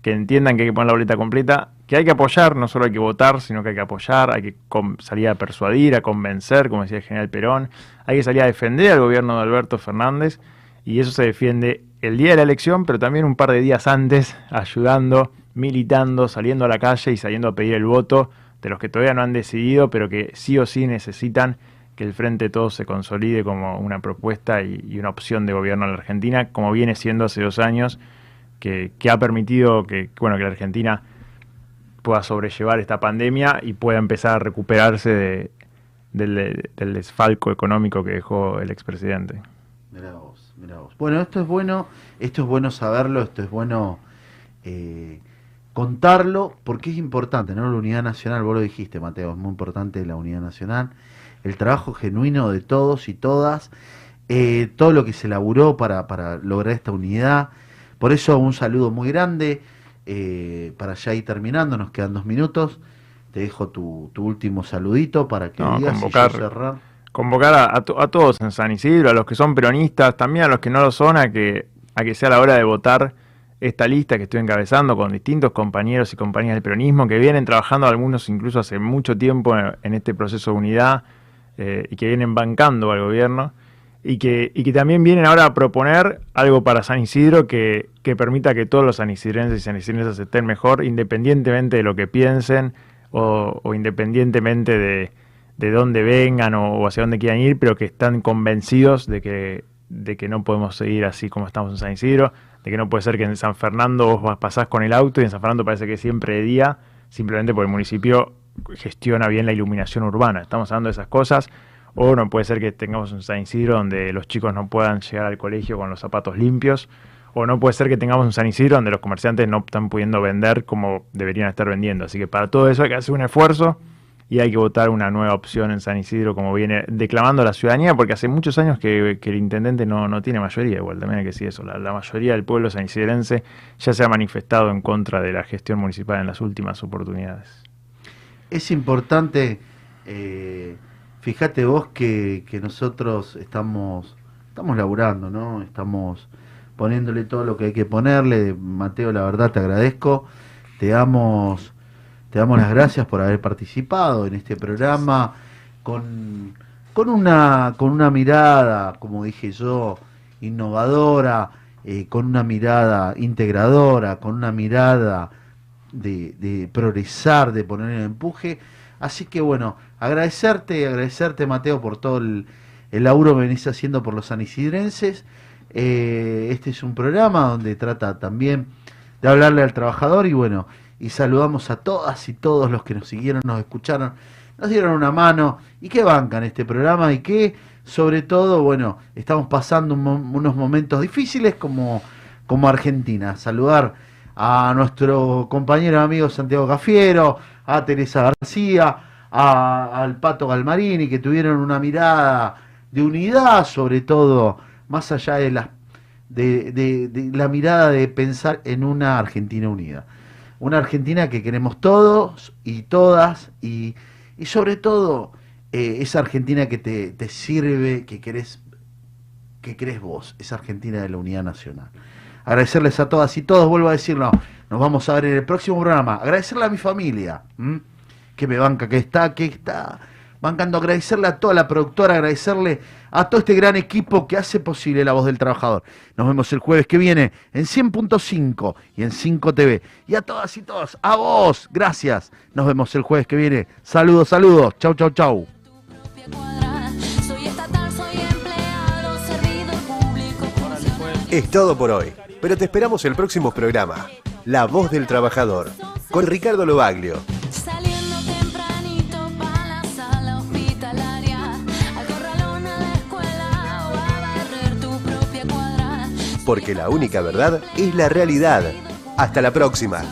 que entiendan que hay que poner la boleta completa, que hay que apoyar, no solo hay que votar, sino que hay que apoyar, hay que salir a persuadir, a convencer, como decía el general Perón, hay que salir a defender al gobierno de Alberto Fernández, y eso se defiende el día de la elección, pero también un par de días antes, ayudando, militando, saliendo a la calle y saliendo a pedir el voto de los que todavía no han decidido, pero que sí o sí necesitan que el Frente de Todos se consolide como una propuesta y, y una opción de gobierno en la Argentina, como viene siendo hace dos años, que, que ha permitido que, bueno, que la Argentina pueda sobrellevar esta pandemia y pueda empezar a recuperarse de- del, del desfalco económico que dejó el expresidente. Mirá vos, mirá vos. Bueno, esto es bueno, esto es bueno saberlo, esto es bueno eh, contarlo, porque es importante, ¿no? La unidad nacional, vos lo dijiste, Mateo, es muy importante la unidad nacional, el trabajo genuino de todos y todas, eh, todo lo que se laburó para, para lograr esta unidad. Por eso un saludo muy grande, eh, para ya ir terminando, nos quedan dos minutos. Te dejo tu, tu último saludito para que No, digas y convocar, cerrar. convocar a, a to- a todos en San Isidro, a los que son peronistas, también a los que no lo son, a que, a que sea la hora de votar esta lista que estoy encabezando con distintos compañeros y compañeras del peronismo que vienen trabajando algunos incluso hace mucho tiempo en, en este proceso de unidad eh, y que vienen bancando al gobierno y que, y que también vienen ahora a proponer algo para San Isidro que, que permita que todos los sanisidrenses y sanisidrensas estén mejor independientemente de lo que piensen o, o independientemente de, de dónde vengan o, o hacia dónde quieran ir, pero que están convencidos de que, de que no podemos seguir así como estamos en San Isidro, de que no puede ser que en San Fernando vos pasás con el auto y en San Fernando parece que siempre de día, simplemente porque el municipio gestiona bien la iluminación urbana. Estamos hablando de esas cosas. O no puede ser que tengamos un San Isidro donde los chicos no puedan llegar al colegio con los zapatos limpios. O no puede ser que tengamos un San Isidro donde los comerciantes no están pudiendo vender como deberían estar vendiendo. Así que para todo eso hay que hacer un esfuerzo y hay que votar una nueva opción en San Isidro como viene declamando la ciudadanía, porque hace muchos años que, el intendente no, no tiene mayoría, igual también hay que decir eso, la, la mayoría del pueblo sanisidrense ya se ha manifestado en contra de la gestión municipal en las últimas oportunidades. es importante, eh, fíjate vos que, nosotros estamos, estamos laburando, ¿no? Estamos poniéndole todo lo que hay que ponerle. Mateo, la verdad te agradezco. Te damos, te damos las gracias por haber participado en este programa con, con una, con una mirada, como dije yo, innovadora eh, con una mirada integradora, con una mirada de, de progresar, de poner el empuje. Así que bueno, agradecerte, agradecerte Mateo por todo el, el laburo que venís haciendo por los sanisidrenses. Eh, este es un programa donde trata también de hablarle al trabajador y bueno, y saludamos a todas y todos los que nos siguieron, nos escucharon, nos dieron una mano y que bancan este programa y que sobre todo, bueno, estamos pasando unos momentos difíciles como, como Argentina. Saludar a nuestro compañero amigo Santiago Cafiero, a Teresa García, a- al Pato Galmarini, que tuvieron una mirada de unidad, sobre todo, más allá de la, de, de- la mirada de pensar en una Argentina unida. Una Argentina que queremos todos y todas, y, y sobre todo eh, esa Argentina que te, te sirve, que querés, que querés vos, esa Argentina de la unidad nacional. Agradecerles a todas y todos, vuelvo a decirlo, nos vamos a ver en el próximo programa. Agradecerle a mi familia. Que me banca, que está, que está bancando. Agradecerle a toda la productora, agradecerle a todo este gran equipo que hace posible la voz del trabajador. Nos vemos el jueves que viene en 100.5 y en 5 TV. Y a todas y todos, a vos, gracias. Nos vemos el jueves que viene. Saludos, saludos. Chau, chau, chau. Es todo por hoy, pero te esperamos el próximo programa, La Voz del Trabajador, con Ricardo Lobaglio. Porque la única verdad es la realidad. Hasta la próxima.